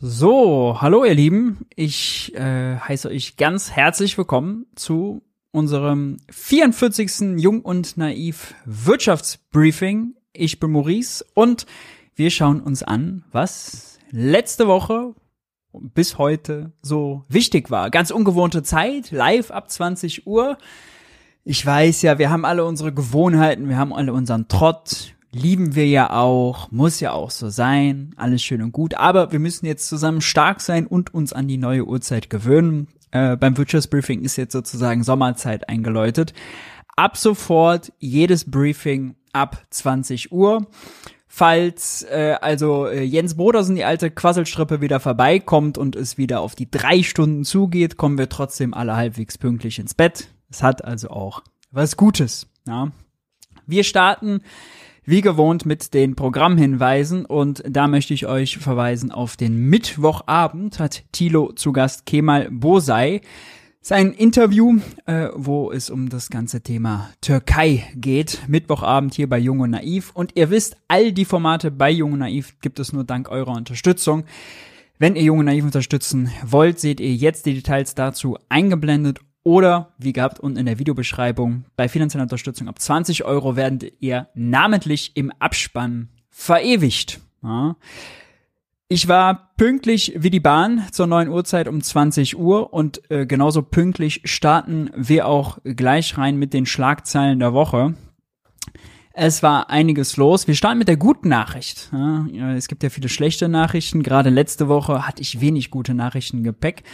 So, hallo ihr Lieben. Ich äh, heiße euch ganz herzlich willkommen zu unserem 44. Jung und Naiv Wirtschaftsbriefing. Ich bin Maurice und wir schauen uns an, was letzte Woche bis heute so wichtig war. Ganz ungewohnte Zeit, live ab 20 Uhr. Ich weiß ja, wir haben alle unsere Gewohnheiten, wir haben alle unseren Trott, lieben wir ja auch, muss ja auch so sein, alles schön und gut, aber wir müssen jetzt zusammen stark sein und uns an die neue Uhrzeit gewöhnen. Äh, beim Wirtschaftsbriefing ist jetzt sozusagen Sommerzeit eingeläutet. Ab sofort jedes Briefing ab 20 Uhr. Falls äh, also äh, Jens Brodersen, die alte Quasselstrippe, wieder vorbeikommt und es wieder auf die drei Stunden zugeht, kommen wir trotzdem alle halbwegs pünktlich ins Bett. Es hat also auch was Gutes. Ja. Wir starten wie gewohnt mit den Programmhinweisen und da möchte ich euch verweisen auf den Mittwochabend hat Thilo zu Gast Kemal Bosei sein Interview, äh, wo es um das ganze Thema Türkei geht. Mittwochabend hier bei Jung und Naiv. Und ihr wisst, all die Formate bei Jung und Naiv gibt es nur dank eurer Unterstützung. Wenn ihr Jung und Naiv unterstützen wollt, seht ihr jetzt die Details dazu eingeblendet oder, wie gehabt, unten in der Videobeschreibung, bei finanzieller Unterstützung ab 20 Euro werdet ihr namentlich im Abspann verewigt. Ja. Ich war pünktlich wie die Bahn zur neuen Uhrzeit um 20 Uhr und äh, genauso pünktlich starten wir auch gleich rein mit den Schlagzeilen der Woche. Es war einiges los. Wir starten mit der guten Nachricht. Ja, es gibt ja viele schlechte Nachrichten. Gerade letzte Woche hatte ich wenig gute Nachrichten im Gepäck.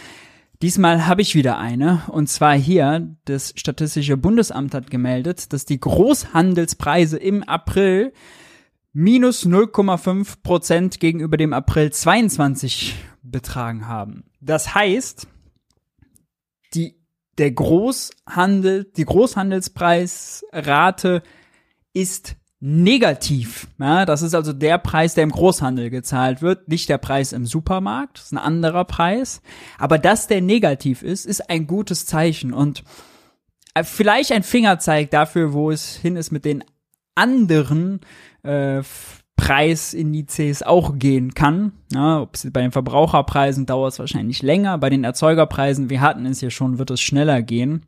Diesmal habe ich wieder eine, und zwar hier, das Statistische Bundesamt hat gemeldet, dass die Großhandelspreise im April minus 0,5 Prozent gegenüber dem April 22 betragen haben. Das heißt, die, der Großhandel, die Großhandelspreisrate ist negativ. Ja, das ist also der Preis, der im Großhandel gezahlt wird, nicht der Preis im Supermarkt. Das ist ein anderer Preis. Aber dass der negativ ist, ist ein gutes Zeichen und äh, vielleicht ein Fingerzeig dafür, wo es hin ist mit den anderen äh, Preisindizes auch gehen kann. Ja, ob es bei den Verbraucherpreisen dauert es wahrscheinlich länger, bei den Erzeugerpreisen, wir hatten es ja schon, wird es schneller gehen.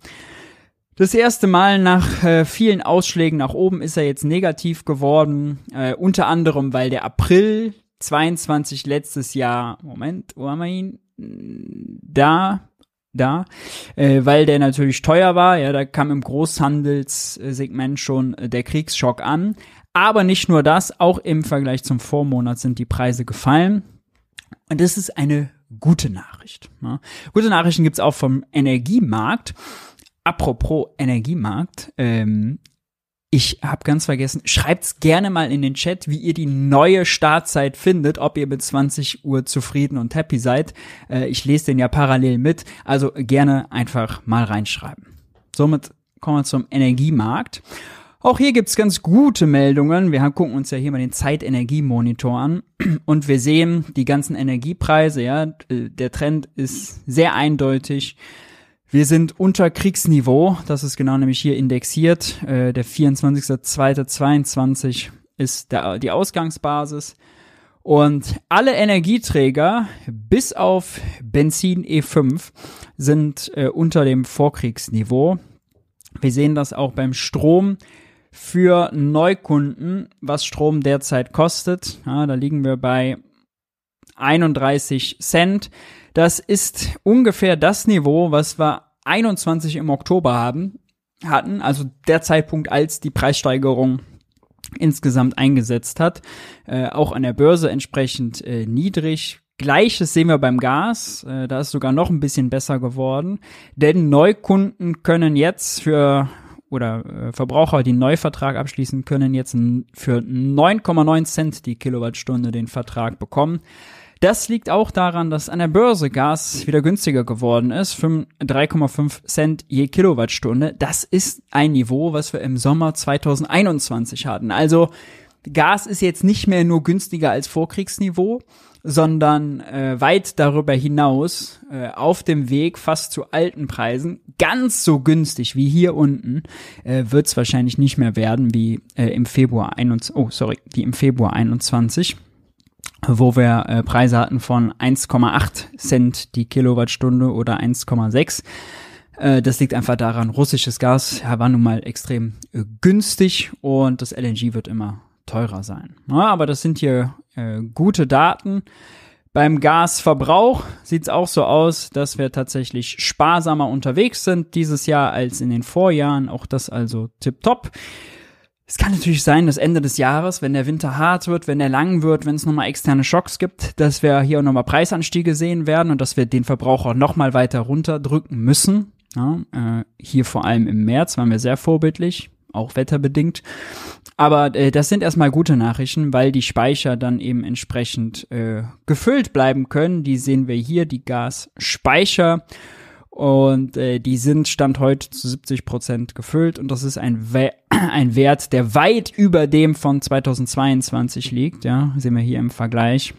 Das erste Mal nach äh, vielen Ausschlägen nach oben ist er jetzt negativ geworden, äh, unter anderem, weil der April 22 letztes Jahr, Moment, wo haben wir ihn? Da, da, äh, weil der natürlich teuer war, ja, da kam im Großhandelssegment schon äh, der Kriegsschock an. Aber nicht nur das, auch im Vergleich zum Vormonat sind die Preise gefallen. Und das ist eine gute Nachricht. Ja. Gute Nachrichten gibt's auch vom Energiemarkt. Apropos Energiemarkt, ähm, ich habe ganz vergessen, schreibt's gerne mal in den Chat, wie ihr die neue Startzeit findet, ob ihr mit 20 Uhr zufrieden und happy seid. Äh, ich lese den ja parallel mit, also gerne einfach mal reinschreiben. Somit kommen wir zum Energiemarkt. Auch hier gibt's ganz gute Meldungen. Wir gucken uns ja hier mal den Zeitenergiemonitor an und wir sehen die ganzen Energiepreise, ja, äh, der Trend ist sehr eindeutig. Wir sind unter Kriegsniveau, das ist genau nämlich hier indexiert. Äh, der 24.02.22 ist die Ausgangsbasis. Und alle Energieträger bis auf Benzin E5 sind äh, unter dem Vorkriegsniveau. Wir sehen das auch beim Strom für Neukunden, was Strom derzeit kostet. Ja, da liegen wir bei 31 Cent. Das ist ungefähr das Niveau, was wir 21 im Oktober haben, hatten, also der Zeitpunkt, als die Preissteigerung insgesamt eingesetzt hat, äh, auch an der Börse entsprechend äh, niedrig. Gleiches sehen wir beim Gas, äh, da ist sogar noch ein bisschen besser geworden, denn Neukunden können jetzt für oder äh, Verbraucher, die einen Neuvertrag abschließen, können jetzt für 9,9 Cent die Kilowattstunde den Vertrag bekommen. Das liegt auch daran, dass an der Börse Gas wieder günstiger geworden ist, 3,5 Cent je Kilowattstunde. Das ist ein Niveau, was wir im Sommer 2021 hatten. Also Gas ist jetzt nicht mehr nur günstiger als Vorkriegsniveau, sondern äh, weit darüber hinaus äh, auf dem Weg fast zu alten Preisen. Ganz so günstig wie hier unten äh, wird es wahrscheinlich nicht mehr werden wie äh, im Februar 21. Oh, sorry, wie im Februar 21. wo wir äh, Preise hatten von 1,8 Cent die Kilowattstunde oder 1,6. Äh, das liegt einfach daran, russisches Gas ja, war nun mal extrem äh, günstig und das LNG wird immer teurer sein. Ja, aber das sind hier äh, gute Daten. Beim Gasverbrauch sieht es auch so aus, dass wir tatsächlich sparsamer unterwegs sind dieses Jahr als in den Vorjahren. Auch das also tipptopp. Es kann natürlich sein, dass Ende des Jahres, wenn der Winter hart wird, wenn er lang wird, wenn es nochmal externe Schocks gibt, dass wir hier nochmal Preisanstiege sehen werden und dass wir den Verbraucher nochmal weiter runterdrücken müssen. Ja, äh, hier vor allem im März waren wir sehr vorbildlich, auch wetterbedingt. Aber äh, das sind erstmal gute Nachrichten, weil die Speicher dann eben entsprechend äh, gefüllt bleiben können. Die sehen wir hier, die Gasspeicher. Und äh, die sind Stand heute zu 70 Prozent gefüllt. Und das ist ein, We ein Wert, der weit über dem von 2022 liegt. Ja, sehen wir hier im Vergleich.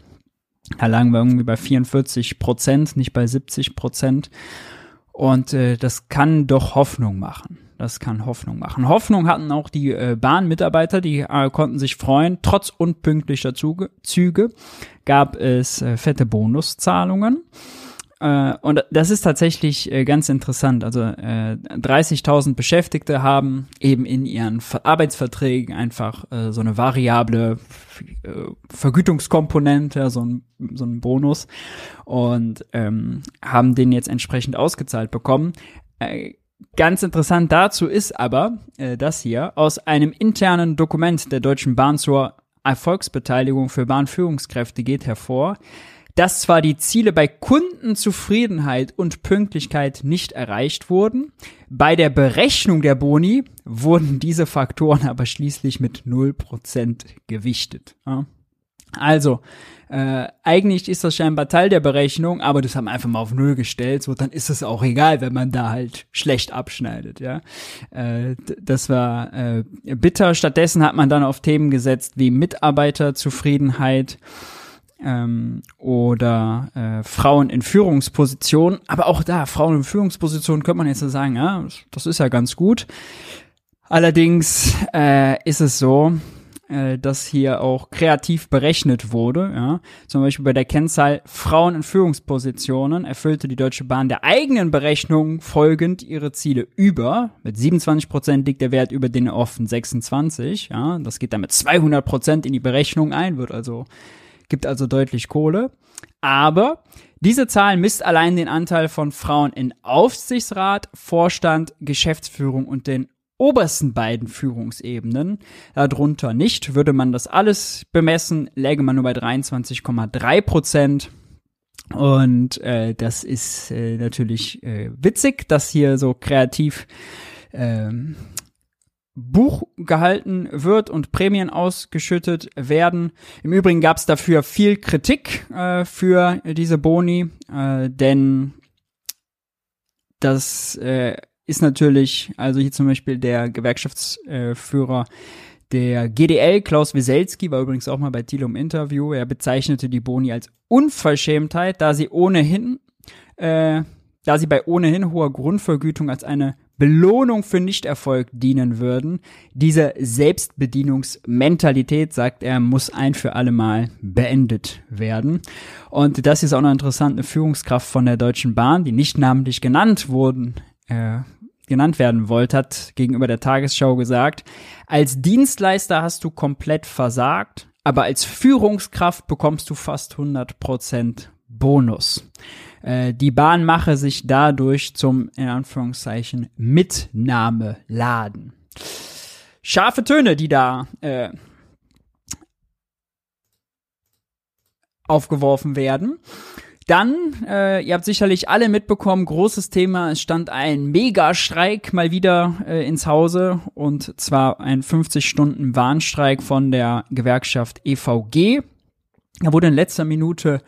Da lagen wir irgendwie bei 44 Prozent, nicht bei 70 Prozent. Und äh, das kann doch Hoffnung machen. Das kann Hoffnung machen. Hoffnung hatten auch die äh, Bahnmitarbeiter, die äh, konnten sich freuen. Trotz unpünktlicher Züge gab es äh, fette Bonuszahlungen. Äh, und das ist tatsächlich äh, ganz interessant. Also äh, 30.000 Beschäftigte haben eben in ihren Arbeitsverträgen einfach äh, so eine variable Vergütungskomponente, so ein, so ein Bonus und ähm, haben den jetzt entsprechend ausgezahlt bekommen. Ganz interessant dazu ist aber das hier aus einem internen Dokument der Deutschen Bahn zur Erfolgsbeteiligung für Bahnführungskräfte geht hervor, dass zwar die Ziele bei Kundenzufriedenheit und Pünktlichkeit nicht erreicht wurden, bei der Berechnung der Boni wurden diese Faktoren aber schließlich mit 0% gewichtet. Ja. Also, äh, eigentlich ist das scheinbar Teil der Berechnung, aber das haben einfach mal auf Null gestellt, so dann ist es auch egal, wenn man da halt schlecht abschneidet, ja. Äh, das war äh, bitter. Stattdessen hat man dann auf Themen gesetzt wie Mitarbeiterzufriedenheit ähm, oder äh, Frauen in Führungspositionen. Aber auch da, Frauen in Führungspositionen könnte man jetzt so sagen, ja, das ist ja ganz gut. Allerdings äh, ist es so, äh, das hier auch kreativ berechnet wurde. Ja. Zum Beispiel bei der Kennzahl Frauen in Führungspositionen erfüllte die Deutsche Bahn der eigenen Berechnung folgend ihre Ziele über. Mit 27 Prozent liegt der Wert über den offen 26. Ja. Das geht damit 200 Prozent in die Berechnung ein, wird also, gibt also deutlich Kohle. Aber diese Zahl misst allein den Anteil von Frauen in Aufsichtsrat, Vorstand, Geschäftsführung und den obersten beiden Führungsebenen. Darunter nicht. Würde man das alles bemessen, läge man nur bei 23,3 Prozent. Und äh, das ist äh, natürlich äh, witzig, dass hier so kreativ ähm, Buch gehalten wird und Prämien ausgeschüttet werden. Im Übrigen gab es dafür viel Kritik äh, für diese Boni, äh, denn das äh, ist natürlich, also hier zum Beispiel der Gewerkschaftsführer der GDL, Klaus Wieselski, war übrigens auch mal bei Thiel im Interview. Er bezeichnete die Boni als Unverschämtheit, da sie ohnehin, äh, da sie bei ohnehin hoher Grundvergütung als eine Belohnung für Nichterfolg dienen würden. Diese Selbstbedienungsmentalität, sagt er, muss ein für alle Mal beendet werden. Und das ist auch noch interessant, eine Führungskraft von der Deutschen Bahn, die nicht namentlich genannt wurden, äh, genannt werden wollte, hat gegenüber der Tagesschau gesagt, als Dienstleister hast du komplett versagt, aber als Führungskraft bekommst du fast 100% Bonus. Äh, die Bahn mache sich dadurch zum, in Anführungszeichen, Mitnahmeladen. Scharfe Töne, die da äh, aufgeworfen werden. Dann, äh, ihr habt sicherlich alle mitbekommen, großes Thema, es stand ein Megastreik mal wieder äh, ins Hause und zwar ein 50-Stunden-Warnstreik von der Gewerkschaft EVG. Er wurde in letzter Minute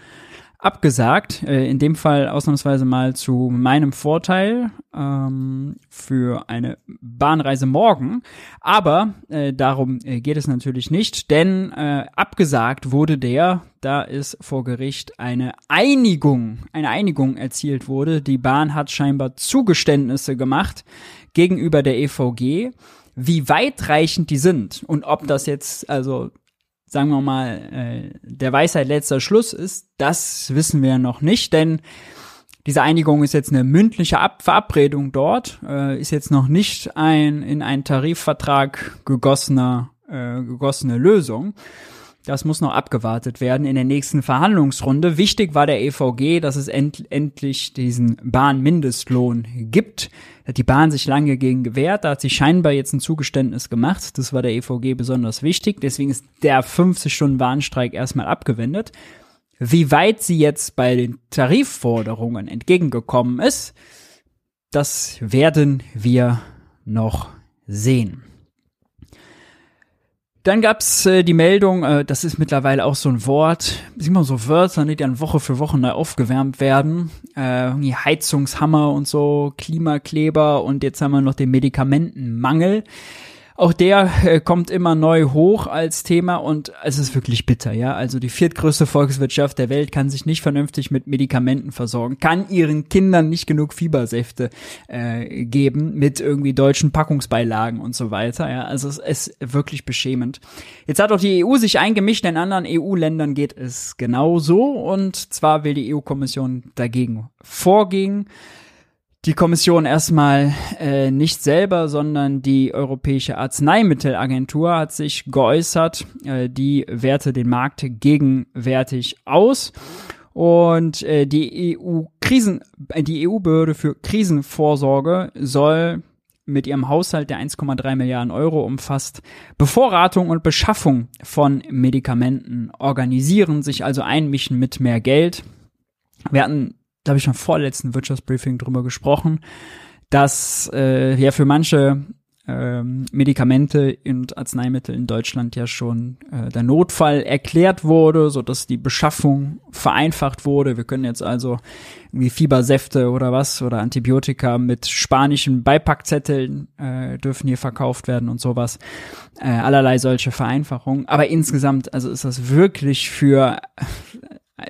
abgesagt. Äh, in dem Fall ausnahmsweise mal zu meinem Vorteil ähm, für eine Bahnreise morgen. Aber äh, darum äh, geht es natürlich nicht, denn äh, abgesagt wurde der, da ist vor Gericht eine Einigung, eine Einigung erzielt wurde. Die Bahn hat scheinbar Zugeständnisse gemacht gegenüber der EVG wie weitreichend die sind und ob das jetzt also sagen wir mal, äh, der Weisheit letzter Schluss ist, das wissen wir noch nicht, denn diese Einigung ist jetzt eine mündliche Ab Verabredung dort, äh, ist jetzt noch nicht ein in einen Tarifvertrag gegossener, äh, gegossene Lösung. Das muss noch abgewartet werden in der nächsten Verhandlungsrunde. Wichtig war der EVG, dass es end endlich diesen Bahnmindestlohn gibt. Da hat die Bahn sich lange gegen gewehrt. Da hat sie scheinbar jetzt ein Zugeständnis gemacht. Das war der EVG besonders wichtig. Deswegen ist der 50-Stunden-Warnstreik erstmal abgewendet. Wie weit sie jetzt bei den Tarifforderungen entgegengekommen ist, das werden wir noch sehen. Dann gab's äh, die Meldung, äh, das ist mittlerweile auch so ein Wort, sieht man so Wörter, die dann Woche für Woche neu aufgewärmt werden. Äh, Heizungshammer und so, Klimakleber und jetzt haben wir noch den Medikamentenmangel. Auch der äh, kommt immer neu hoch als Thema und es ist wirklich bitter, ja. Also die viertgrößte Volkswirtschaft der Welt kann sich nicht vernünftig mit Medikamenten versorgen, kann ihren Kindern nicht genug Fiebersäfte äh, geben mit irgendwie deutschen Packungsbeilagen und so weiter, ja. Also es ist wirklich beschämend. Jetzt hat auch die EU sich eingemischt, in anderen EU-Ländern geht es genauso und zwar will die EU-Kommission dagegen vorgehen die Kommission erstmal äh, nicht selber, sondern die Europäische Arzneimittelagentur hat sich geäußert. Äh, die werte den Markt gegenwärtig aus. Und äh, die EU Krisen, äh, die EU-Behörde für Krisenvorsorge soll mit ihrem Haushalt, der 1,3 Milliarden Euro umfasst, Bevorratung und Beschaffung von Medikamenten organisieren, sich also einmischen mit mehr Geld. Wir hatten da habe ich schon vorletzten Wirtschaftsbriefing drüber gesprochen, dass äh, ja für manche ähm, Medikamente und Arzneimittel in Deutschland ja schon äh, der Notfall erklärt wurde, so dass die Beschaffung vereinfacht wurde. Wir können jetzt also irgendwie Fiebersäfte oder was oder Antibiotika mit spanischen Beipackzetteln äh, dürfen hier verkauft werden und sowas. Äh, allerlei solche Vereinfachungen. Aber insgesamt, also ist das wirklich für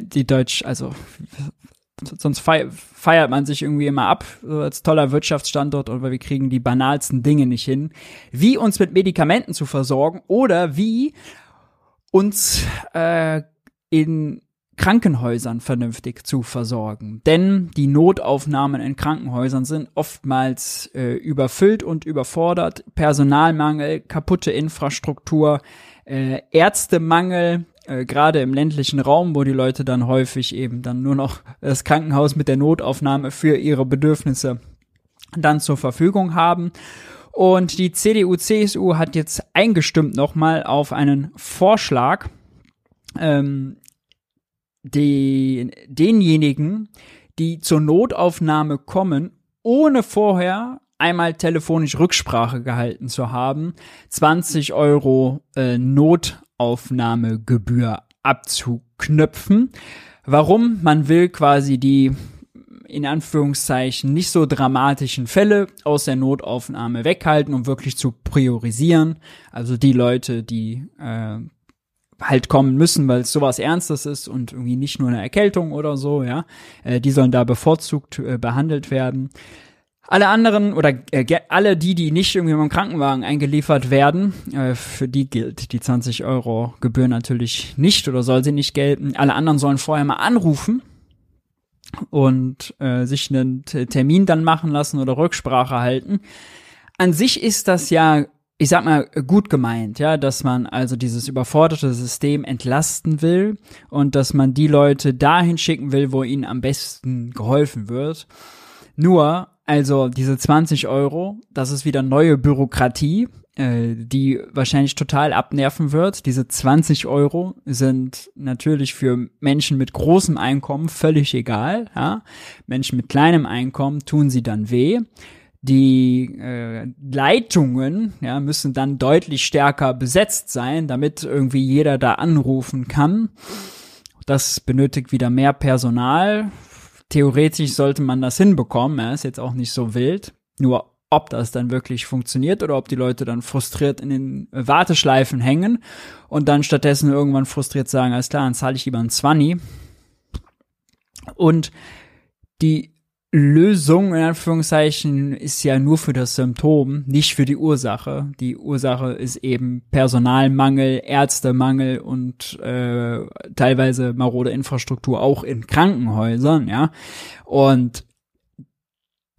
die Deutsch, also sonst feiert man sich irgendwie immer ab so als toller Wirtschaftsstandort oder wir kriegen die banalsten Dinge nicht hin. Wie uns mit Medikamenten zu versorgen oder wie uns äh, in Krankenhäusern vernünftig zu versorgen. Denn die Notaufnahmen in Krankenhäusern sind oftmals äh, überfüllt und überfordert. Personalmangel, kaputte Infrastruktur, äh, Ärztemangel, äh, gerade im ländlichen Raum, wo die Leute dann häufig eben dann nur noch das Krankenhaus mit der Notaufnahme für ihre Bedürfnisse dann zur Verfügung haben. Und die CDU-CSU hat jetzt eingestimmt nochmal auf einen Vorschlag, ähm, die, denjenigen, die zur Notaufnahme kommen, ohne vorher einmal telefonisch Rücksprache gehalten zu haben, 20 Euro äh, Not Aufnahmegebühr abzuknöpfen. Warum? Man will quasi die in Anführungszeichen nicht so dramatischen Fälle aus der Notaufnahme weghalten, um wirklich zu priorisieren. Also die Leute, die äh, halt kommen müssen, weil es sowas Ernstes ist und irgendwie nicht nur eine Erkältung oder so, ja, äh, die sollen da bevorzugt äh, behandelt werden. Alle anderen oder äh, alle die, die nicht irgendwie dem Krankenwagen eingeliefert werden, äh, für die gilt die 20 Euro Gebühr natürlich nicht oder soll sie nicht gelten. Alle anderen sollen vorher mal anrufen und äh, sich einen Termin dann machen lassen oder Rücksprache halten. An sich ist das ja, ich sag mal, gut gemeint, ja, dass man also dieses überforderte System entlasten will und dass man die Leute dahin schicken will, wo ihnen am besten geholfen wird. Nur also diese 20 Euro, das ist wieder neue Bürokratie, äh, die wahrscheinlich total abnerven wird. Diese 20 Euro sind natürlich für Menschen mit großem Einkommen völlig egal. Ja? Menschen mit kleinem Einkommen tun sie dann weh. Die äh, Leitungen ja, müssen dann deutlich stärker besetzt sein, damit irgendwie jeder da anrufen kann. Das benötigt wieder mehr Personal, theoretisch sollte man das hinbekommen. Ja, ist jetzt auch nicht so wild. Nur ob das dann wirklich funktioniert oder ob die Leute dann frustriert in den Warteschleifen hängen und dann stattdessen irgendwann frustriert sagen, alles klar, dann zahle ich lieber ein Zwanni. Und die Lösung in Anführungszeichen ist ja nur für das Symptom, nicht für die Ursache. Die Ursache ist eben Personalmangel, Ärztemangel und äh, teilweise marode Infrastruktur auch in Krankenhäusern, ja. Und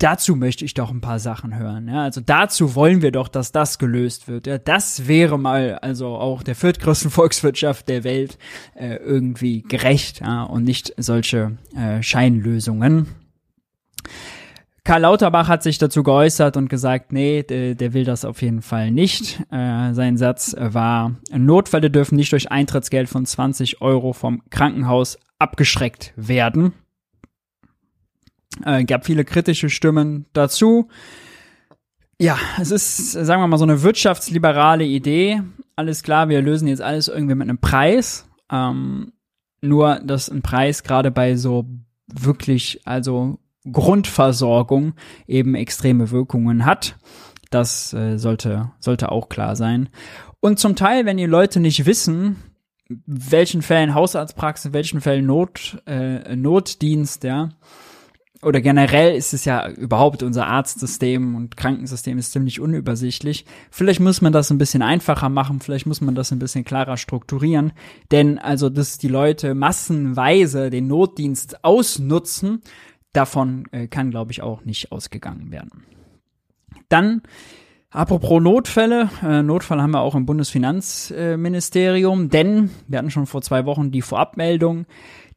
dazu möchte ich doch ein paar Sachen hören. Ja? Also dazu wollen wir doch, dass das gelöst wird. Ja? Das wäre mal also auch der viertgrößten Volkswirtschaft der Welt äh, irgendwie gerecht ja? und nicht solche äh, Scheinlösungen. Karl Lauterbach hat sich dazu geäußert und gesagt, nee, der, der will das auf jeden Fall nicht. Äh, sein Satz war, Notfälle dürfen nicht durch Eintrittsgeld von 20 Euro vom Krankenhaus abgeschreckt werden. Äh, gab viele kritische Stimmen dazu. Ja, es ist, sagen wir mal, so eine wirtschaftsliberale Idee. Alles klar, wir lösen jetzt alles irgendwie mit einem Preis. Ähm, nur, dass ein Preis gerade bei so wirklich, also Grundversorgung eben extreme Wirkungen hat. Das äh, sollte, sollte auch klar sein. Und zum Teil, wenn die Leute nicht wissen, welchen Fällen Hausarztpraxis, welchen Fällen Not, äh, Notdienst, ja, oder generell ist es ja überhaupt unser Arztsystem und Krankensystem ist ziemlich unübersichtlich. Vielleicht muss man das ein bisschen einfacher machen, vielleicht muss man das ein bisschen klarer strukturieren, denn also, dass die Leute massenweise den Notdienst ausnutzen, davon äh, kann, glaube ich, auch nicht ausgegangen werden. Dann Apropos Notfälle, äh, Notfall haben wir auch im Bundesfinanzministerium, denn wir hatten schon vor zwei Wochen die Vorabmeldung,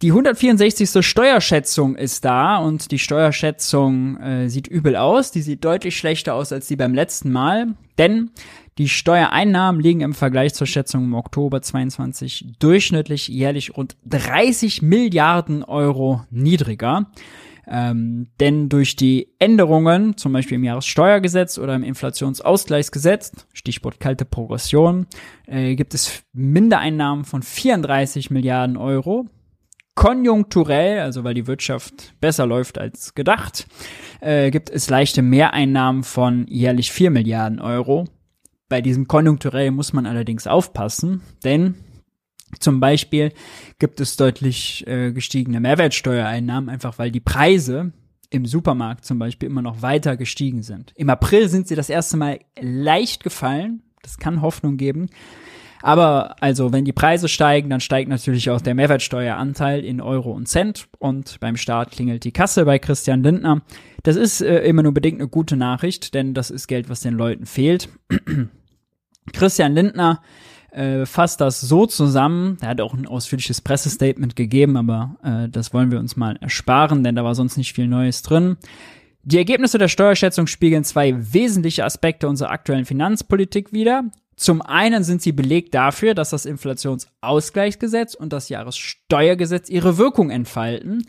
die 164. Steuerschätzung ist da und die Steuerschätzung äh, sieht übel aus. Die sieht deutlich schlechter aus als die beim letzten Mal, denn die Steuereinnahmen liegen im Vergleich zur Schätzung im Oktober 22 durchschnittlich jährlich rund 30 Milliarden Euro niedriger. Ähm, denn durch die Änderungen, zum Beispiel im Jahressteuergesetz oder im Inflationsausgleichsgesetz, Stichwort kalte Progression, äh, gibt es Mindereinnahmen von 34 Milliarden Euro konjunkturell, also weil die Wirtschaft besser läuft als gedacht, äh, gibt es leichte Mehreinnahmen von jährlich 4 Milliarden Euro. Bei diesem konjunkturell muss man allerdings aufpassen, denn zum Beispiel gibt es deutlich äh, gestiegene Mehrwertsteuereinnahmen, einfach weil die Preise im Supermarkt zum Beispiel immer noch weiter gestiegen sind. Im April sind sie das erste Mal leicht gefallen. Das kann Hoffnung geben. Aber also, wenn die Preise steigen, dann steigt natürlich auch der Mehrwertsteueranteil in Euro und Cent und beim Staat klingelt die Kasse bei Christian Lindner. Das ist äh, immer nur bedingt eine gute Nachricht, denn das ist Geld, was den Leuten fehlt. Christian Lindner äh, fasst das so zusammen. Er hat auch ein ausführliches Pressestatement gegeben, aber äh, das wollen wir uns mal ersparen, denn da war sonst nicht viel Neues drin. Die Ergebnisse der Steuerschätzung spiegeln zwei wesentliche Aspekte unserer aktuellen Finanzpolitik wider. Zum einen sind sie belegt dafür, dass das Inflationsausgleichsgesetz und das Jahressteuergesetz ihre Wirkung entfalten.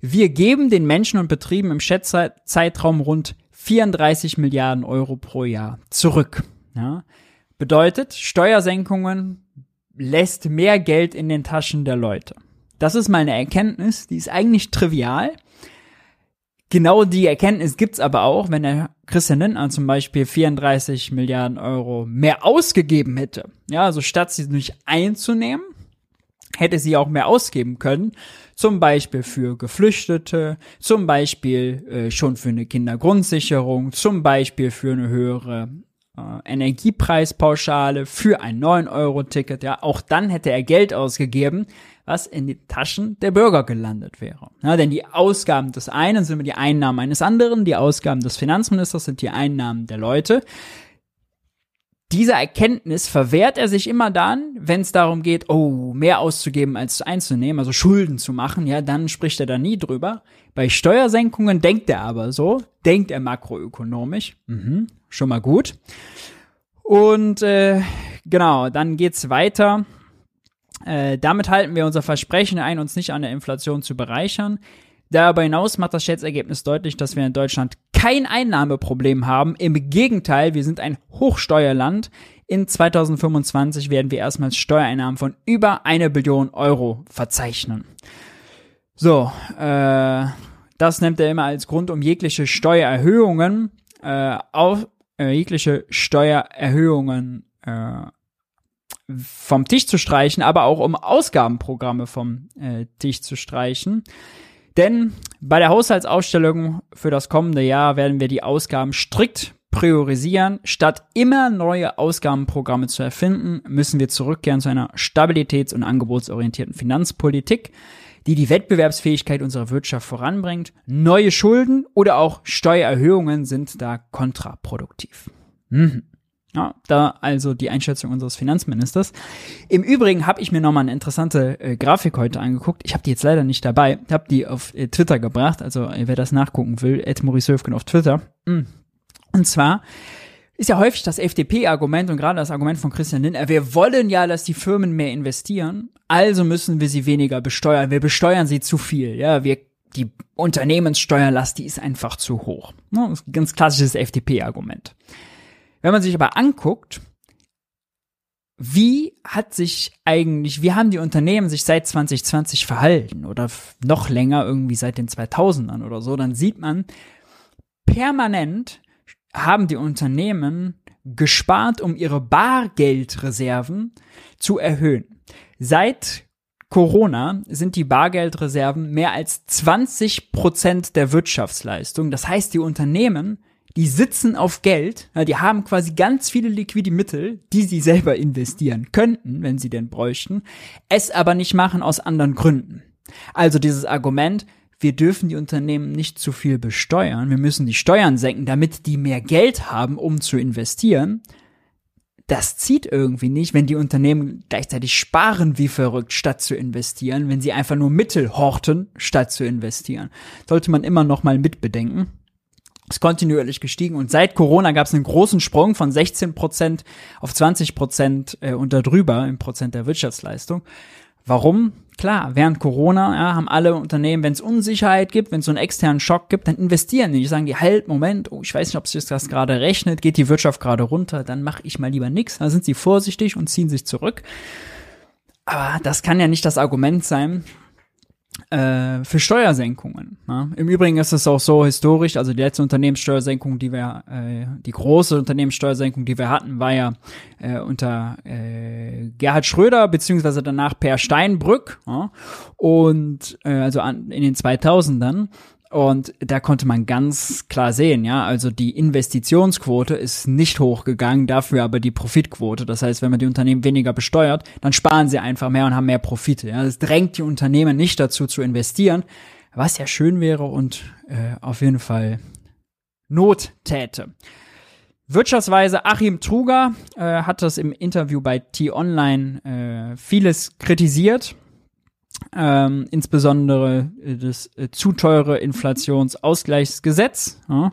Wir geben den Menschen und Betrieben im Schätzzeitraum rund 34 Milliarden Euro pro Jahr zurück. Ja. Bedeutet, Steuersenkungen lässt mehr Geld in den Taschen der Leute. Das ist meine Erkenntnis, die ist eigentlich trivial, Genau die Erkenntnis gibt's aber auch, wenn der Christian Lindner zum Beispiel 34 Milliarden Euro mehr ausgegeben hätte. Ja, also statt sie nicht einzunehmen, hätte sie auch mehr ausgeben können. Zum Beispiel für Geflüchtete, zum Beispiel äh, schon für eine Kindergrundsicherung, zum Beispiel für eine höhere Energiepreispauschale, für ein 9-Euro-Ticket. Ja, auch dann hätte er Geld ausgegeben, was in die Taschen der Bürger gelandet wäre. Ja, denn die Ausgaben des einen sind immer die Einnahmen eines anderen, die Ausgaben des Finanzministers sind die Einnahmen der Leute. Dieser Erkenntnis verwehrt er sich immer dann, wenn es darum geht, oh, mehr auszugeben als einzunehmen, also Schulden zu machen, ja, dann spricht er da nie drüber. Bei Steuersenkungen denkt er aber so, denkt er makroökonomisch, mhm, schon mal gut. Und äh, genau, dann geht's weiter äh, damit halten wir unser Versprechen ein, uns nicht an der Inflation zu bereichern. Darüber hinaus macht das Schätzergebnis deutlich, dass wir in Deutschland kein Einnahmeproblem haben. Im Gegenteil, wir sind ein Hochsteuerland. In 2025 werden wir erstmals Steuereinnahmen von über eine Billion Euro verzeichnen. So, äh, das nimmt er immer als Grund, um jegliche Steuererhöhungen äh, auf äh, jegliche Steuererhöhungen äh, vom Tisch zu streichen, aber auch um Ausgabenprogramme vom äh, Tisch zu streichen. Denn bei der Haushaltsausstellung für das kommende Jahr werden wir die Ausgaben strikt priorisieren. Statt immer neue Ausgabenprogramme zu erfinden, müssen wir zurückkehren zu einer stabilitäts- und angebotsorientierten Finanzpolitik, die die Wettbewerbsfähigkeit unserer Wirtschaft voranbringt. Neue Schulden oder auch Steuererhöhungen sind da kontraproduktiv. Mhm. Ja, da also die Einschätzung unseres Finanzministers. Im Übrigen habe ich mir nochmal eine interessante äh, Grafik heute angeguckt. Ich habe die jetzt leider nicht dabei, habe die auf äh, Twitter gebracht. Also äh, wer das nachgucken will, Maurice Höfgen auf Twitter. Mhm. Und zwar ist ja häufig das FDP-Argument und gerade das Argument von Christian Lindner, wir wollen ja, dass die Firmen mehr investieren, also müssen wir sie weniger besteuern. Wir besteuern sie zu viel. Ja, wir die Unternehmenssteuerlast, die ist einfach zu hoch. Ein ganz klassisches FDP-Argument. Wenn man sich aber anguckt, wie hat sich eigentlich, wie haben die Unternehmen sich seit 2020 verhalten oder noch länger irgendwie seit den 2000ern oder so, dann sieht man, permanent haben die Unternehmen gespart, um ihre Bargeldreserven zu erhöhen. Seit Corona sind die Bargeldreserven mehr als 20 Prozent der Wirtschaftsleistung. Das heißt, die Unternehmen die sitzen auf Geld, die haben quasi ganz viele liquide Mittel, die sie selber investieren könnten, wenn sie denn bräuchten, es aber nicht machen aus anderen Gründen. Also dieses Argument, wir dürfen die Unternehmen nicht zu viel besteuern, wir müssen die Steuern senken, damit die mehr Geld haben, um zu investieren, das zieht irgendwie nicht, wenn die Unternehmen gleichzeitig sparen wie verrückt, statt zu investieren, wenn sie einfach nur Mittel horten, statt zu investieren. Sollte man immer noch mal mitbedenken ist kontinuierlich gestiegen und seit Corona gab es einen großen Sprung von 16 Prozent auf 20 Prozent äh, und darüber im Prozent der Wirtschaftsleistung. Warum? Klar, während Corona ja, haben alle Unternehmen, wenn es Unsicherheit gibt, wenn es so einen externen Schock gibt, dann investieren die. Die sagen die, halt, Moment, oh, ich weiß nicht, ob sich das gerade rechnet, geht die Wirtschaft gerade runter, dann mache ich mal lieber nichts. Dann sind sie vorsichtig und ziehen sich zurück. Aber das kann ja nicht das Argument sein, äh, für Steuersenkungen. Ne? Im Übrigen ist es auch so historisch, also die letzte Unternehmenssteuersenkung, die wir, äh, die große Unternehmenssteuersenkung, die wir hatten, war ja äh, unter äh, Gerhard Schröder beziehungsweise danach Per Steinbrück ja? und äh, also an, in den 2000ern und da konnte man ganz klar sehen, ja, also die Investitionsquote ist nicht hochgegangen, dafür aber die Profitquote. Das heißt, wenn man die Unternehmen weniger besteuert, dann sparen sie einfach mehr und haben mehr Profite. Ja, das drängt die Unternehmen nicht dazu zu investieren, was ja schön wäre und äh, auf jeden Fall Not täte. Wirtschaftsweise Achim Truger äh, hat das im Interview bei T-Online äh, vieles kritisiert ähm, insbesondere äh, das äh, zu teure Inflationsausgleichsgesetz. Ja.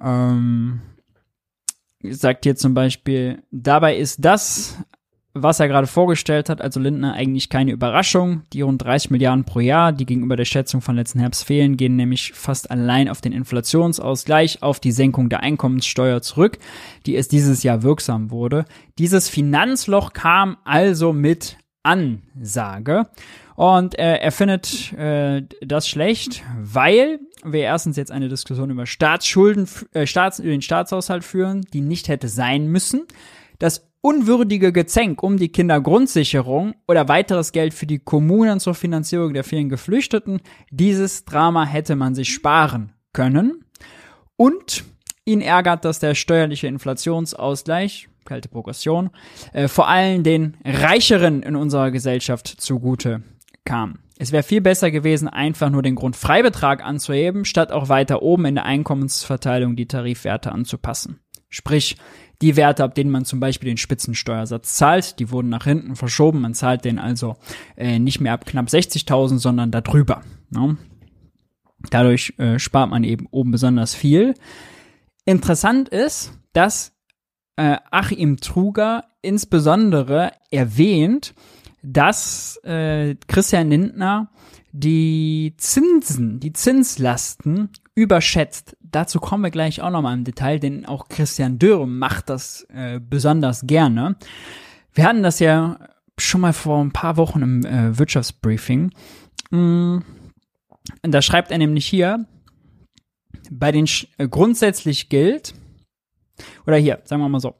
Ähm, sagt hier zum Beispiel, dabei ist das, was er gerade vorgestellt hat, also Lindner, eigentlich keine Überraschung. Die rund 30 Milliarden pro Jahr, die gegenüber der Schätzung von letzten Herbst fehlen, gehen nämlich fast allein auf den Inflationsausgleich, auf die Senkung der Einkommenssteuer zurück, die erst dieses Jahr wirksam wurde. Dieses Finanzloch kam also mit Ansage. Und äh, er findet äh, das schlecht, weil wir erstens jetzt eine Diskussion über Staatsschulden, äh, Staats, über den Staatshaushalt führen, die nicht hätte sein müssen. Das unwürdige Gezänk um die Kindergrundsicherung oder weiteres Geld für die Kommunen zur Finanzierung der vielen Geflüchteten, dieses Drama hätte man sich sparen können. Und ihn ärgert, dass der steuerliche Inflationsausgleich, kalte Progression, äh, vor allem den Reicheren in unserer Gesellschaft zugute kam. Es wäre viel besser gewesen, einfach nur den Grundfreibetrag anzuheben, statt auch weiter oben in der Einkommensverteilung die Tarifwerte anzupassen. Sprich, die Werte, ab denen man zum Beispiel den Spitzensteuersatz zahlt, die wurden nach hinten verschoben. Man zahlt den also äh, nicht mehr ab knapp 60.000, sondern darüber. Ne? Dadurch äh, spart man eben oben besonders viel. Interessant ist, dass äh, Achim Truger insbesondere erwähnt, dass äh, Christian Lindner die Zinsen, die Zinslasten überschätzt. Dazu kommen wir gleich auch nochmal im Detail, denn auch Christian Dürr macht das äh, besonders gerne. Wir hatten das ja schon mal vor ein paar Wochen im äh, Wirtschaftsbriefing. Mm, da schreibt er nämlich hier, bei den äh, grundsätzlich gilt, oder hier, sagen wir mal so,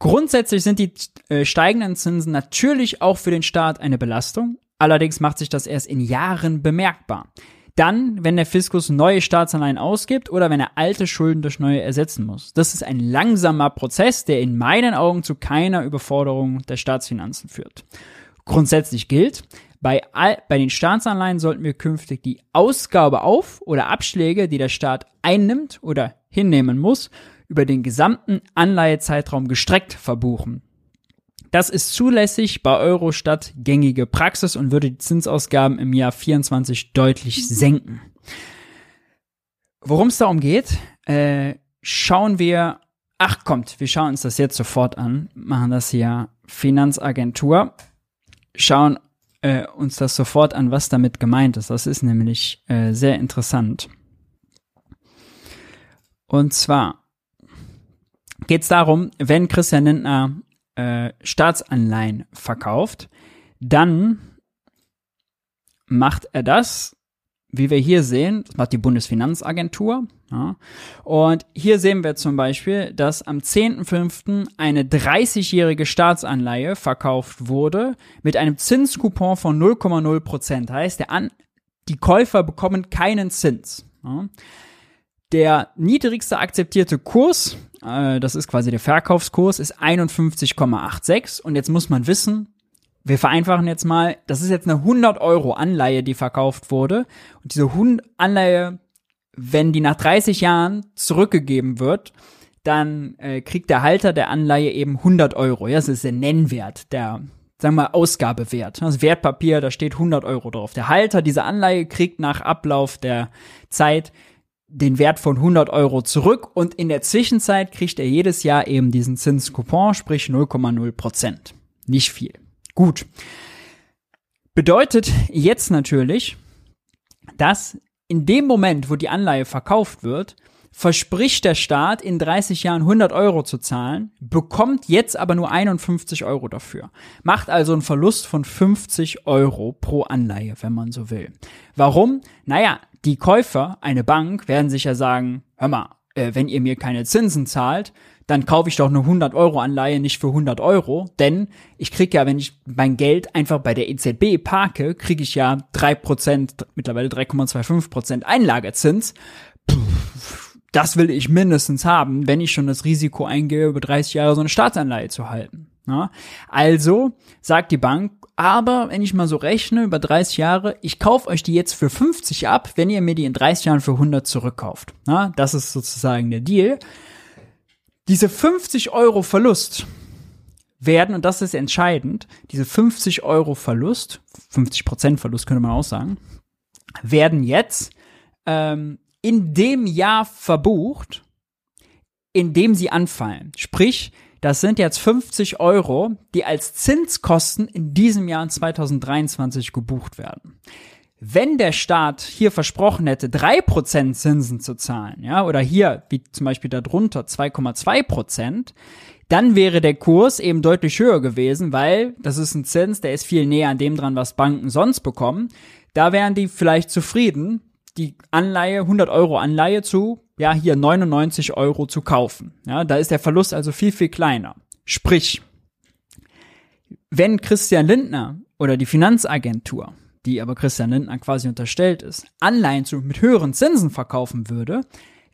Grundsätzlich sind die äh, steigenden Zinsen natürlich auch für den Staat eine Belastung. Allerdings macht sich das erst in Jahren bemerkbar. dann, wenn der Fiskus neue Staatsanleihen ausgibt oder wenn er alte Schulden durch neue ersetzen muss. Das ist ein langsamer Prozess, der in meinen Augen zu keiner Überforderung der Staatsfinanzen führt. Grundsätzlich gilt, bei, all, bei den Staatsanleihen sollten wir künftig die Ausgabe auf oder Abschläge, die der Staat einnimmt oder hinnehmen muss, über den gesamten Anleihezeitraum gestreckt verbuchen. Das ist zulässig bei Eurostat gängige Praxis und würde die Zinsausgaben im Jahr 24 deutlich senken. Worum es darum geht, äh, schauen wir, ach kommt, wir schauen uns das jetzt sofort an, machen das hier Finanzagentur, schauen äh, uns das sofort an, was damit gemeint ist. Das ist nämlich äh, sehr interessant. Und zwar geht es darum, wenn Christian Lindner äh, Staatsanleihen verkauft, dann macht er das, wie wir hier sehen, das macht die Bundesfinanzagentur. Ja. Und hier sehen wir zum Beispiel, dass am 10.05. eine 30-jährige Staatsanleihe verkauft wurde mit einem Zinscoupon von 0,0 Prozent. Heißt, der An die Käufer bekommen keinen Zins. Ja. Der niedrigste akzeptierte Kurs, äh, das ist quasi der Verkaufskurs, ist 51,86. Und jetzt muss man wissen, wir vereinfachen jetzt mal, das ist jetzt eine 100 Euro Anleihe, die verkauft wurde. Und diese Anleihe, wenn die nach 30 Jahren zurückgegeben wird, dann äh, kriegt der Halter der Anleihe eben 100 Euro. Ja, das ist der Nennwert, der, sagen wir, Ausgabewert. Das Wertpapier, da steht 100 Euro drauf. Der Halter dieser Anleihe kriegt nach Ablauf der Zeit den Wert von 100 Euro zurück und in der Zwischenzeit kriegt er jedes Jahr eben diesen Zinscoupon, sprich 0,0 Prozent. Nicht viel. Gut. Bedeutet jetzt natürlich, dass in dem Moment, wo die Anleihe verkauft wird, verspricht der Staat in 30 Jahren 100 Euro zu zahlen, bekommt jetzt aber nur 51 Euro dafür. Macht also einen Verlust von 50 Euro pro Anleihe, wenn man so will. Warum? Naja, die Käufer, eine Bank, werden sich ja sagen, hör mal, äh, wenn ihr mir keine Zinsen zahlt, dann kaufe ich doch eine 100 Euro Anleihe nicht für 100 Euro, denn ich kriege ja, wenn ich mein Geld einfach bei der EZB parke, kriege ich ja 3%, mittlerweile 3,25% Einlagezins. das will ich mindestens haben, wenn ich schon das Risiko eingehe, über 30 Jahre so eine Staatsanleihe zu halten. Ja? Also sagt die Bank, aber wenn ich mal so rechne, über 30 Jahre, ich kaufe euch die jetzt für 50 ab, wenn ihr mir die in 30 Jahren für 100 zurückkauft. Ja? Das ist sozusagen der Deal. Diese 50 Euro Verlust werden, und das ist entscheidend, diese 50 Euro Verlust, 50 Prozent Verlust könnte man auch sagen, werden jetzt ähm, in dem Jahr verbucht, in dem sie anfallen. Sprich, das sind jetzt 50 Euro, die als Zinskosten in diesem Jahr in 2023 gebucht werden. Wenn der Staat hier versprochen hätte, drei Prozent Zinsen zu zahlen, ja, oder hier, wie zum Beispiel darunter 2,2%, Prozent, dann wäre der Kurs eben deutlich höher gewesen, weil das ist ein Zins, der ist viel näher an dem dran, was Banken sonst bekommen. Da wären die vielleicht zufrieden, die Anleihe, 100 Euro Anleihe zu ja, hier 99 Euro zu kaufen. Ja, da ist der Verlust also viel, viel kleiner. Sprich, wenn Christian Lindner oder die Finanzagentur, die aber Christian Lindner quasi unterstellt ist, Anleihen zu, mit höheren Zinsen verkaufen würde,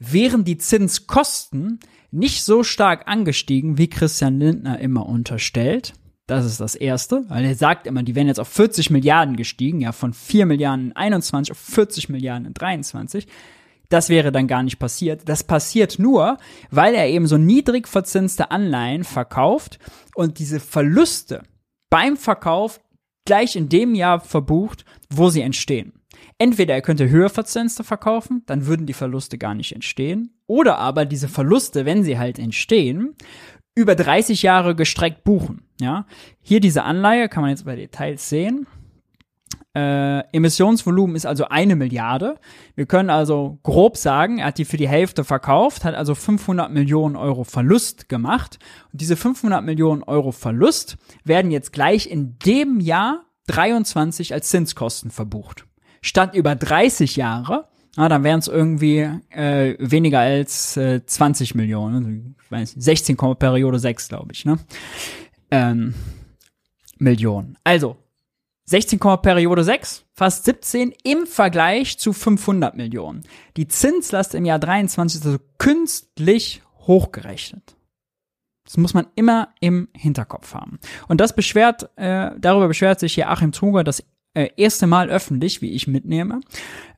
wären die Zinskosten nicht so stark angestiegen, wie Christian Lindner immer unterstellt. Das ist das Erste, weil er sagt immer, die wären jetzt auf 40 Milliarden gestiegen, ja, von 4 Milliarden in 21 auf 40 Milliarden in 23. Das wäre dann gar nicht passiert. Das passiert nur, weil er eben so niedrig verzinste Anleihen verkauft und diese Verluste beim Verkauf gleich in dem Jahr verbucht, wo sie entstehen. Entweder er könnte höher verzinste verkaufen, dann würden die Verluste gar nicht entstehen, oder aber diese Verluste, wenn sie halt entstehen, über 30 Jahre gestreckt buchen. Ja, hier diese Anleihe kann man jetzt bei Details sehen. Äh, Emissionsvolumen ist also eine Milliarde. Wir können also grob sagen, er hat die für die Hälfte verkauft, hat also 500 Millionen Euro Verlust gemacht. Und diese 500 Millionen Euro Verlust werden jetzt gleich in dem Jahr 23 als Zinskosten verbucht. Statt über 30 Jahre, na, dann wären es irgendwie äh, weniger als äh, 20 Millionen. Ich weiß, 16, Periode 6, glaube ich. Ne? Ähm, Millionen. Also 16, Periode 6, fast 17 im Vergleich zu 500 Millionen. Die Zinslast im Jahr 23 ist also künstlich hochgerechnet. Das muss man immer im Hinterkopf haben. Und das beschwert, äh, darüber beschwert sich hier Achim Truger das äh, erste Mal öffentlich, wie ich mitnehme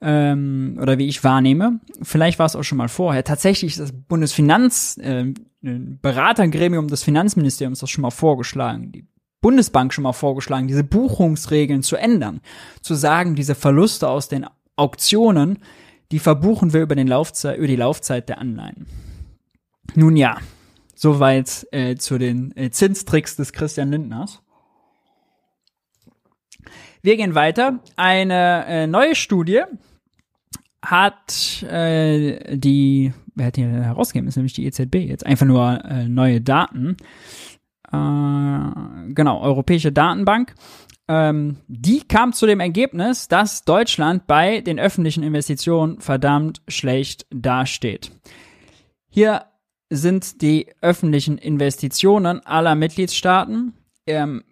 ähm, oder wie ich wahrnehme. Vielleicht war es auch schon mal vorher. Tatsächlich ist das Bundesfinanz äh, Beratergremium des Finanzministeriums das schon mal vorgeschlagen. Die Bundesbank schon mal vorgeschlagen, diese Buchungsregeln zu ändern, zu sagen, diese Verluste aus den Auktionen, die verbuchen wir über, den Laufzeit, über die Laufzeit der Anleihen. Nun ja, soweit äh, zu den äh, Zinstricks des Christian Lindners. Wir gehen weiter. Eine äh, neue Studie hat äh, die, wer hat die herausgegeben, ist nämlich die EZB jetzt, einfach nur äh, neue Daten äh, genau, Europäische Datenbank. Ähm, die kam zu dem Ergebnis, dass Deutschland bei den öffentlichen Investitionen verdammt schlecht dasteht. Hier sind die öffentlichen Investitionen aller Mitgliedstaaten im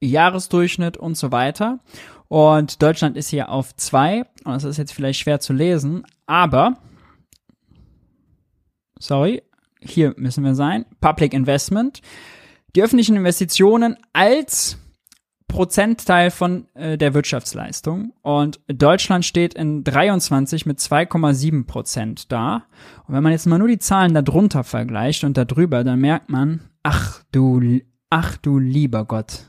Jahresdurchschnitt und so weiter. Und Deutschland ist hier auf zwei. Und das ist jetzt vielleicht schwer zu lesen, aber sorry, hier müssen wir sein. Public Investment die öffentlichen Investitionen als Prozentteil von äh, der Wirtschaftsleistung. Und Deutschland steht in 23 mit 2,7 Prozent da. Und wenn man jetzt mal nur die Zahlen darunter vergleicht und darüber, dann merkt man, ach du, ach du lieber Gott.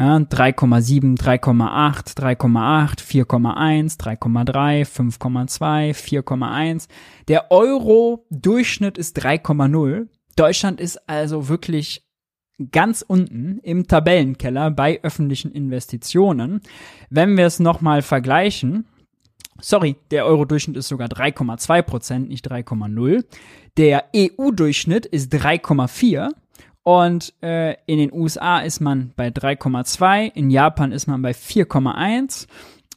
Ja, 3,7, 3,8, 3,8, 4,1, 3,3, 5,2, 4,1. Der Euro-Durchschnitt ist 3,0. Deutschland ist also wirklich ganz unten im Tabellenkeller bei öffentlichen Investitionen. Wenn wir es nochmal vergleichen, sorry, der Euro-Durchschnitt ist sogar 3,2 Prozent, nicht 3,0. Der EU-Durchschnitt ist 3,4 und äh, in den USA ist man bei 3,2, in Japan ist man bei 4,1.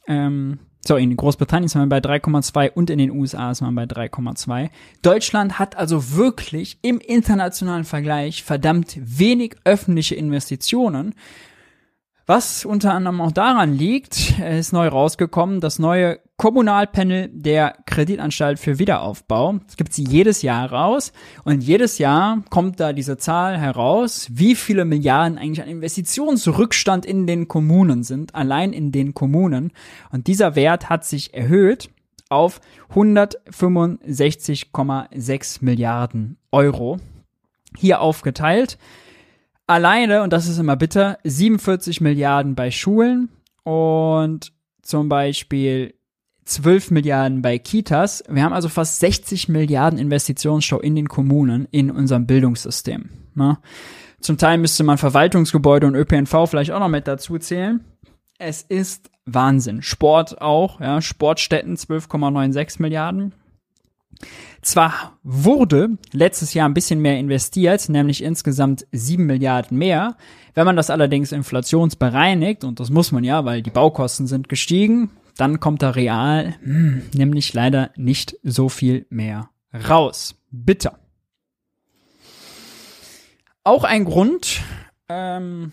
Ähm, so, in Großbritannien ist man bei 3,2 und in den USA ist man bei 3,2. Deutschland hat also wirklich im internationalen Vergleich verdammt wenig öffentliche Investitionen. Was unter anderem auch daran liegt, ist neu rausgekommen, das neue Kommunalpanel der Kreditanstalt für Wiederaufbau. Das gibt sie jedes Jahr raus und jedes Jahr kommt da diese Zahl heraus, wie viele Milliarden eigentlich an Investitionsrückstand in den Kommunen sind, allein in den Kommunen. Und dieser Wert hat sich erhöht auf 165,6 Milliarden Euro. Hier aufgeteilt alleine, und das ist immer bitter, 47 Milliarden bei Schulen und zum Beispiel 12 Milliarden bei Kitas. Wir haben also fast 60 Milliarden Investitionsstau in den Kommunen in unserem Bildungssystem. Ne? Zum Teil müsste man Verwaltungsgebäude und ÖPNV vielleicht auch noch mit dazu zählen. Es ist Wahnsinn. Sport auch, ja, Sportstätten 12,96 Milliarden. Zwar wurde letztes Jahr ein bisschen mehr investiert, nämlich insgesamt 7 Milliarden mehr. Wenn man das allerdings inflationsbereinigt, und das muss man ja, weil die Baukosten sind gestiegen, dann kommt da real hm, nämlich leider nicht so viel mehr raus. Bitter. Auch ein Grund, ähm,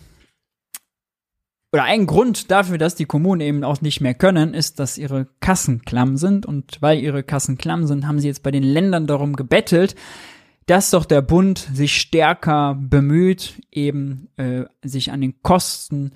oder ein Grund dafür, dass die Kommunen eben auch nicht mehr können, ist, dass ihre Kassen klamm sind. Und weil ihre Kassen klamm sind, haben sie jetzt bei den Ländern darum gebettelt, dass doch der Bund sich stärker bemüht, eben äh, sich an den Kosten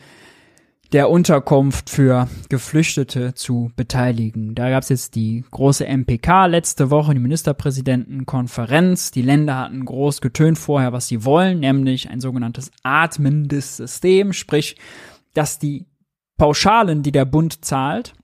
der Unterkunft für Geflüchtete zu beteiligen. Da gab es jetzt die große MPK letzte Woche, die Ministerpräsidentenkonferenz. Die Länder hatten groß getönt vorher, was sie wollen, nämlich ein sogenanntes atmendes System, sprich dass die Pauschalen, die der Bund zahlt,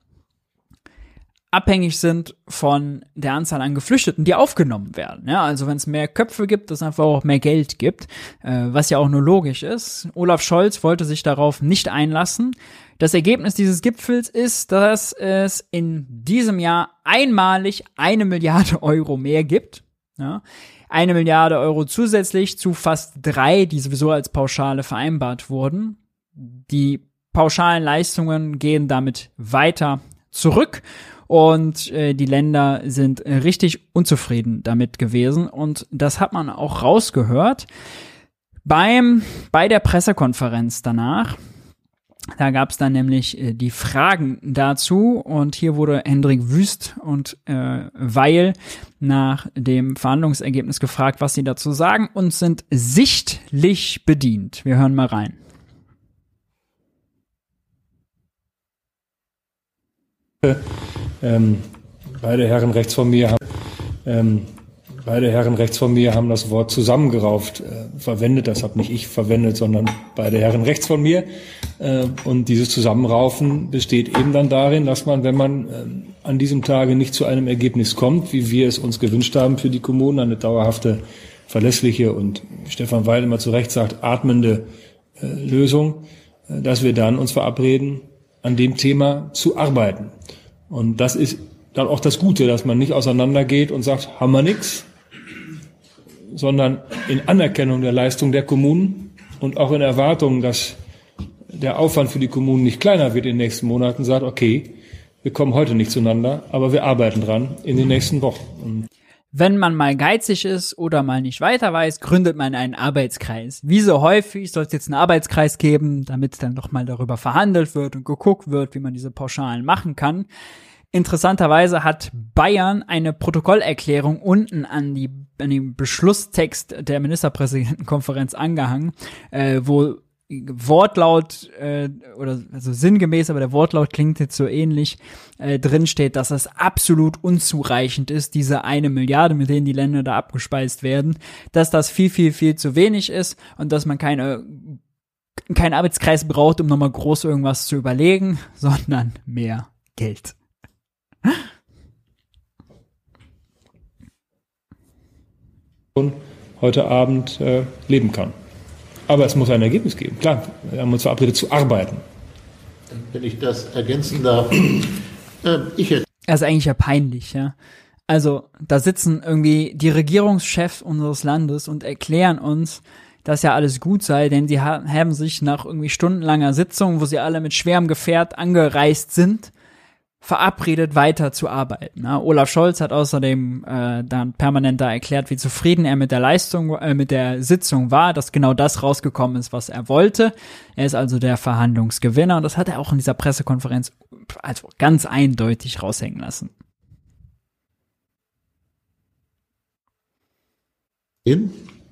abhängig sind von der Anzahl an Geflüchteten, die aufgenommen werden. Ja, also wenn es mehr Köpfe gibt, dass es einfach auch mehr Geld gibt, äh, was ja auch nur logisch ist. Olaf Scholz wollte sich darauf nicht einlassen. Das Ergebnis dieses Gipfels ist, dass es in diesem Jahr einmalig eine Milliarde Euro mehr gibt. Ja, eine Milliarde Euro zusätzlich zu fast drei, die sowieso als Pauschale vereinbart wurden. Die pauschalen Leistungen gehen damit weiter zurück und äh, die Länder sind richtig unzufrieden damit gewesen und das hat man auch rausgehört beim bei der Pressekonferenz danach Da gab es dann nämlich äh, die Fragen dazu und hier wurde Hendrik Wüst und äh, Weil nach dem Verhandlungsergebnis gefragt, was sie dazu sagen und sind sichtlich bedient. Wir hören mal rein. Ähm, beide Herren rechts von mir haben ähm, Beide Herren rechts von mir haben das Wort zusammengerauft äh, verwendet. Das habe nicht ich verwendet, sondern beide Herren rechts von mir. Äh, und dieses Zusammenraufen besteht eben dann darin, dass man, wenn man äh, an diesem Tage nicht zu einem Ergebnis kommt, wie wir es uns gewünscht haben für die Kommunen, eine dauerhafte, verlässliche und Stefan Weil immer zu Recht sagt, atmende äh, Lösung, äh, dass wir dann uns verabreden, an dem Thema zu arbeiten. Und das ist dann auch das Gute, dass man nicht auseinandergeht und sagt, haben wir nix, sondern in Anerkennung der Leistung der Kommunen und auch in Erwartung, dass der Aufwand für die Kommunen nicht kleiner wird in den nächsten Monaten, sagt, okay, wir kommen heute nicht zueinander, aber wir arbeiten dran in den nächsten Wochen. Wenn man mal geizig ist oder mal nicht weiter weiß, gründet man einen Arbeitskreis. Wie so häufig soll es jetzt einen Arbeitskreis geben, damit dann nochmal darüber verhandelt wird und geguckt wird, wie man diese Pauschalen machen kann. Interessanterweise hat Bayern eine Protokollerklärung unten an, die, an den Beschlusstext der Ministerpräsidentenkonferenz angehangen, äh, wo Wortlaut äh, oder also sinngemäß, aber der Wortlaut klingt jetzt so ähnlich, äh, drin steht, dass es absolut unzureichend ist, diese eine Milliarde, mit denen die Länder da abgespeist werden, dass das viel, viel, viel zu wenig ist und dass man keine keinen Arbeitskreis braucht, um nochmal groß irgendwas zu überlegen, sondern mehr Geld heute Abend äh, leben kann. Aber es muss ein Ergebnis geben. Klar, wir haben uns verabredet zu arbeiten. Wenn ich das ergänzen darf, äh, ich hätte. Das ist eigentlich ja peinlich, ja. Also, da sitzen irgendwie die Regierungschefs unseres Landes und erklären uns, dass ja alles gut sei, denn sie haben sich nach irgendwie stundenlanger Sitzung, wo sie alle mit schwerem Gefährt angereist sind, verabredet, weiter zu arbeiten. Ja, Olaf Scholz hat außerdem äh, dann permanent da erklärt, wie zufrieden er mit der Leistung, äh, mit der Sitzung war, dass genau das rausgekommen ist, was er wollte. Er ist also der Verhandlungsgewinner und das hat er auch in dieser Pressekonferenz also ganz eindeutig raushängen lassen.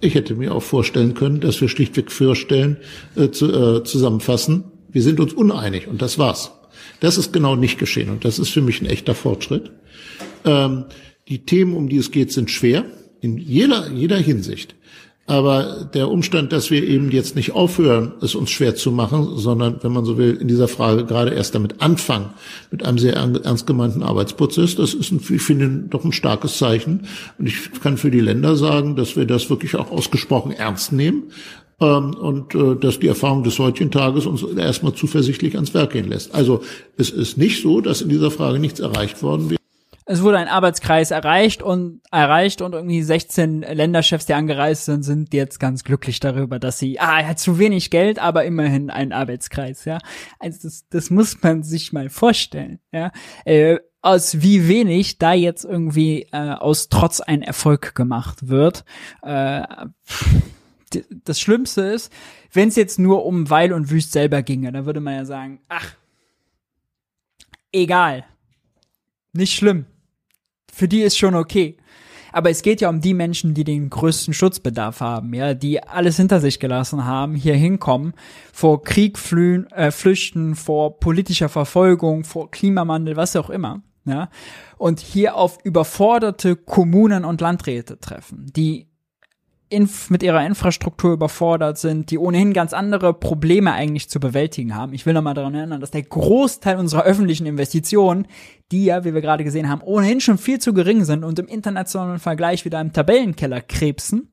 Ich hätte mir auch vorstellen können, dass wir schlichtweg vorstellen, äh, zu, äh, zusammenfassen, wir sind uns uneinig und das war's. Das ist genau nicht geschehen und das ist für mich ein echter Fortschritt. Ähm, die Themen, um die es geht, sind schwer in jeder, jeder Hinsicht. Aber der Umstand, dass wir eben jetzt nicht aufhören, es uns schwer zu machen, sondern, wenn man so will, in dieser Frage gerade erst damit anfangen, mit einem sehr ernst gemeinten Arbeitsprozess, das ist, ein, ich finde, doch ein starkes Zeichen. Und ich kann für die Länder sagen, dass wir das wirklich auch ausgesprochen ernst nehmen ähm, und äh, dass die Erfahrung des heutigen Tages uns erstmal zuversichtlich ans Werk gehen lässt. Also es ist nicht so, dass in dieser Frage nichts erreicht worden wäre. Es wurde ein Arbeitskreis erreicht und erreicht und irgendwie 16 Länderchefs, die angereist sind, sind jetzt ganz glücklich darüber, dass sie, ah, er hat zu wenig Geld, aber immerhin ein Arbeitskreis, ja. Also das, das muss man sich mal vorstellen, ja. Äh, aus wie wenig da jetzt irgendwie äh, aus Trotz ein Erfolg gemacht wird. Äh, das Schlimmste ist, wenn es jetzt nur um Weil und Wüst selber ginge, dann würde man ja sagen, ach, egal, nicht schlimm. Für die ist schon okay. Aber es geht ja um die Menschen, die den größten Schutzbedarf haben, ja, die alles hinter sich gelassen haben, hier hinkommen, vor Krieg flühen, äh, flüchten, vor politischer Verfolgung, vor Klimawandel, was auch immer, ja, und hier auf überforderte Kommunen und Landräte treffen, die Inf mit ihrer Infrastruktur überfordert sind, die ohnehin ganz andere Probleme eigentlich zu bewältigen haben. Ich will nochmal daran erinnern, dass der Großteil unserer öffentlichen Investitionen, die ja, wie wir gerade gesehen haben, ohnehin schon viel zu gering sind und im internationalen Vergleich wieder im Tabellenkeller krebsen,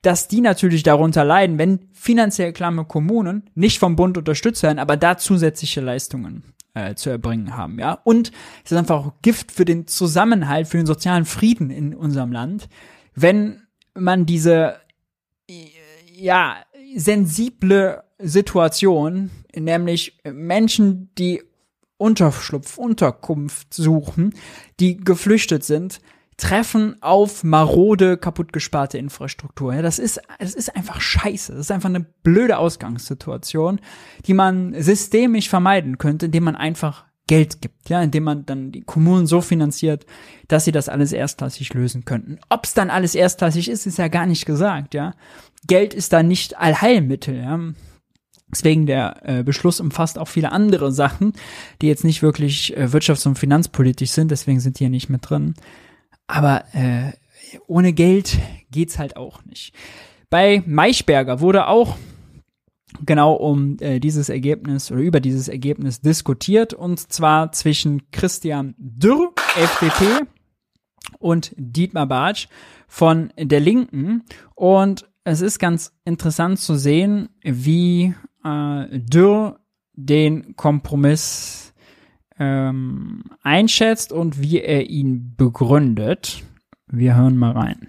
dass die natürlich darunter leiden, wenn finanziell klamme Kommunen nicht vom Bund unterstützt werden, aber da zusätzliche Leistungen äh, zu erbringen haben, ja. Und es ist einfach auch Gift für den Zusammenhalt, für den sozialen Frieden in unserem Land, wenn man diese ja sensible Situation, nämlich Menschen, die Unterschlupf, Unterkunft suchen, die geflüchtet sind, treffen auf marode, kaputtgesparte Infrastruktur. Ja, das ist, das ist einfach scheiße. Das ist einfach eine blöde Ausgangssituation, die man systemisch vermeiden könnte, indem man einfach Geld gibt, ja, indem man dann die Kommunen so finanziert, dass sie das alles erstklassig lösen könnten. Ob es dann alles erstklassig ist, ist ja gar nicht gesagt, ja. Geld ist da nicht Allheilmittel, ja. Deswegen der äh, Beschluss umfasst auch viele andere Sachen, die jetzt nicht wirklich äh, wirtschafts- und finanzpolitisch sind, deswegen sind die hier nicht mit drin. Aber äh, ohne Geld geht's halt auch nicht. Bei Maischberger wurde auch genau um äh, dieses Ergebnis oder über dieses Ergebnis diskutiert und zwar zwischen Christian Dürr, FDP und Dietmar Bartsch von der Linken und es ist ganz interessant zu sehen, wie äh, Dürr den Kompromiss ähm, einschätzt und wie er ihn begründet. Wir hören mal rein.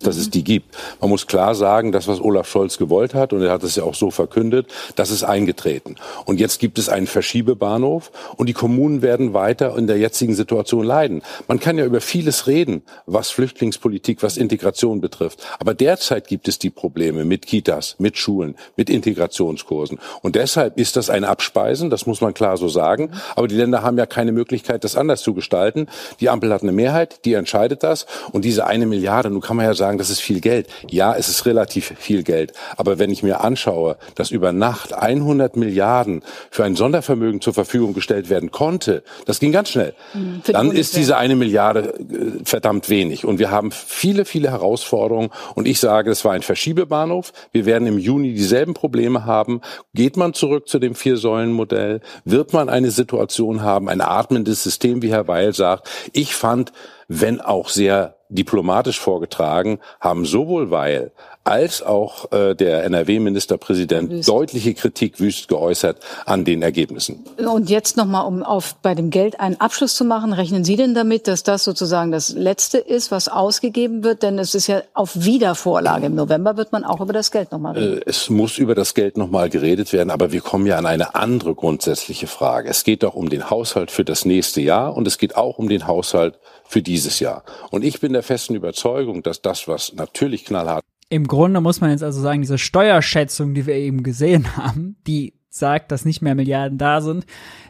Dass es die gibt. Man muss klar sagen, das, was Olaf Scholz gewollt hat, und er hat es ja auch so verkündet, das ist eingetreten. Und jetzt gibt es einen Verschiebebahnhof und die Kommunen werden weiter in der jetzigen Situation leiden. Man kann ja über vieles reden, was Flüchtlingspolitik, was Integration betrifft. Aber derzeit gibt es die Probleme mit Kitas, mit Schulen, mit Integrationskursen. Und deshalb ist das ein Abspeisen, das muss man klar so sagen. Aber die Länder haben ja keine Möglichkeit, das anders zu gestalten. Die Ampel hat eine Mehrheit, die entscheidet das. Und diese eine Milliarde, nun kann man ja sagen, sagen, das ist viel Geld. Ja, es ist relativ viel Geld. Aber wenn ich mir anschaue, dass über Nacht 100 Milliarden für ein Sondervermögen zur Verfügung gestellt werden konnte, das ging ganz schnell, mhm, dann ist diese eine Milliarde äh, verdammt wenig. Und wir haben viele, viele Herausforderungen. Und ich sage, es war ein Verschiebebahnhof. Wir werden im Juni dieselben Probleme haben. Geht man zurück zu dem Vier-Säulen-Modell? Wird man eine Situation haben, ein atmendes System, wie Herr Weil sagt? Ich fand, wenn auch sehr diplomatisch vorgetragen, haben sowohl Weil als auch äh, der NRW-Ministerpräsident Wüst. deutliche Kritik wüst geäußert an den Ergebnissen. Und jetzt nochmal, um auf bei dem Geld einen Abschluss zu machen, rechnen Sie denn damit, dass das sozusagen das Letzte ist, was ausgegeben wird? Denn es ist ja auf Wiedervorlage. Im November wird man auch über das Geld nochmal reden. Äh, es muss über das Geld nochmal geredet werden, aber wir kommen ja an eine andere grundsätzliche Frage. Es geht doch um den Haushalt für das nächste Jahr und es geht auch um den Haushalt für dieses Jahr. Und ich bin der festen Überzeugung, dass das, was natürlich knallhart im Grunde muss man jetzt also sagen, diese Steuerschätzung, die wir eben gesehen haben, die sagt, dass nicht mehr Milliarden da sind,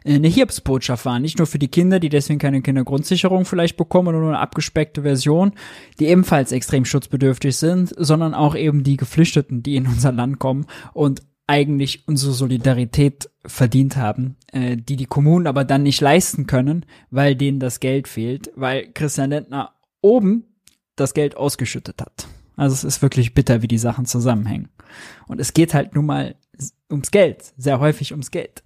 eine Hiobsbotschaft war. Nicht nur für die Kinder, die deswegen keine Kindergrundsicherung vielleicht bekommen oder nur eine abgespeckte Version, die ebenfalls extrem schutzbedürftig sind, sondern auch eben die Geflüchteten, die in unser Land kommen und eigentlich unsere Solidarität verdient haben, äh, die die Kommunen aber dann nicht leisten können, weil denen das Geld fehlt, weil Christian Lindner oben das Geld ausgeschüttet hat. Also es ist wirklich bitter, wie die Sachen zusammenhängen. Und es geht halt nun mal ums Geld, sehr häufig ums Geld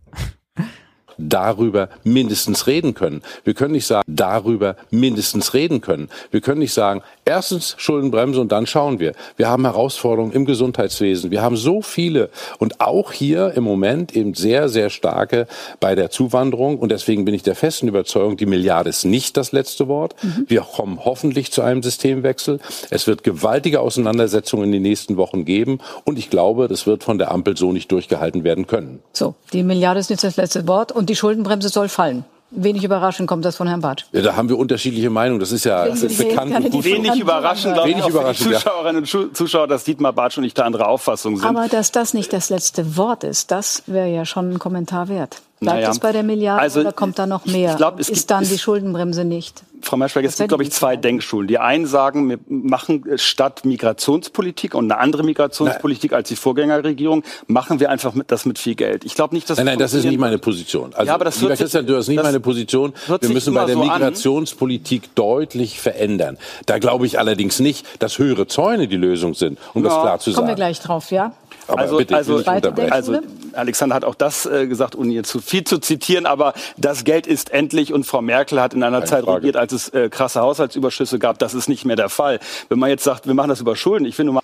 darüber mindestens reden können. Wir können nicht sagen, darüber mindestens reden können. Wir können nicht sagen, erstens Schuldenbremse und dann schauen wir. Wir haben Herausforderungen im Gesundheitswesen. Wir haben so viele und auch hier im Moment eben sehr, sehr starke bei der Zuwanderung. Und deswegen bin ich der festen Überzeugung, die Milliarde ist nicht das letzte Wort. Mhm. Wir kommen hoffentlich zu einem Systemwechsel. Es wird gewaltige Auseinandersetzungen in den nächsten Wochen geben. Und ich glaube, das wird von der Ampel so nicht durchgehalten werden können. So, die Milliarde ist nicht das letzte Wort. Und die Schuldenbremse soll fallen. Wenig überraschend kommt das von Herrn Bartsch. Ja, da haben wir unterschiedliche Meinungen. Das ist ja das ist bekannt. Und gut wenig überraschend, glaube wenig ich, überraschend, Zuschauerinnen und Zuschauer, dass Dietmar Bartsch und ich da andere Auffassung sind. Aber dass das nicht das letzte Wort ist, das wäre ja schon ein Kommentar wert. Bleibt naja. es bei der Milliarde also, oder kommt da noch mehr? Ich glaub, es ist gibt, dann die Schuldenbremse nicht? Frau Merschberg, es gibt, glaube ich, zwei Denkschulen. Die einen sagen, wir machen statt Migrationspolitik und eine andere Migrationspolitik als die Vorgängerregierung, machen wir einfach mit, das mit viel Geld. Ich glaube nicht, dass Nein, nein, das ist nicht meine Position. Also, ja, aber das lieber Christian, du hast nicht meine Position. Wir müssen bei der so Migrationspolitik an. deutlich verändern. Da glaube ich allerdings nicht, dass höhere Zäune die Lösung sind, um ja, das klar zu sagen. Kommen wir gleich drauf, ja? Aber also, bitte, also, also Alexander hat auch das äh, gesagt, ohne hier zu viel zu zitieren, aber das Geld ist endlich und Frau Merkel hat in einer Keine Zeit Frage. regiert, als es äh, krasse Haushaltsüberschüsse gab. Das ist nicht mehr der Fall. Wenn man jetzt sagt, wir machen das über Schulden, ich finde mal.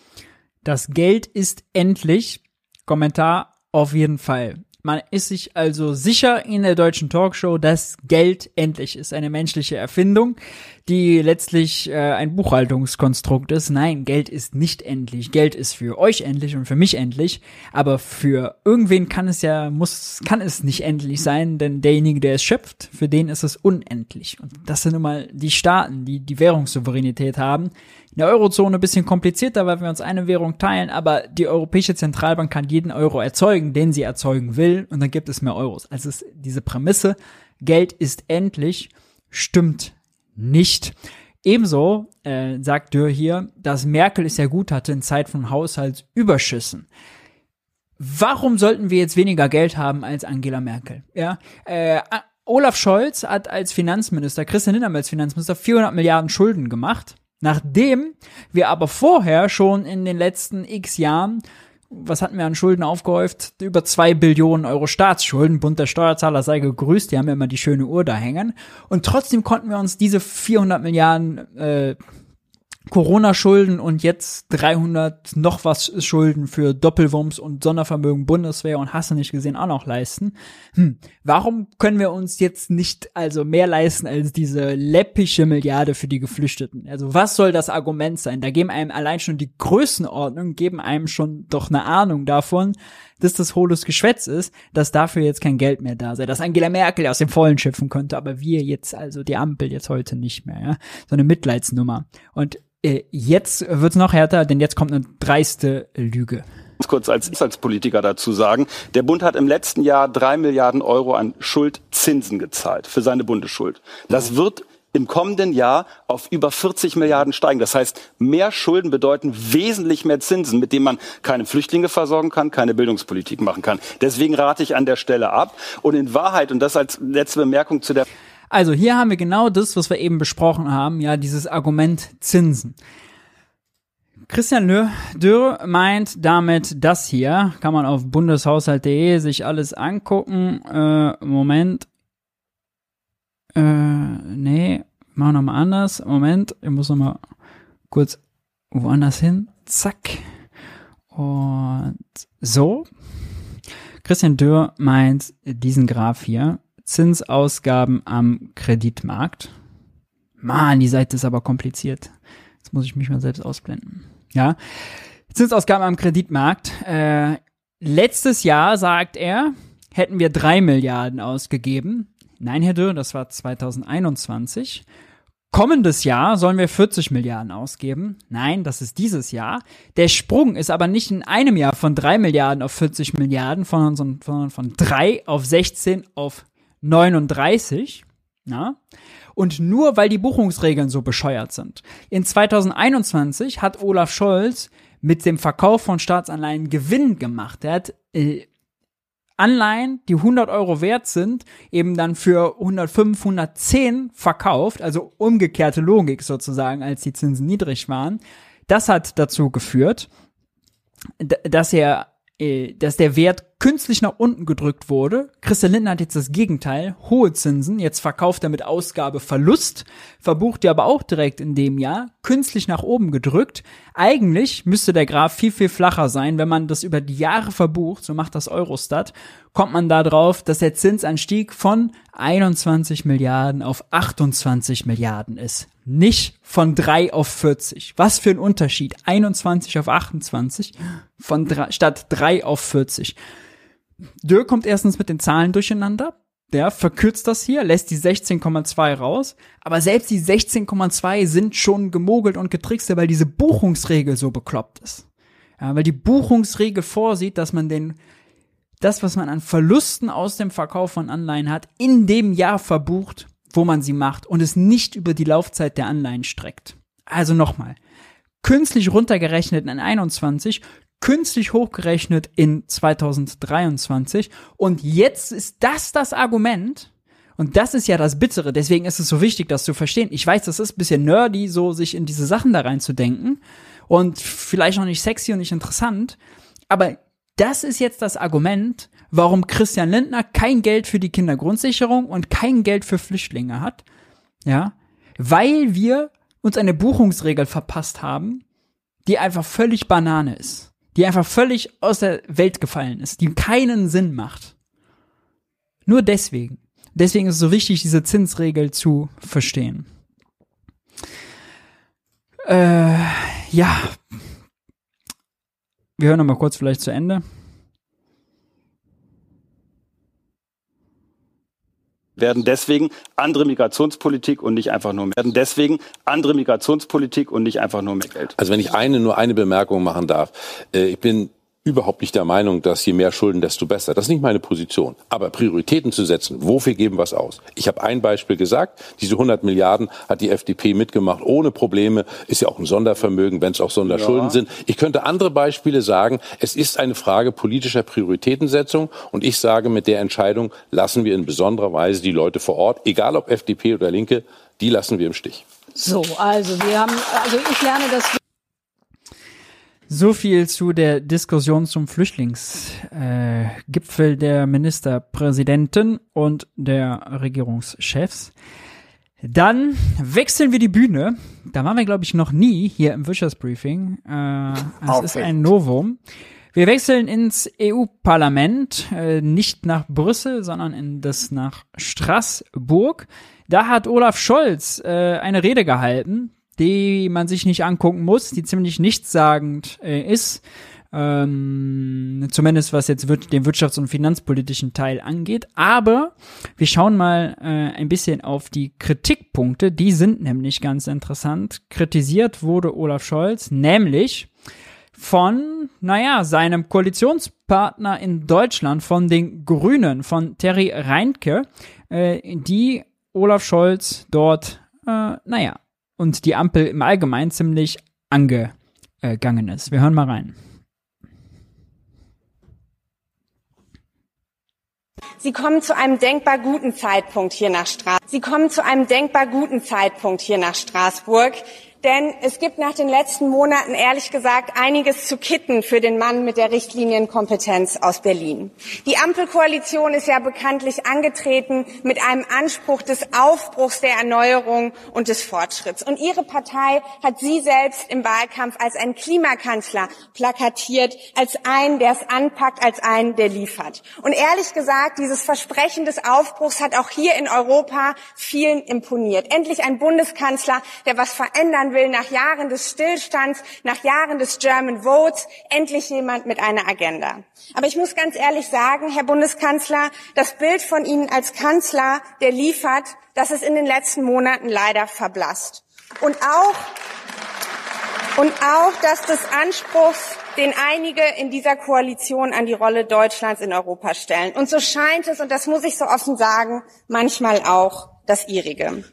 Das Geld ist endlich. Kommentar auf jeden Fall. Man ist sich also sicher in der deutschen Talkshow, dass Geld endlich ist eine menschliche Erfindung, die letztlich äh, ein Buchhaltungskonstrukt ist. Nein, Geld ist nicht endlich. Geld ist für euch endlich und für mich endlich. Aber für irgendwen kann es ja, muss, kann es nicht endlich sein, denn derjenige, der es schöpft, für den ist es unendlich. Und das sind nun mal die Staaten, die die Währungssouveränität haben. In der Eurozone ein bisschen komplizierter, weil wir uns eine Währung teilen, aber die Europäische Zentralbank kann jeden Euro erzeugen, den sie erzeugen will, und dann gibt es mehr Euros. Also diese Prämisse, Geld ist endlich, stimmt nicht. Ebenso äh, sagt Dürr hier, dass Merkel es ja gut hatte in Zeit von Haushaltsüberschüssen. Warum sollten wir jetzt weniger Geld haben als Angela Merkel? Ja, äh, Olaf Scholz hat als Finanzminister, Christian Lindner als Finanzminister 400 Milliarden Schulden gemacht. Nachdem wir aber vorher schon in den letzten x Jahren, was hatten wir an Schulden aufgehäuft? Über zwei Billionen Euro Staatsschulden. Bund der Steuerzahler sei gegrüßt, die haben ja immer die schöne Uhr da hängen. Und trotzdem konnten wir uns diese 400 Milliarden äh, Corona-Schulden und jetzt 300 noch was Schulden für Doppelwumms und Sondervermögen Bundeswehr und Hasse nicht gesehen auch noch leisten. Hm, warum können wir uns jetzt nicht also mehr leisten als diese läppische Milliarde für die Geflüchteten? Also was soll das Argument sein? Da geben einem allein schon die Größenordnung, geben einem schon doch eine Ahnung davon, dass das hohles Geschwätz ist, dass dafür jetzt kein Geld mehr da sei, dass Angela Merkel aus dem Vollen schimpfen könnte, aber wir jetzt, also die Ampel jetzt heute nicht mehr, ja. So eine Mitleidsnummer. Und äh, jetzt wird's noch härter, denn jetzt kommt eine dreiste Lüge Ganz kurz als, als Politiker dazu sagen. Der Bund hat im letzten Jahr drei Milliarden Euro an Schuldzinsen gezahlt für seine Bundesschuld. Das wird im kommenden Jahr auf über 40 Milliarden steigen. Das heißt, mehr Schulden bedeuten wesentlich mehr Zinsen, mit denen man keine Flüchtlinge versorgen kann, keine Bildungspolitik machen kann. Deswegen rate ich an der Stelle ab. Und in Wahrheit, und das als letzte Bemerkung zu der also hier haben wir genau das, was wir eben besprochen haben, ja, dieses Argument Zinsen. Christian Dürr meint damit das hier, kann man auf bundeshaushalt.de sich alles angucken. Äh, Moment. Äh, nee, machen wir nochmal anders. Moment, ich muss nochmal kurz woanders hin. Zack. Und so. Christian Dürr meint diesen Graph hier. Zinsausgaben am Kreditmarkt. Mann, die Seite ist aber kompliziert. Jetzt muss ich mich mal selbst ausblenden. Ja. Zinsausgaben am Kreditmarkt. Äh, letztes Jahr, sagt er, hätten wir drei Milliarden ausgegeben. Nein, Herr Dürr, das war 2021. Kommendes Jahr sollen wir 40 Milliarden ausgeben. Nein, das ist dieses Jahr. Der Sprung ist aber nicht in einem Jahr von 3 Milliarden auf 40 Milliarden, sondern von, von 3 auf 16 auf 39. Na? Und nur weil die Buchungsregeln so bescheuert sind. In 2021 hat Olaf Scholz mit dem Verkauf von Staatsanleihen Gewinn gemacht. Er hat äh, Anleihen, die 100 Euro wert sind, eben dann für 105, 110 verkauft, also umgekehrte Logik sozusagen, als die Zinsen niedrig waren. Das hat dazu geführt, dass er dass der Wert künstlich nach unten gedrückt wurde. Christian Lindner hat jetzt das Gegenteil, hohe Zinsen, jetzt verkauft er mit Ausgabe Verlust, verbucht er aber auch direkt in dem Jahr, künstlich nach oben gedrückt. Eigentlich müsste der Graph viel, viel flacher sein, wenn man das über die Jahre verbucht, so macht das Eurostat, kommt man da drauf, dass der Zinsanstieg von 21 Milliarden auf 28 Milliarden ist nicht von 3 auf 40. Was für ein Unterschied. 21 auf 28 von 3, statt 3 auf 40. Dürr kommt erstens mit den Zahlen durcheinander. Der verkürzt das hier, lässt die 16,2 raus. Aber selbst die 16,2 sind schon gemogelt und getrickst, weil diese Buchungsregel so bekloppt ist. Ja, weil die Buchungsregel vorsieht, dass man den das, was man an Verlusten aus dem Verkauf von Anleihen hat, in dem Jahr verbucht wo man sie macht und es nicht über die Laufzeit der Anleihen streckt. Also nochmal. Künstlich runtergerechnet in 21, künstlich hochgerechnet in 2023 und jetzt ist das das Argument, und das ist ja das Bittere, deswegen ist es so wichtig, das zu verstehen. Ich weiß, das ist ein bisschen nerdy, so sich in diese Sachen da reinzudenken und vielleicht noch nicht sexy und nicht interessant, aber das ist jetzt das Argument, warum Christian Lindner kein Geld für die Kindergrundsicherung und kein Geld für Flüchtlinge hat. Ja, weil wir uns eine Buchungsregel verpasst haben, die einfach völlig Banane ist, die einfach völlig aus der Welt gefallen ist, die keinen Sinn macht. Nur deswegen. Deswegen ist es so wichtig, diese Zinsregel zu verstehen. Äh, ja. Wir hören noch mal kurz vielleicht zu Ende. Werden deswegen andere Migrationspolitik und nicht einfach nur mehr, werden deswegen andere Migrationspolitik und nicht einfach nur mehr Geld. Also wenn ich eine nur eine Bemerkung machen darf, äh, ich bin überhaupt nicht der Meinung, dass je mehr Schulden, desto besser. Das ist nicht meine Position. Aber Prioritäten zu setzen, wofür geben wir es aus? Ich habe ein Beispiel gesagt, diese 100 Milliarden hat die FDP mitgemacht, ohne Probleme, ist ja auch ein Sondervermögen, wenn es auch Sonderschulden ja. sind. Ich könnte andere Beispiele sagen, es ist eine Frage politischer Prioritätensetzung und ich sage, mit der Entscheidung lassen wir in besonderer Weise die Leute vor Ort, egal ob FDP oder Linke, die lassen wir im Stich. So, also wir haben, also ich lerne das so viel zu der Diskussion zum Flüchtlingsgipfel äh, der Ministerpräsidenten und der Regierungschefs. Dann wechseln wir die Bühne. Da waren wir, glaube ich, noch nie hier im Wirtschaftsbriefing. Äh, es ist ein Novum. Wir wechseln ins EU-Parlament, äh, nicht nach Brüssel, sondern in das nach Straßburg. Da hat Olaf Scholz äh, eine Rede gehalten, die man sich nicht angucken muss, die ziemlich nichtssagend äh, ist. Ähm, zumindest was jetzt wird, den wirtschafts- und finanzpolitischen Teil angeht. Aber wir schauen mal äh, ein bisschen auf die Kritikpunkte. Die sind nämlich ganz interessant. Kritisiert wurde Olaf Scholz nämlich von, naja, seinem Koalitionspartner in Deutschland, von den Grünen, von Terry Reintke, äh, die Olaf Scholz dort, äh, naja, und die Ampel im Allgemeinen ziemlich angegangen ist. Wir hören mal rein. Sie kommen zu einem denkbar guten Zeitpunkt hier nach Straßburg. Sie kommen zu einem denkbar guten Zeitpunkt hier nach Straßburg. Denn es gibt nach den letzten Monaten ehrlich gesagt einiges zu kitten für den Mann mit der Richtlinienkompetenz aus Berlin. Die Ampelkoalition ist ja bekanntlich angetreten mit einem Anspruch des Aufbruchs der Erneuerung und des Fortschritts. Und ihre Partei hat sie selbst im Wahlkampf als einen Klimakanzler plakatiert, als einen, der es anpackt, als einen, der liefert. Und ehrlich gesagt, dieses Versprechen des Aufbruchs hat auch hier in Europa vielen imponiert. Endlich ein Bundeskanzler, der was verändern will nach Jahren des Stillstands, nach Jahren des German Votes, endlich jemand mit einer Agenda. Aber ich muss ganz ehrlich sagen, Herr Bundeskanzler, das Bild von Ihnen als Kanzler, der liefert, das ist in den letzten Monaten leider verblasst. Und auch, und auch das des Anspruchs, den einige in dieser Koalition an die Rolle Deutschlands in Europa stellen. Und so scheint es, und das muss ich so offen sagen, manchmal auch das ihrige.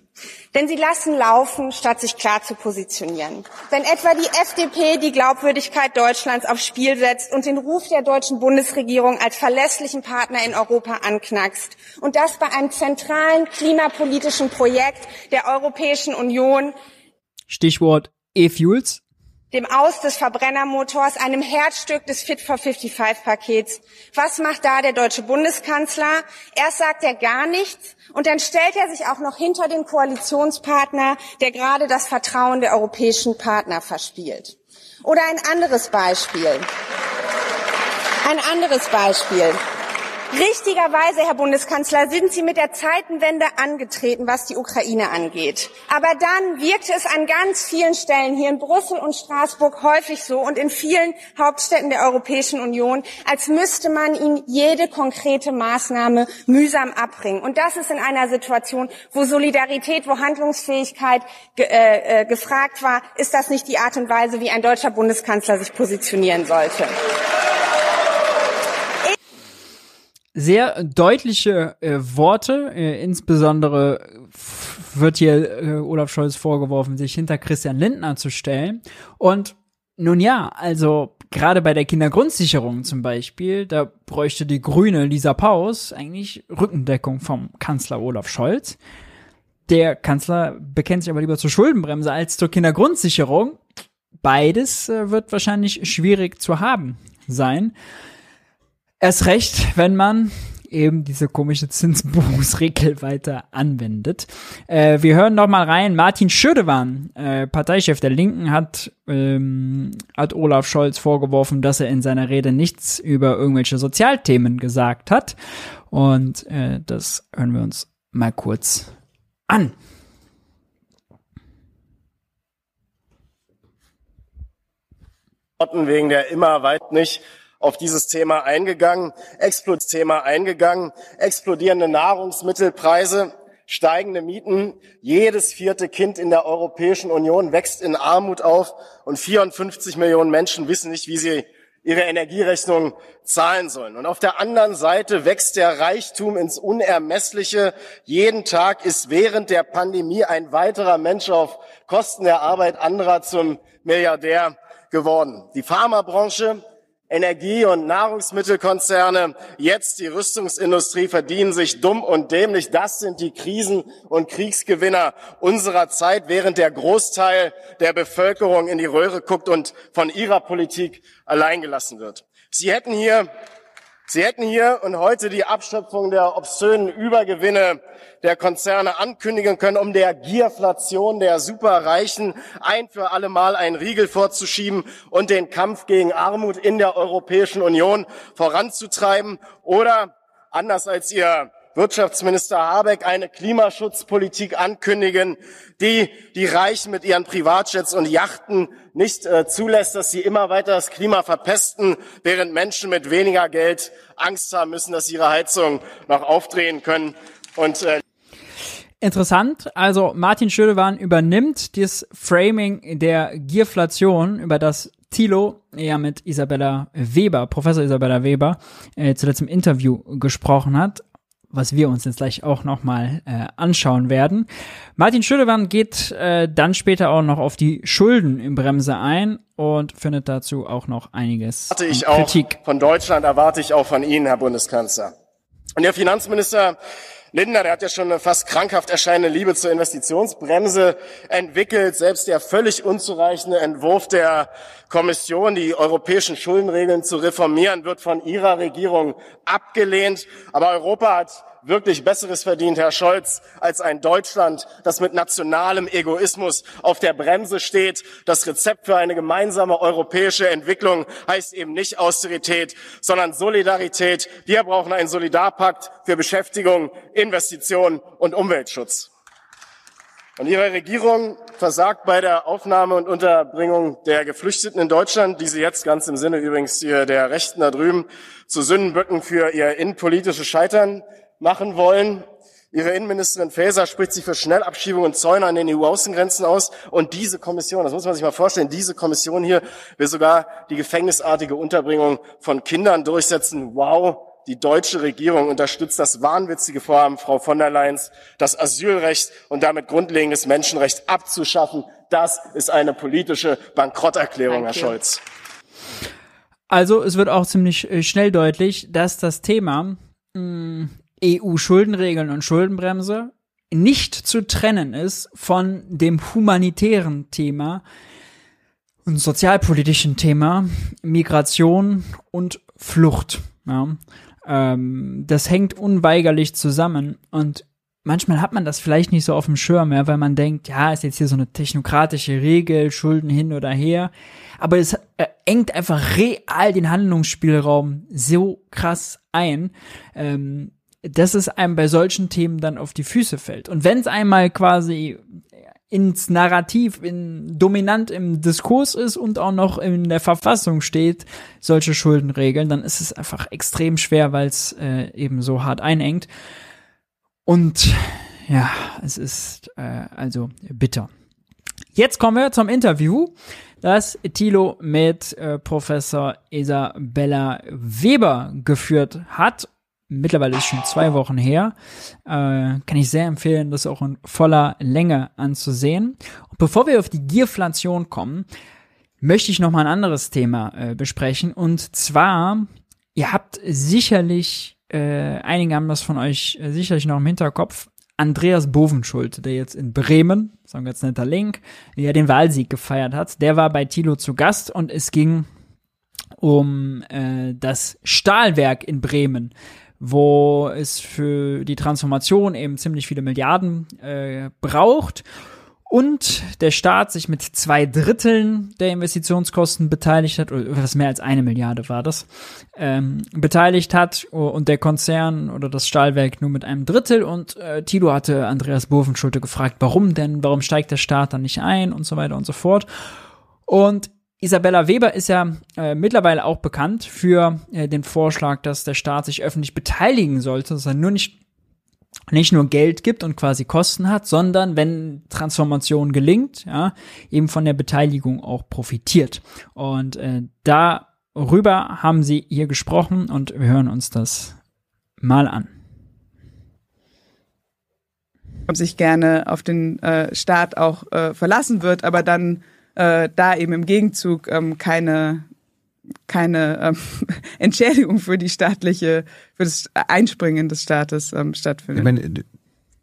Denn sie lassen laufen, statt sich klar zu positionieren. Wenn etwa die FDP die Glaubwürdigkeit Deutschlands aufs Spiel setzt und den Ruf der deutschen Bundesregierung als verlässlichen Partner in Europa anknackst und das bei einem zentralen klimapolitischen Projekt der Europäischen Union Stichwort E-Fuels dem Aus des Verbrennermotors, einem Herzstück des Fit for 55 Pakets. Was macht da der deutsche Bundeskanzler? Erst sagt er gar nichts und dann stellt er sich auch noch hinter den Koalitionspartner, der gerade das Vertrauen der europäischen Partner verspielt. Oder ein anderes Beispiel. Ein anderes Beispiel. Richtigerweise, Herr Bundeskanzler, sind Sie mit der Zeitenwende angetreten, was die Ukraine angeht. Aber dann wirkte es an ganz vielen Stellen hier in Brüssel und Straßburg häufig so und in vielen Hauptstädten der Europäischen Union, als müsste man Ihnen jede konkrete Maßnahme mühsam abbringen. Und das ist in einer Situation, wo Solidarität, wo Handlungsfähigkeit ge äh, äh gefragt war, ist das nicht die Art und Weise, wie ein deutscher Bundeskanzler sich positionieren sollte sehr deutliche äh, Worte, äh, insbesondere wird hier äh, Olaf Scholz vorgeworfen, sich hinter Christian Lindner zu stellen. Und nun ja, also gerade bei der Kindergrundsicherung zum Beispiel, da bräuchte die grüne Lisa Paus eigentlich Rückendeckung vom Kanzler Olaf Scholz. Der Kanzler bekennt sich aber lieber zur Schuldenbremse als zur Kindergrundsicherung. Beides äh, wird wahrscheinlich schwierig zu haben sein. Erst recht, wenn man eben diese komische Zinsbuchungsregel weiter anwendet. Äh, wir hören noch mal rein. Martin Schödewan, äh, Parteichef der Linken, hat, ähm, hat Olaf Scholz vorgeworfen, dass er in seiner Rede nichts über irgendwelche Sozialthemen gesagt hat. Und äh, das hören wir uns mal kurz an. Wegen der immer weit nicht auf dieses Thema eingegangen, Explod-Thema eingegangen, explodierende Nahrungsmittelpreise, steigende Mieten. Jedes vierte Kind in der Europäischen Union wächst in Armut auf und 54 Millionen Menschen wissen nicht, wie sie ihre Energierechnung zahlen sollen. Und auf der anderen Seite wächst der Reichtum ins Unermessliche. Jeden Tag ist während der Pandemie ein weiterer Mensch auf Kosten der Arbeit anderer zum Milliardär geworden. Die Pharmabranche Energie- und Nahrungsmittelkonzerne, jetzt die Rüstungsindustrie verdienen sich dumm und dämlich. Das sind die Krisen- und Kriegsgewinner unserer Zeit, während der Großteil der Bevölkerung in die Röhre guckt und von ihrer Politik alleingelassen wird. Sie hätten hier Sie hätten hier und heute die Abschöpfung der obszönen Übergewinne der Konzerne ankündigen können, um der Gierflation der Superreichen ein für alle Mal einen Riegel vorzuschieben und den Kampf gegen Armut in der Europäischen Union voranzutreiben. Oder anders als ihr Wirtschaftsminister Habeck eine Klimaschutzpolitik ankündigen, die die Reichen mit ihren Privatjets und Yachten nicht äh, zulässt, dass sie immer weiter das Klima verpesten, während Menschen mit weniger Geld Angst haben müssen, dass sie ihre Heizung noch aufdrehen können. Und äh Interessant, also Martin Schödewan übernimmt das Framing der Gierflation, über das Thilo ja mit Isabella Weber, Professor Isabella Weber, äh, zuletzt im Interview gesprochen hat was wir uns jetzt gleich auch nochmal äh, anschauen werden. Martin Schülewan geht äh, dann später auch noch auf die Schulden im Bremse ein und findet dazu auch noch einiges erwarte ich Kritik. Auch von Deutschland erwarte ich auch von Ihnen, Herr Bundeskanzler. Und der Finanzminister Lindner, der hat ja schon eine fast krankhaft erscheinende Liebe zur Investitionsbremse entwickelt. Selbst der völlig unzureichende Entwurf der Kommission, die europäischen Schuldenregeln zu reformieren, wird von Ihrer Regierung abgelehnt. Aber Europa hat wirklich Besseres verdient, Herr Scholz, als ein Deutschland, das mit nationalem Egoismus auf der Bremse steht. Das Rezept für eine gemeinsame europäische Entwicklung heißt eben nicht Austerität, sondern Solidarität. Wir brauchen einen Solidarpakt für Beschäftigung, Investitionen und Umweltschutz. Und Ihre Regierung versagt bei der Aufnahme und Unterbringung der Geflüchteten in Deutschland, die Sie jetzt ganz im Sinne übrigens der Rechten da drüben zu Sündenböcken für ihr innenpolitisches Scheitern machen wollen. Ihre Innenministerin Faeser spricht sich für Schnellabschiebung und Zäune an den EU-Außengrenzen aus. Und diese Kommission, das muss man sich mal vorstellen, diese Kommission hier will sogar die gefängnisartige Unterbringung von Kindern durchsetzen. Wow, die deutsche Regierung unterstützt das wahnwitzige Vorhaben Frau von der Leyen, das Asylrecht und damit grundlegendes Menschenrecht abzuschaffen. Das ist eine politische Bankrotterklärung, Herr Scholz. Also es wird auch ziemlich äh, schnell deutlich, dass das Thema mh, mm, EU-Schuldenregeln und Schuldenbremse nicht zu trennen ist von dem humanitären Thema und sozialpolitischen Thema Migration und Flucht. Ja. Ähm, das hängt unweigerlich zusammen und manchmal hat man das vielleicht nicht so auf dem Schirm, ja, weil man denkt, ja, ist jetzt hier so eine technokratische Regel, Schulden hin oder her. Aber es äh, engt einfach real den Handlungsspielraum so krass ein. Ähm, dass es einem bei solchen Themen dann auf die Füße fällt. Und wenn es einmal quasi ins Narrativ, in, dominant im Diskurs ist und auch noch in der Verfassung steht, solche Schuldenregeln, dann ist es einfach extrem schwer, weil es äh, eben so hart einengt. Und ja, es ist äh, also bitter. Jetzt kommen wir zum Interview, das Thilo mit äh, Professor Isabella Weber geführt hat mittlerweile ist schon zwei Wochen her. Äh, kann ich sehr empfehlen, das auch in voller Länge anzusehen. Und bevor wir auf die Gierflation kommen, möchte ich noch mal ein anderes Thema äh, besprechen. Und zwar, ihr habt sicherlich, äh, einige haben das von euch äh, sicherlich noch im Hinterkopf, Andreas Bovenschuld, der jetzt in Bremen, so ein ganz netter Link, ja den Wahlsieg gefeiert hat, der war bei Thilo zu Gast und es ging um äh, das Stahlwerk in Bremen wo es für die Transformation eben ziemlich viele Milliarden äh, braucht. Und der Staat sich mit zwei Dritteln der Investitionskosten beteiligt hat, oder was mehr als eine Milliarde war das, ähm, beteiligt hat. Und der Konzern oder das Stahlwerk nur mit einem Drittel. Und äh, Tilo hatte Andreas Burfenschulte gefragt, warum denn, warum steigt der Staat dann nicht ein? Und so weiter und so fort. Und Isabella Weber ist ja äh, mittlerweile auch bekannt für äh, den Vorschlag, dass der Staat sich öffentlich beteiligen sollte, dass er nur nicht nicht nur Geld gibt und quasi Kosten hat, sondern wenn Transformation gelingt, ja, eben von der Beteiligung auch profitiert. Und äh, darüber haben sie hier gesprochen und wir hören uns das mal an. sich gerne auf den äh, Staat auch äh, verlassen wird, aber dann äh, da eben im Gegenzug ähm, keine keine ähm, Entschädigung für die staatliche, für das Einspringen des Staates ähm, stattfindet. Ich meine,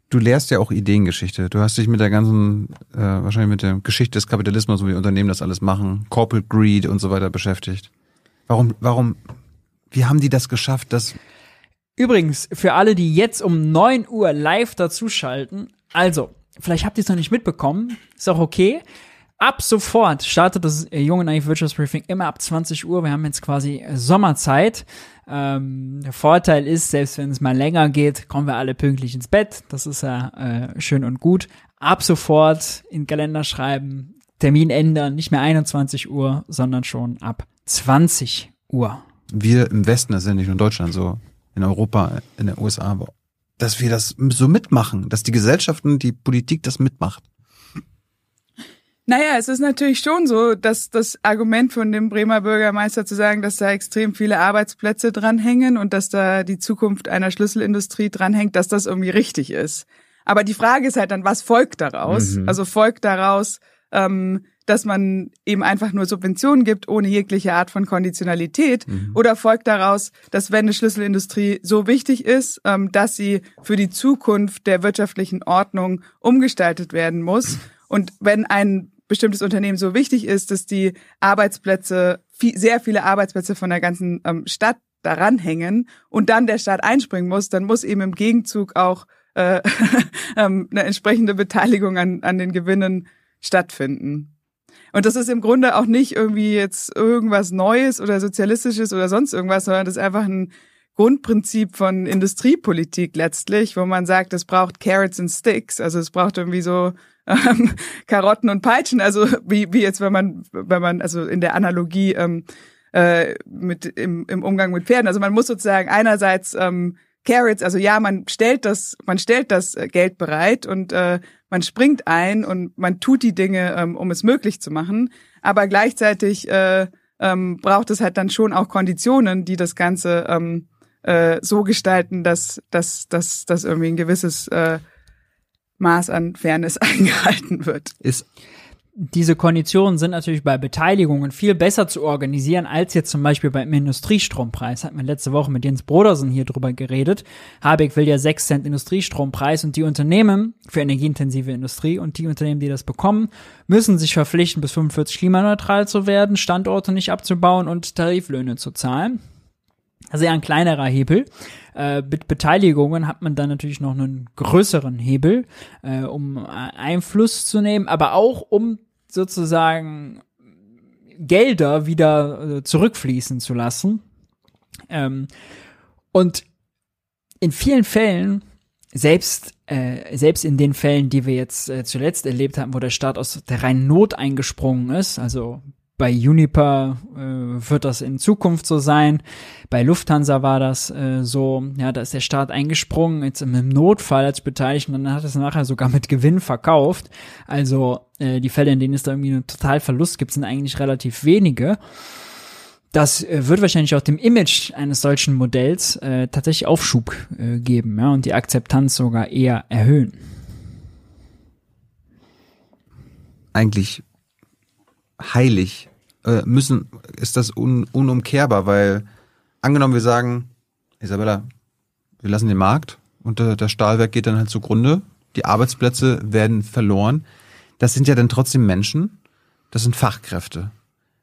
du lehrst ja auch Ideengeschichte. Du hast dich mit der ganzen, äh, wahrscheinlich mit der Geschichte des Kapitalismus und wie Unternehmen das alles machen, Corporate Greed und so weiter beschäftigt. Warum, warum, wie haben die das geschafft, dass Übrigens, für alle, die jetzt um 9 Uhr live dazuschalten, also, vielleicht habt ihr es noch nicht mitbekommen, ist auch okay. Ab sofort startet das junge Naiv Wirtschaftsbriefing immer ab 20 Uhr. Wir haben jetzt quasi äh, Sommerzeit. Ähm, der Vorteil ist, selbst wenn es mal länger geht, kommen wir alle pünktlich ins Bett. Das ist ja äh, schön und gut. Ab sofort in Kalender schreiben, Termin ändern, nicht mehr 21 Uhr, sondern schon ab 20 Uhr. Wir im Westen, das ist ja nicht nur in Deutschland so, in Europa, in den USA, dass wir das so mitmachen, dass die Gesellschaften, die Politik das mitmacht. Naja, es ist natürlich schon so, dass das Argument von dem Bremer Bürgermeister zu sagen, dass da extrem viele Arbeitsplätze dranhängen und dass da die Zukunft einer Schlüsselindustrie dranhängt, dass das irgendwie richtig ist. Aber die Frage ist halt dann, was folgt daraus? Mhm. Also folgt daraus, ähm, dass man eben einfach nur Subventionen gibt, ohne jegliche Art von Konditionalität? Mhm. Oder folgt daraus, dass wenn eine Schlüsselindustrie so wichtig ist, ähm, dass sie für die Zukunft der wirtschaftlichen Ordnung umgestaltet werden muss? Und wenn ein bestimmtes Unternehmen so wichtig ist, dass die Arbeitsplätze, sehr viele Arbeitsplätze von der ganzen ähm, Stadt daran hängen und dann der Staat einspringen muss, dann muss eben im Gegenzug auch äh, ähm, eine entsprechende Beteiligung an, an den Gewinnen stattfinden. Und das ist im Grunde auch nicht irgendwie jetzt irgendwas Neues oder Sozialistisches oder sonst irgendwas, sondern das ist einfach ein Grundprinzip von Industriepolitik letztlich, wo man sagt, es braucht Carrots and Sticks, also es braucht irgendwie so ähm, Karotten und Peitschen, also wie, wie jetzt, wenn man, wenn man, also in der Analogie ähm, äh, mit im, im Umgang mit Pferden. Also man muss sozusagen einerseits ähm, Carrots, also ja, man stellt das, man stellt das äh, Geld bereit und äh, man springt ein und man tut die Dinge, ähm, um es möglich zu machen, aber gleichzeitig äh, ähm, braucht es halt dann schon auch Konditionen, die das Ganze ähm, äh, so gestalten, dass, dass, dass, dass irgendwie ein gewisses äh, Maß an Fairness eingehalten wird. Ist diese Konditionen sind natürlich bei Beteiligungen viel besser zu organisieren als jetzt zum Beispiel beim Industriestrompreis. Hat man letzte Woche mit Jens Brodersen hier drüber geredet. Habeck will ja 6 Cent Industriestrompreis und die Unternehmen für energieintensive Industrie und die Unternehmen, die das bekommen, müssen sich verpflichten, bis 45 klimaneutral zu werden, Standorte nicht abzubauen und Tariflöhne zu zahlen. Also eher ein kleinerer Hebel. Äh, mit Beteiligungen hat man dann natürlich noch einen größeren Hebel, äh, um Einfluss zu nehmen, aber auch um sozusagen Gelder wieder äh, zurückfließen zu lassen. Ähm, und in vielen Fällen, selbst, äh, selbst in den Fällen, die wir jetzt äh, zuletzt erlebt haben, wo der Staat aus der reinen Not eingesprungen ist, also bei Uniper äh, wird das in Zukunft so sein. Bei Lufthansa war das äh, so, ja, da ist der Staat eingesprungen, jetzt im Notfall als Beteiligten, dann hat es nachher sogar mit Gewinn verkauft. Also äh, die Fälle, in denen es da irgendwie einen Totalverlust gibt, sind eigentlich relativ wenige. Das äh, wird wahrscheinlich auch dem Image eines solchen Modells äh, tatsächlich Aufschub äh, geben, ja, und die Akzeptanz sogar eher erhöhen. Eigentlich heilig äh, müssen, ist das un, unumkehrbar, weil angenommen wir sagen, Isabella, wir lassen den Markt und der, der Stahlwerk geht dann halt zugrunde, die Arbeitsplätze werden verloren. Das sind ja dann trotzdem Menschen, das sind Fachkräfte.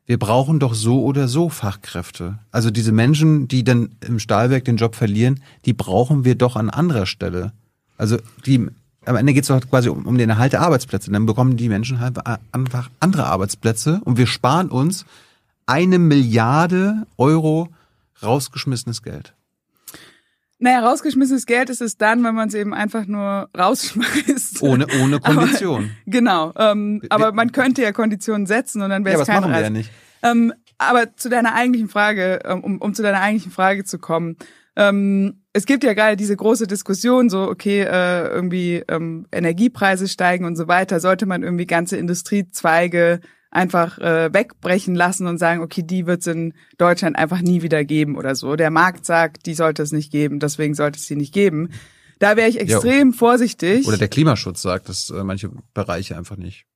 Wir brauchen doch so oder so Fachkräfte. Also diese Menschen, die dann im Stahlwerk den Job verlieren, die brauchen wir doch an anderer Stelle. Also die am Ende geht es doch quasi um, um den Erhalt der Arbeitsplätze. Und dann bekommen die Menschen halt einfach andere Arbeitsplätze und wir sparen uns eine Milliarde Euro rausgeschmissenes Geld. Naja, rausgeschmissenes Geld ist es dann, wenn man es eben einfach nur rausschmeißt. Ohne, ohne Kondition. Aber, genau. Ähm, aber man könnte ja Konditionen setzen und dann wäre es ja, kein machen wir ja nicht. Ähm, aber zu deiner eigentlichen Frage, ähm, um, um zu deiner eigentlichen Frage zu kommen. Ähm, es gibt ja gerade diese große Diskussion, so okay, äh, irgendwie ähm, Energiepreise steigen und so weiter. Sollte man irgendwie ganze Industriezweige einfach äh, wegbrechen lassen und sagen, okay, die wird es in Deutschland einfach nie wieder geben oder so. Der Markt sagt, die sollte es nicht geben, deswegen sollte es sie nicht geben. Da wäre ich extrem ja. vorsichtig. Oder der Klimaschutz sagt, dass äh, manche Bereiche einfach nicht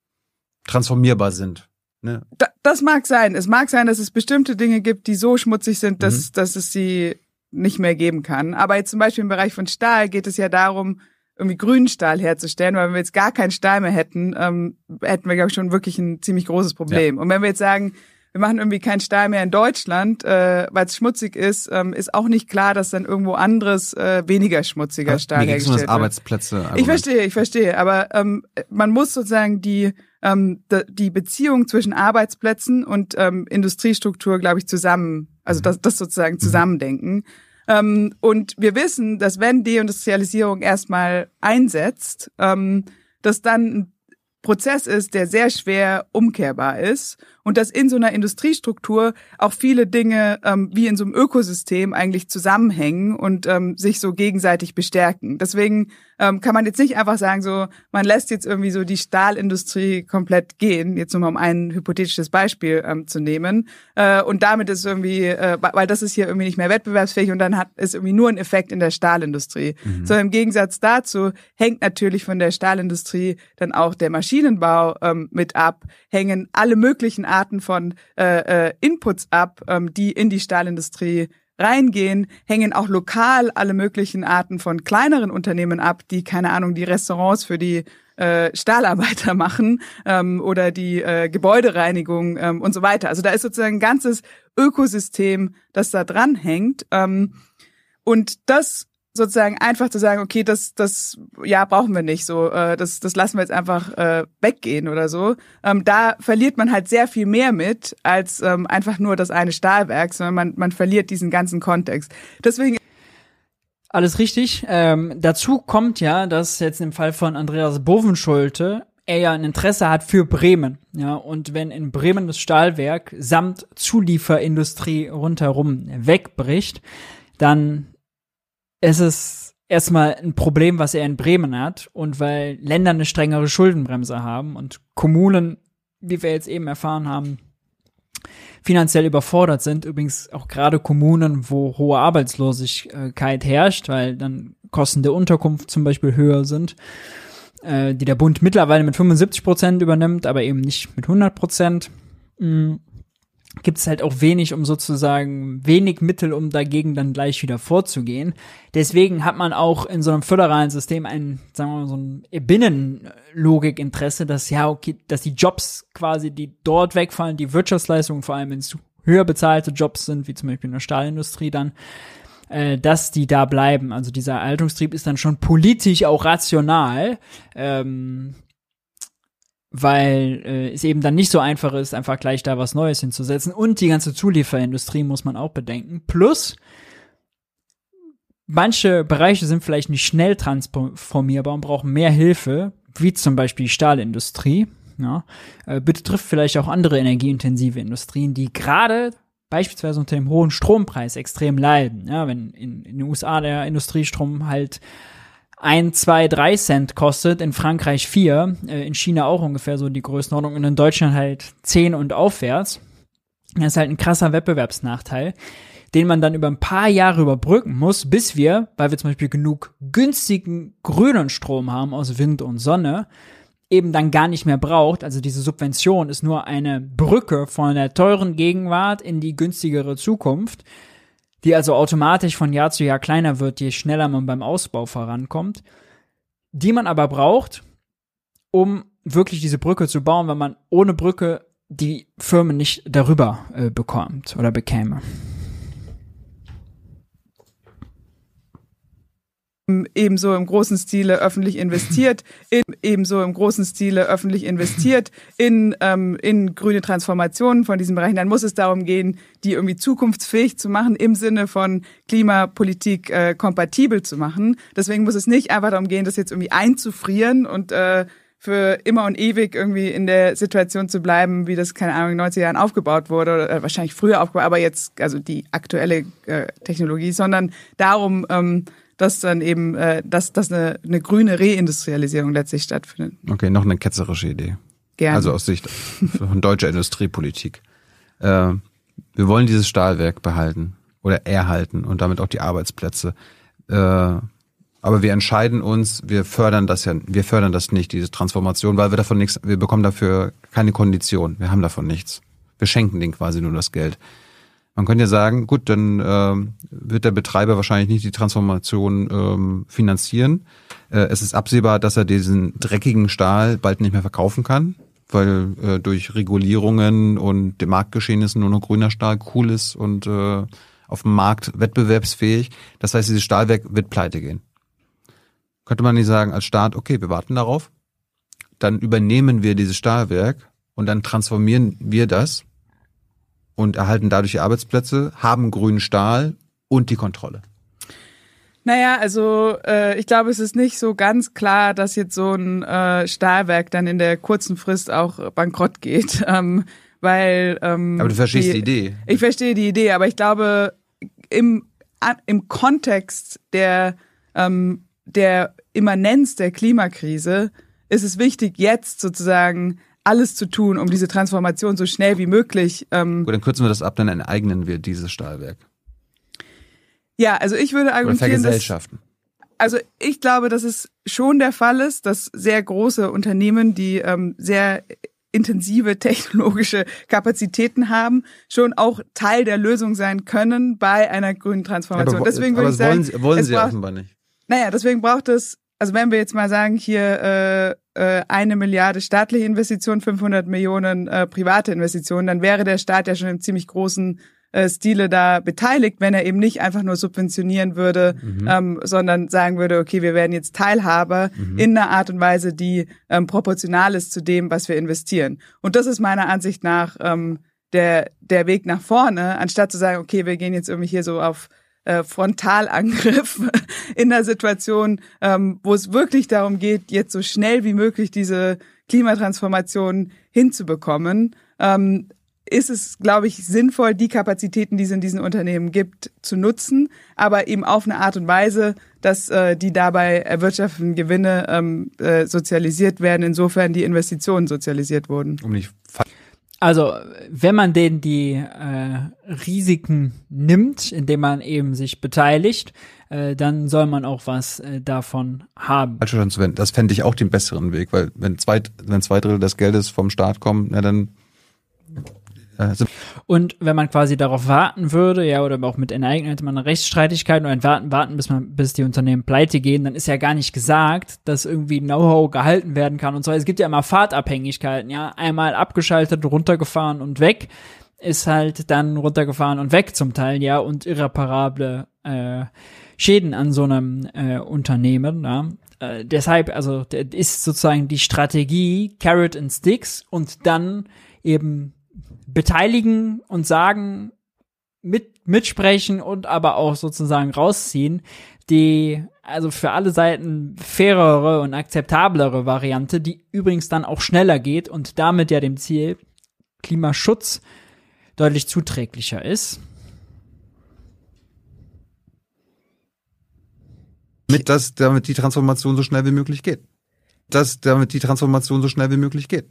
transformierbar sind. Ne? Da, das mag sein. Es mag sein, dass es bestimmte Dinge gibt, die so schmutzig sind, dass, mhm. dass es sie nicht mehr geben kann. Aber jetzt zum Beispiel im Bereich von Stahl geht es ja darum, irgendwie grünen Stahl herzustellen, weil wenn wir jetzt gar keinen Stahl mehr hätten, ähm, hätten wir, glaube ich, schon wirklich ein ziemlich großes Problem. Ja. Und wenn wir jetzt sagen, wir machen irgendwie keinen Stahl mehr in Deutschland, äh, weil es schmutzig ist, ähm, ist auch nicht klar, dass dann irgendwo anderes äh, weniger schmutziger Stahl Mir hergestellt wird. Arbeitsplätze. Ich verstehe, ich verstehe, aber ähm, man muss sozusagen die ähm, die Beziehung zwischen Arbeitsplätzen und ähm, Industriestruktur, glaube ich, zusammen, also mhm. das, das sozusagen mhm. zusammendenken. Ähm, und wir wissen, dass wenn Deindustrialisierung erstmal einsetzt, ähm, dass dann ein Prozess ist, der sehr schwer umkehrbar ist und dass in so einer Industriestruktur auch viele Dinge ähm, wie in so einem Ökosystem eigentlich zusammenhängen und ähm, sich so gegenseitig bestärken. Deswegen ähm, kann man jetzt nicht einfach sagen, so man lässt jetzt irgendwie so die Stahlindustrie komplett gehen, jetzt nur mal um ein hypothetisches Beispiel ähm, zu nehmen. Äh, und damit ist irgendwie, äh, weil das ist hier irgendwie nicht mehr wettbewerbsfähig und dann hat es irgendwie nur einen Effekt in der Stahlindustrie. Mhm. So im Gegensatz dazu hängt natürlich von der Stahlindustrie dann auch der Maschinenbau ähm, mit ab, hängen alle möglichen Arten von äh, äh, Inputs ab, ähm, die in die Stahlindustrie reingehen, hängen auch lokal alle möglichen Arten von kleineren Unternehmen ab, die, keine Ahnung, die Restaurants für die äh, Stahlarbeiter machen ähm, oder die äh, Gebäudereinigung ähm, und so weiter. Also da ist sozusagen ein ganzes Ökosystem, das da dran hängt. Ähm, und das sozusagen einfach zu sagen, okay, das, das, ja, brauchen wir nicht so, äh, das, das lassen wir jetzt einfach äh, weggehen oder so. Ähm, da verliert man halt sehr viel mehr mit als ähm, einfach nur das eine Stahlwerk, sondern man, man verliert diesen ganzen Kontext. Deswegen alles richtig. Ähm, dazu kommt ja, dass jetzt im Fall von Andreas Bovenschulte er ja ein Interesse hat für Bremen. Ja, und wenn in Bremen das Stahlwerk samt Zulieferindustrie rundherum wegbricht, dann es ist erstmal ein Problem, was er in Bremen hat und weil Länder eine strengere Schuldenbremse haben und Kommunen, wie wir jetzt eben erfahren haben, finanziell überfordert sind. Übrigens auch gerade Kommunen, wo hohe Arbeitslosigkeit herrscht, weil dann Kosten der Unterkunft zum Beispiel höher sind, äh, die der Bund mittlerweile mit 75 Prozent übernimmt, aber eben nicht mit 100 Prozent. Mhm gibt es halt auch wenig, um sozusagen wenig Mittel, um dagegen dann gleich wieder vorzugehen. Deswegen hat man auch in so einem föderalen System ein, sagen wir mal, so ein Binnenlogikinteresse, dass ja, okay, dass die Jobs quasi, die dort wegfallen, die Wirtschaftsleistungen vor allem es höher bezahlte Jobs sind, wie zum Beispiel in der Stahlindustrie dann, äh, dass die da bleiben. Also dieser Erhaltungstrieb ist dann schon politisch auch rational. Ähm, weil äh, es eben dann nicht so einfach ist, einfach gleich da was Neues hinzusetzen. Und die ganze Zulieferindustrie muss man auch bedenken. Plus, manche Bereiche sind vielleicht nicht schnell transformierbar und brauchen mehr Hilfe, wie zum Beispiel die Stahlindustrie. Ja, äh, betrifft vielleicht auch andere energieintensive Industrien, die gerade beispielsweise unter dem hohen Strompreis extrem leiden. Ja, wenn in, in den USA der Industriestrom halt ein, zwei, drei Cent kostet, in Frankreich vier, äh, in China auch ungefähr so die Größenordnung und in Deutschland halt zehn und aufwärts. Das ist halt ein krasser Wettbewerbsnachteil, den man dann über ein paar Jahre überbrücken muss, bis wir, weil wir zum Beispiel genug günstigen grünen Strom haben aus Wind und Sonne, eben dann gar nicht mehr braucht. Also diese Subvention ist nur eine Brücke von der teuren Gegenwart in die günstigere Zukunft die also automatisch von Jahr zu Jahr kleiner wird, je schneller man beim Ausbau vorankommt, die man aber braucht, um wirklich diese Brücke zu bauen, wenn man ohne Brücke die Firmen nicht darüber äh, bekommt oder bekäme. Ebenso im großen Stile öffentlich investiert, in, ebenso im großen Stile öffentlich investiert in, ähm, in grüne Transformationen von diesen Bereichen, dann muss es darum gehen, die irgendwie zukunftsfähig zu machen, im Sinne von Klimapolitik äh, kompatibel zu machen. Deswegen muss es nicht einfach darum gehen, das jetzt irgendwie einzufrieren und äh, für immer und ewig irgendwie in der Situation zu bleiben, wie das, keine Ahnung, in den 90er Jahren aufgebaut wurde oder äh, wahrscheinlich früher aufgebaut, aber jetzt, also die aktuelle äh, Technologie, sondern darum, ähm, dass dann eben, äh, dass, dass eine, eine grüne Reindustrialisierung letztlich stattfindet. Okay, noch eine ketzerische Idee. Gerne. Also aus Sicht von deutscher Industriepolitik. Äh, wir wollen dieses Stahlwerk behalten oder erhalten und damit auch die Arbeitsplätze. Äh, aber wir entscheiden uns, wir fördern das ja, wir fördern das nicht, diese Transformation, weil wir davon nichts, wir bekommen dafür keine Kondition, wir haben davon nichts. Wir schenken denen quasi nur das Geld. Man könnte ja sagen, gut, dann ähm, wird der Betreiber wahrscheinlich nicht die Transformation ähm, finanzieren. Äh, es ist absehbar, dass er diesen dreckigen Stahl bald nicht mehr verkaufen kann, weil äh, durch Regulierungen und dem Marktgeschehnissen nur noch grüner Stahl cool ist und äh, auf dem Markt wettbewerbsfähig. Das heißt, dieses Stahlwerk wird pleite gehen. Könnte man nicht sagen als Staat, okay, wir warten darauf, dann übernehmen wir dieses Stahlwerk und dann transformieren wir das und erhalten dadurch die Arbeitsplätze, haben grünen Stahl und die Kontrolle. Naja, also äh, ich glaube, es ist nicht so ganz klar, dass jetzt so ein äh, Stahlwerk dann in der kurzen Frist auch bankrott geht. Ähm, weil ähm, Aber du verstehst die, die Idee. Ich verstehe die Idee, aber ich glaube, im, im Kontext der ähm, der Immanenz der Klimakrise ist es wichtig, jetzt sozusagen alles zu tun, um diese Transformation so schnell wie möglich. Ähm Gut, dann kürzen wir das ab, dann enteignen wir dieses Stahlwerk. Ja, also ich würde argumentieren, Oder Vergesellschaften. Dass, also ich glaube, dass es schon der Fall ist, dass sehr große Unternehmen, die ähm, sehr intensive technologische Kapazitäten haben, schon auch Teil der Lösung sein können bei einer grünen Transformation. aber, Deswegen würde ich sagen, wollen Sie, wollen Sie offenbar nicht. Naja, deswegen braucht es, also wenn wir jetzt mal sagen, hier äh, äh, eine Milliarde staatliche Investitionen, 500 Millionen äh, private Investitionen, dann wäre der Staat ja schon im ziemlich großen äh, Stile da beteiligt, wenn er eben nicht einfach nur subventionieren würde, mhm. ähm, sondern sagen würde, okay, wir werden jetzt Teilhaber mhm. in einer Art und Weise, die ähm, proportional ist zu dem, was wir investieren. Und das ist meiner Ansicht nach ähm, der, der Weg nach vorne, anstatt zu sagen, okay, wir gehen jetzt irgendwie hier so auf äh, Frontalangriff in der Situation, ähm, wo es wirklich darum geht, jetzt so schnell wie möglich diese Klimatransformation hinzubekommen, ähm, ist es, glaube ich, sinnvoll, die Kapazitäten, die es in diesen Unternehmen gibt, zu nutzen, aber eben auf eine Art und Weise, dass äh, die dabei erwirtschafteten Gewinne ähm, äh, sozialisiert werden, insofern die Investitionen sozialisiert wurden. Um nicht also, wenn man denen die äh, Risiken nimmt, indem man eben sich beteiligt, äh, dann soll man auch was äh, davon haben. Also das fände ich auch den besseren Weg, weil wenn zwei, wenn zwei Drittel des Geldes vom Staat kommen, na dann äh, und wenn man quasi darauf warten würde, ja, oder auch mit Enteignen hätte man eine Rechtsstreitigkeit und warten, warten, bis man, bis die Unternehmen pleite gehen, dann ist ja gar nicht gesagt, dass irgendwie Know-how gehalten werden kann und so. Es gibt ja immer Fahrtabhängigkeiten, ja. Einmal abgeschaltet, runtergefahren und weg ist halt dann runtergefahren und weg zum Teil, ja, und irreparable äh, Schäden an so einem äh, Unternehmen, ja. Äh, deshalb, also ist sozusagen die Strategie Carrot and Sticks und dann eben beteiligen und sagen, mit, mitsprechen und aber auch sozusagen rausziehen, die also für alle Seiten fairere und akzeptablere Variante, die übrigens dann auch schneller geht und damit ja dem Ziel Klimaschutz deutlich zuträglicher ist. Mit das, damit die Transformation so schnell wie möglich geht. Das, damit die Transformation so schnell wie möglich geht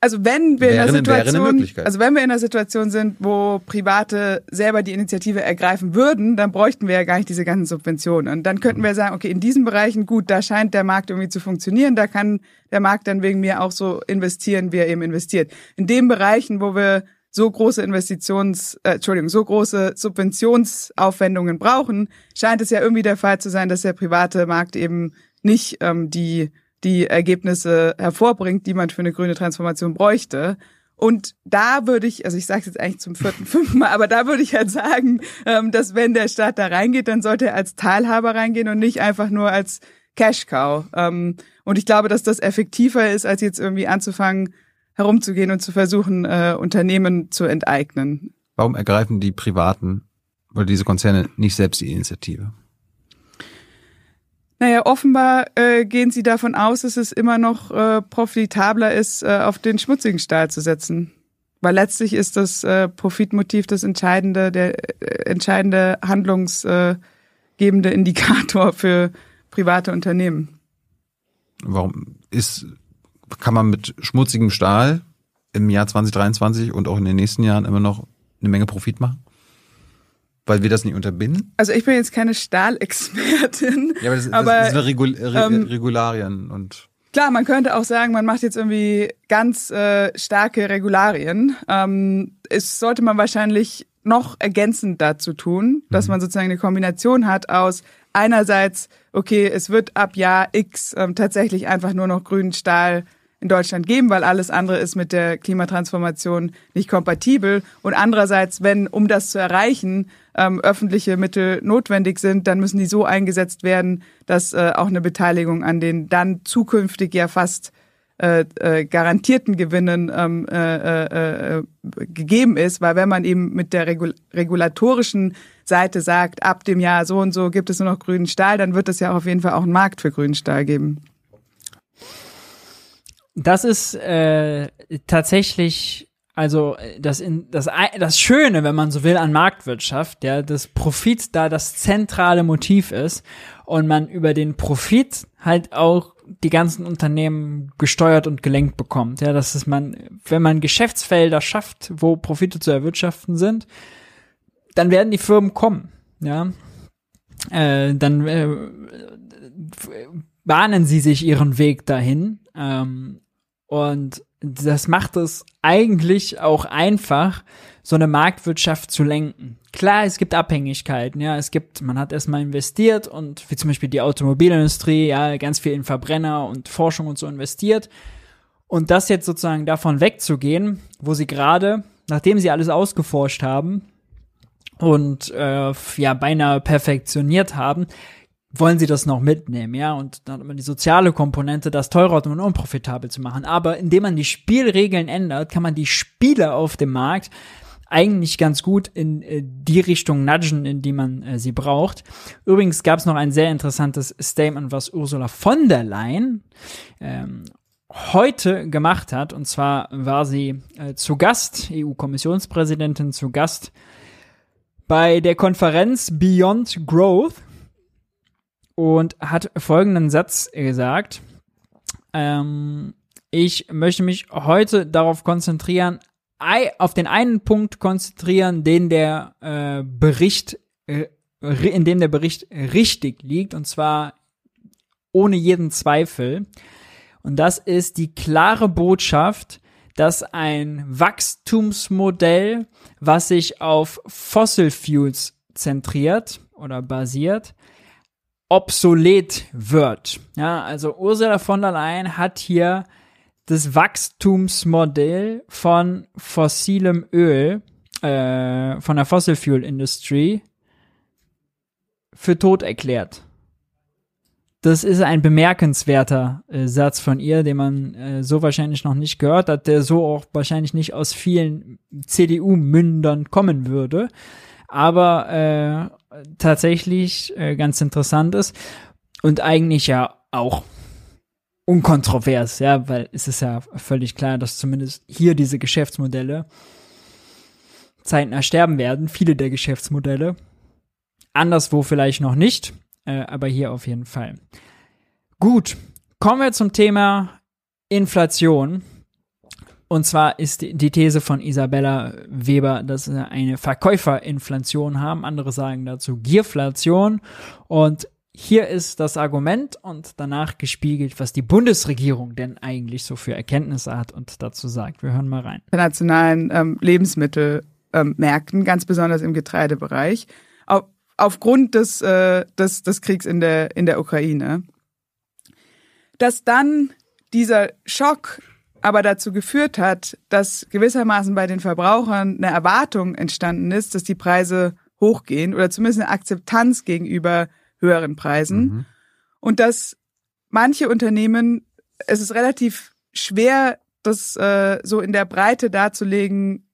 also wenn wir wäre, in einer Situation, also wenn wir in einer Situation sind, wo Private selber die Initiative ergreifen würden, dann bräuchten wir ja gar nicht diese ganzen Subventionen. Und dann könnten wir sagen, okay, in diesen Bereichen, gut, da scheint der Markt irgendwie zu funktionieren, da kann der Markt dann wegen mir auch so investieren, wie er eben investiert. In den Bereichen, wo wir so große Investitions, äh, Entschuldigung, so große Subventionsaufwendungen brauchen, scheint es ja irgendwie der Fall zu sein, dass der private Markt eben nicht ähm, die die Ergebnisse hervorbringt, die man für eine grüne Transformation bräuchte. Und da würde ich, also ich sage es jetzt eigentlich zum vierten, fünften Mal, aber da würde ich halt sagen, ähm, dass wenn der Staat da reingeht, dann sollte er als Teilhaber reingehen und nicht einfach nur als Cash Cow. Ähm, und ich glaube, dass das effektiver ist, als jetzt irgendwie anzufangen, herumzugehen und zu versuchen, äh, Unternehmen zu enteignen. Warum ergreifen die Privaten oder diese Konzerne nicht selbst die Initiative? Naja, offenbar äh, gehen Sie davon aus, dass es immer noch äh, profitabler ist, äh, auf den schmutzigen Stahl zu setzen. Weil letztlich ist das äh, Profitmotiv das entscheidende, der äh, entscheidende handlungsgebende Indikator für private Unternehmen. Warum ist, kann man mit schmutzigem Stahl im Jahr 2023 und auch in den nächsten Jahren immer noch eine Menge Profit machen? Weil wir das nicht unterbinden? Also ich bin jetzt keine Stahlexpertin. Ja, aber das, aber, das sind Regul Re ähm, Regularien und Klar, man könnte auch sagen, man macht jetzt irgendwie ganz äh, starke Regularien. Ähm, es sollte man wahrscheinlich noch ergänzend dazu tun, dass mhm. man sozusagen eine Kombination hat aus einerseits, okay, es wird ab Jahr X ähm, tatsächlich einfach nur noch grünen Stahl in Deutschland geben, weil alles andere ist mit der Klimatransformation nicht kompatibel. Und andererseits, wenn, um das zu erreichen, ähm, öffentliche Mittel notwendig sind, dann müssen die so eingesetzt werden, dass äh, auch eine Beteiligung an den dann zukünftig ja fast äh, äh, garantierten Gewinnen ähm, äh, äh, äh, gegeben ist, weil wenn man eben mit der Regul regulatorischen Seite sagt, ab dem Jahr so und so gibt es nur noch grünen Stahl, dann wird es ja auf jeden Fall auch einen Markt für grünen Stahl geben. Das ist äh, tatsächlich also das, in, das, das Schöne, wenn man so will, an Marktwirtschaft, ja, das Profit da das zentrale Motiv ist und man über den Profit halt auch die ganzen Unternehmen gesteuert und gelenkt bekommt. Ja, das ist man, wenn man Geschäftsfelder schafft, wo Profite zu erwirtschaften sind, dann werden die Firmen kommen. Ja, äh, dann äh, bahnen sie sich ihren Weg dahin. Ähm, und das macht es eigentlich auch einfach, so eine Marktwirtschaft zu lenken. Klar, es gibt Abhängigkeiten, ja, es gibt, man hat erstmal investiert und wie zum Beispiel die Automobilindustrie, ja, ganz viel in Verbrenner und Forschung und so investiert. Und das jetzt sozusagen davon wegzugehen, wo sie gerade, nachdem sie alles ausgeforscht haben und äh, ja beinahe perfektioniert haben, wollen sie das noch mitnehmen, ja, und dann hat man die soziale Komponente, das teurer und unprofitabel zu machen. Aber indem man die Spielregeln ändert, kann man die Spieler auf dem Markt eigentlich ganz gut in äh, die Richtung nudgen, in die man äh, sie braucht. Übrigens gab es noch ein sehr interessantes Statement, was Ursula von der Leyen ähm, heute gemacht hat. Und zwar war sie äh, zu Gast, EU-Kommissionspräsidentin zu Gast bei der Konferenz Beyond Growth und hat folgenden Satz gesagt. Ähm, ich möchte mich heute darauf konzentrieren, auf den einen Punkt konzentrieren, den der äh, Bericht, äh, in dem der Bericht richtig liegt, und zwar ohne jeden Zweifel. Und das ist die klare Botschaft, dass ein Wachstumsmodell, was sich auf Fossil Fuels zentriert oder basiert, obsolet wird. Ja, also Ursula von der Leyen hat hier das Wachstumsmodell von fossilem Öl, äh, von der Fossil Fuel Industry für tot erklärt. Das ist ein bemerkenswerter äh, Satz von ihr, den man äh, so wahrscheinlich noch nicht gehört hat, der so auch wahrscheinlich nicht aus vielen CDU-Mündern kommen würde aber äh, tatsächlich äh, ganz interessant ist und eigentlich ja auch unkontrovers, ja, weil es ist ja völlig klar, dass zumindest hier diese Geschäftsmodelle zeitnah sterben werden, viele der Geschäftsmodelle. Anderswo vielleicht noch nicht, äh, aber hier auf jeden Fall. Gut, kommen wir zum Thema Inflation. Und zwar ist die These von Isabella Weber, dass wir eine Verkäuferinflation haben. Andere sagen dazu Gierflation. Und hier ist das Argument und danach gespiegelt, was die Bundesregierung denn eigentlich so für Erkenntnisse hat und dazu sagt. Wir hören mal rein. Internationalen ähm, Lebensmittelmärkten, ähm, ganz besonders im Getreidebereich, auf, aufgrund des, äh, des, des Kriegs in der, in der Ukraine. Dass dann dieser Schock aber dazu geführt hat, dass gewissermaßen bei den Verbrauchern eine Erwartung entstanden ist, dass die Preise hochgehen oder zumindest eine Akzeptanz gegenüber höheren Preisen. Mhm. Und dass manche Unternehmen, es ist relativ schwer, das äh, so in der Breite darzulegen,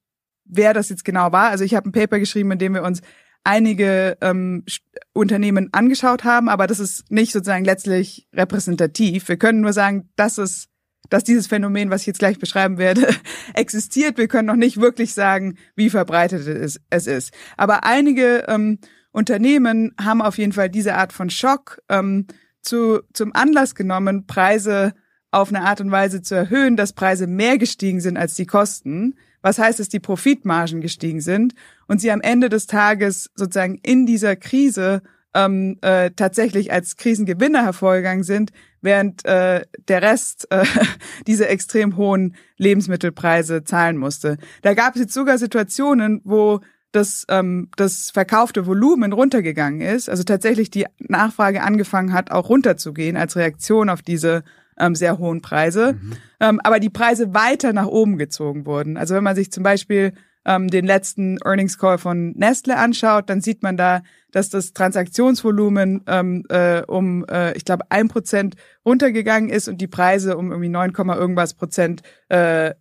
wer das jetzt genau war. Also ich habe ein Paper geschrieben, in dem wir uns einige ähm, Unternehmen angeschaut haben, aber das ist nicht sozusagen letztlich repräsentativ. Wir können nur sagen, dass es dass dieses Phänomen, was ich jetzt gleich beschreiben werde, existiert. Wir können noch nicht wirklich sagen, wie verbreitet es, ist. Aber einige ähm, Unternehmen haben auf jeden Fall diese Art von Schock ähm, zu, zum Anlass genommen, Preise auf eine Art und Weise zu erhöhen, dass Preise mehr gestiegen sind als die Kosten. Was heißt, dass die Profitmargen gestiegen sind und sie am Ende des Tages sozusagen in dieser Krise ähm, äh, tatsächlich als Krisengewinner hervorgegangen sind, während äh, der Rest äh, diese extrem hohen Lebensmittelpreise zahlen musste. Da gab es jetzt sogar Situationen, wo das, ähm, das verkaufte Volumen runtergegangen ist, also tatsächlich die Nachfrage angefangen hat, auch runterzugehen als Reaktion auf diese ähm, sehr hohen Preise, mhm. ähm, aber die Preise weiter nach oben gezogen wurden. Also wenn man sich zum Beispiel ähm, den letzten Earnings Call von Nestle anschaut, dann sieht man da, dass das Transaktionsvolumen ähm, äh, um, äh, ich glaube, ein Prozent runtergegangen ist und die Preise um irgendwie 9, irgendwas Prozent äh,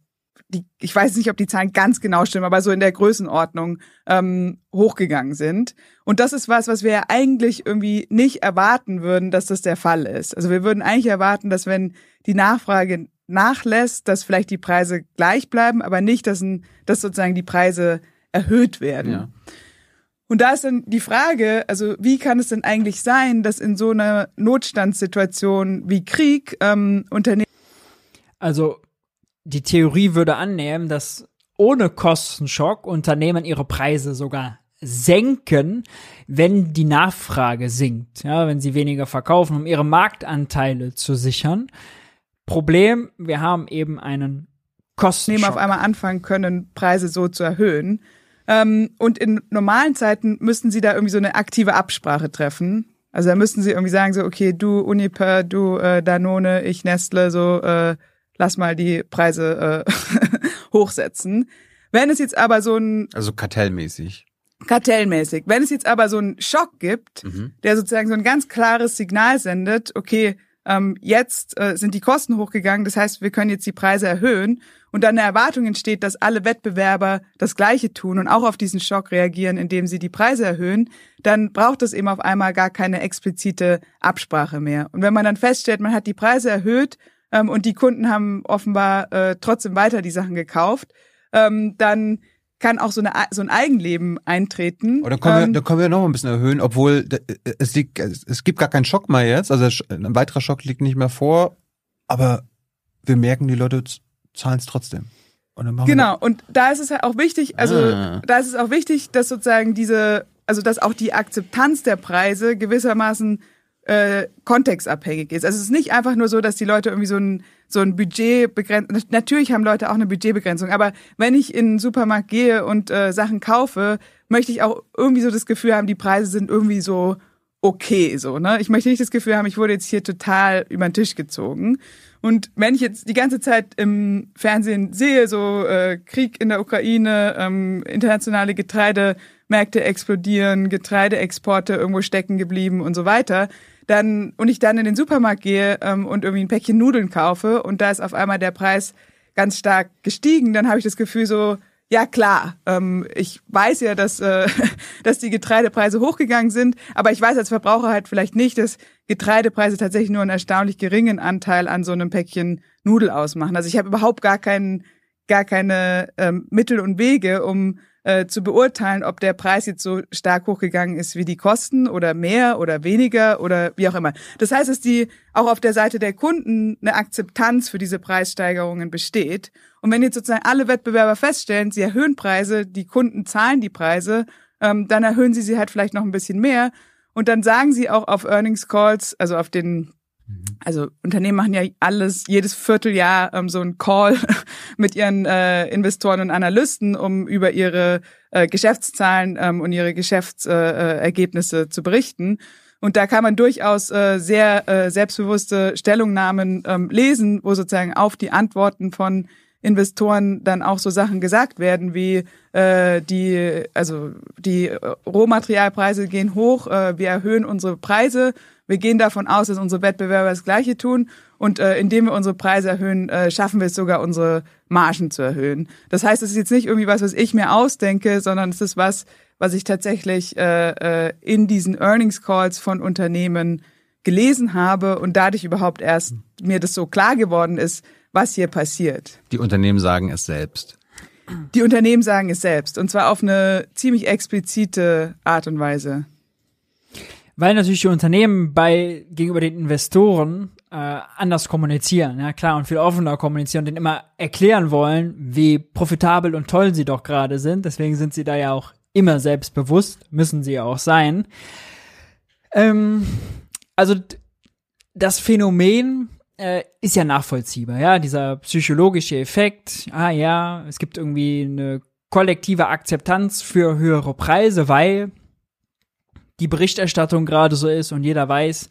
die, ich weiß nicht, ob die Zahlen ganz genau stimmen, aber so in der Größenordnung ähm, hochgegangen sind. Und das ist was, was wir eigentlich irgendwie nicht erwarten würden, dass das der Fall ist. Also wir würden eigentlich erwarten, dass wenn die Nachfrage nachlässt, dass vielleicht die Preise gleich bleiben, aber nicht, dass, ein, dass sozusagen die Preise erhöht werden. Ja. Und da ist dann die Frage, also wie kann es denn eigentlich sein, dass in so einer Notstandssituation wie Krieg ähm, Unternehmen also die Theorie würde annehmen, dass ohne Kostenschock Unternehmen ihre Preise sogar senken, wenn die Nachfrage sinkt, ja, wenn sie weniger verkaufen, um ihre Marktanteile zu sichern. Problem, wir haben eben einen Kostenschock. auf einmal anfangen können, Preise so zu erhöhen. Ähm, und in normalen Zeiten müssten sie da irgendwie so eine aktive Absprache treffen. Also da müssten sie irgendwie sagen, so, okay, du Uniper, du äh, Danone, ich Nestle, so, äh, lass mal die Preise äh, hochsetzen. Wenn es jetzt aber so ein also kartellmäßig kartellmäßig. Wenn es jetzt aber so einen Schock gibt, mhm. der sozusagen so ein ganz klares Signal sendet, okay, ähm, jetzt äh, sind die Kosten hochgegangen, das heißt, wir können jetzt die Preise erhöhen. Und dann eine Erwartung entsteht, dass alle Wettbewerber das Gleiche tun und auch auf diesen Schock reagieren, indem sie die Preise erhöhen, dann braucht es eben auf einmal gar keine explizite Absprache mehr. Und wenn man dann feststellt, man hat die Preise erhöht, ähm, und die Kunden haben offenbar äh, trotzdem weiter die Sachen gekauft, ähm, dann kann auch so, eine, so ein Eigenleben eintreten. Oder können wir, ähm, da können wir noch ein bisschen erhöhen, obwohl es, liegt, es gibt gar keinen Schock mehr jetzt, also ein weiterer Schock liegt nicht mehr vor, aber wir merken, die Leute zahlen es trotzdem. Und genau, und da ist es halt auch wichtig, also ah. da ist es auch wichtig, dass sozusagen diese, also dass auch die Akzeptanz der Preise gewissermaßen äh, kontextabhängig ist. Also es ist nicht einfach nur so, dass die Leute irgendwie so ein, so ein Budget begrenzen. Natürlich haben Leute auch eine Budgetbegrenzung, aber wenn ich in den Supermarkt gehe und äh, Sachen kaufe, möchte ich auch irgendwie so das Gefühl haben, die Preise sind irgendwie so okay, so, ne? Ich möchte nicht das Gefühl haben, ich wurde jetzt hier total über den Tisch gezogen. Und wenn ich jetzt die ganze Zeit im Fernsehen sehe, so äh, Krieg in der Ukraine, ähm, internationale Getreidemärkte explodieren, Getreideexporte irgendwo stecken geblieben und so weiter, dann und ich dann in den Supermarkt gehe ähm, und irgendwie ein Päckchen Nudeln kaufe und da ist auf einmal der Preis ganz stark gestiegen, dann habe ich das Gefühl so, ja klar, ähm, ich weiß ja, dass, äh, dass die Getreidepreise hochgegangen sind, aber ich weiß als Verbraucher halt vielleicht nicht, dass Getreidepreise tatsächlich nur einen erstaunlich geringen Anteil an so einem Päckchen Nudel ausmachen. Also ich habe überhaupt gar keinen, gar keine ähm, Mittel und Wege, um äh, zu beurteilen, ob der Preis jetzt so stark hochgegangen ist wie die Kosten oder mehr oder weniger oder wie auch immer. Das heißt, dass die auch auf der Seite der Kunden eine Akzeptanz für diese Preissteigerungen besteht. Und wenn jetzt sozusagen alle Wettbewerber feststellen, sie erhöhen Preise, die Kunden zahlen die Preise, ähm, dann erhöhen sie sie halt vielleicht noch ein bisschen mehr. Und dann sagen sie auch auf Earnings Calls, also auf den also Unternehmen machen ja alles, jedes Vierteljahr ähm, so ein Call mit ihren äh, Investoren und Analysten, um über ihre äh, Geschäftszahlen ähm, und ihre Geschäftsergebnisse äh, zu berichten. Und da kann man durchaus äh, sehr äh, selbstbewusste Stellungnahmen ähm, lesen, wo sozusagen auf die Antworten von Investoren dann auch so Sachen gesagt werden wie äh, die also die Rohmaterialpreise gehen hoch, äh, wir erhöhen unsere Preise Wir gehen davon aus, dass unsere Wettbewerber das Gleiche tun und äh, indem wir unsere Preise erhöhen, äh, schaffen wir es sogar, unsere Margen zu erhöhen. Das heißt, es ist jetzt nicht irgendwie was, was ich mir ausdenke, sondern es ist was, was ich tatsächlich äh, äh, in diesen Earnings Calls von Unternehmen gelesen habe und dadurch überhaupt erst mir das so klar geworden ist, was hier passiert. Die Unternehmen sagen es selbst. Die Unternehmen sagen es selbst und zwar auf eine ziemlich explizite Art und Weise. Weil natürlich die Unternehmen bei gegenüber den Investoren äh, anders kommunizieren, ja klar, und viel offener kommunizieren und denen immer erklären wollen, wie profitabel und toll sie doch gerade sind. Deswegen sind sie da ja auch immer selbstbewusst, müssen sie ja auch sein. Ähm, also das Phänomen äh, ist ja nachvollziehbar, ja, dieser psychologische Effekt, ah ja, es gibt irgendwie eine kollektive Akzeptanz für höhere Preise, weil die Berichterstattung gerade so ist und jeder weiß,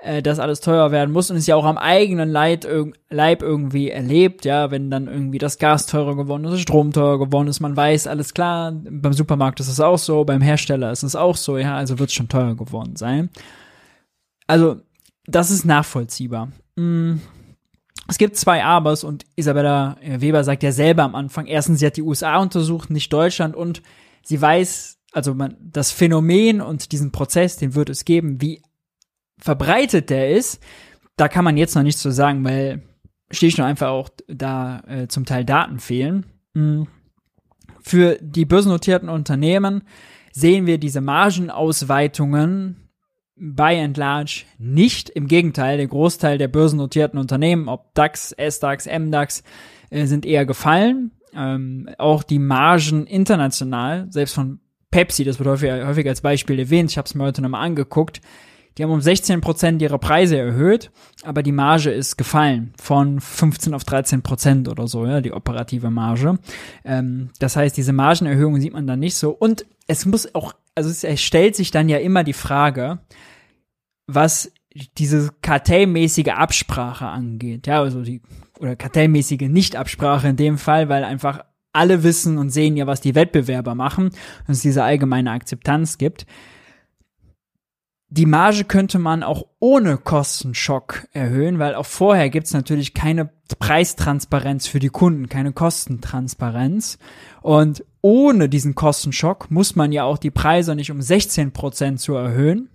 äh, dass alles teuer werden muss und es ja auch am eigenen Leid, Leib irgendwie erlebt, ja, wenn dann irgendwie das Gas teurer geworden ist, Strom teurer geworden ist, man weiß, alles klar, beim Supermarkt ist es auch so, beim Hersteller ist es auch so, ja, also wird es schon teuer geworden sein. Also, das ist nachvollziehbar. Mm. Es gibt zwei Abers und Isabella äh, Weber sagt ja selber am Anfang, erstens, sie hat die USA untersucht, nicht Deutschland und sie weiß, also man, das Phänomen und diesen Prozess, den wird es geben, wie verbreitet der ist, da kann man jetzt noch nichts zu sagen, weil schlicht und einfach auch da äh, zum Teil Daten fehlen. Mhm. Für die börsennotierten Unternehmen sehen wir diese Margenausweitungen by and large nicht. Im Gegenteil, der Großteil der börsennotierten Unternehmen, ob DAX, SDAX, MDAX, äh, sind eher gefallen. Ähm, auch die Margen international, selbst von Pepsi, das wird häufig, häufig als Beispiel erwähnt, ich habe es mir heute nochmal angeguckt, die haben um 16 Prozent ihre Preise erhöht, aber die Marge ist gefallen von 15 auf 13 Prozent oder so, ja, die operative Marge. Ähm, das heißt, diese Margenerhöhung sieht man dann nicht so. Und es muss auch, also es stellt sich dann ja immer die Frage, was diese kartellmäßige Absprache angeht, ja, also die oder kartellmäßige Nichtabsprache in dem Fall, weil einfach alle wissen und sehen ja, was die Wettbewerber machen und es diese allgemeine Akzeptanz gibt. Die Marge könnte man auch ohne Kostenschock erhöhen, weil auch vorher gibt's natürlich keine Preistransparenz für die Kunden, keine Kostentransparenz. Und ohne diesen Kostenschock muss man ja auch die Preise nicht um 16 Prozent zu erhöhen.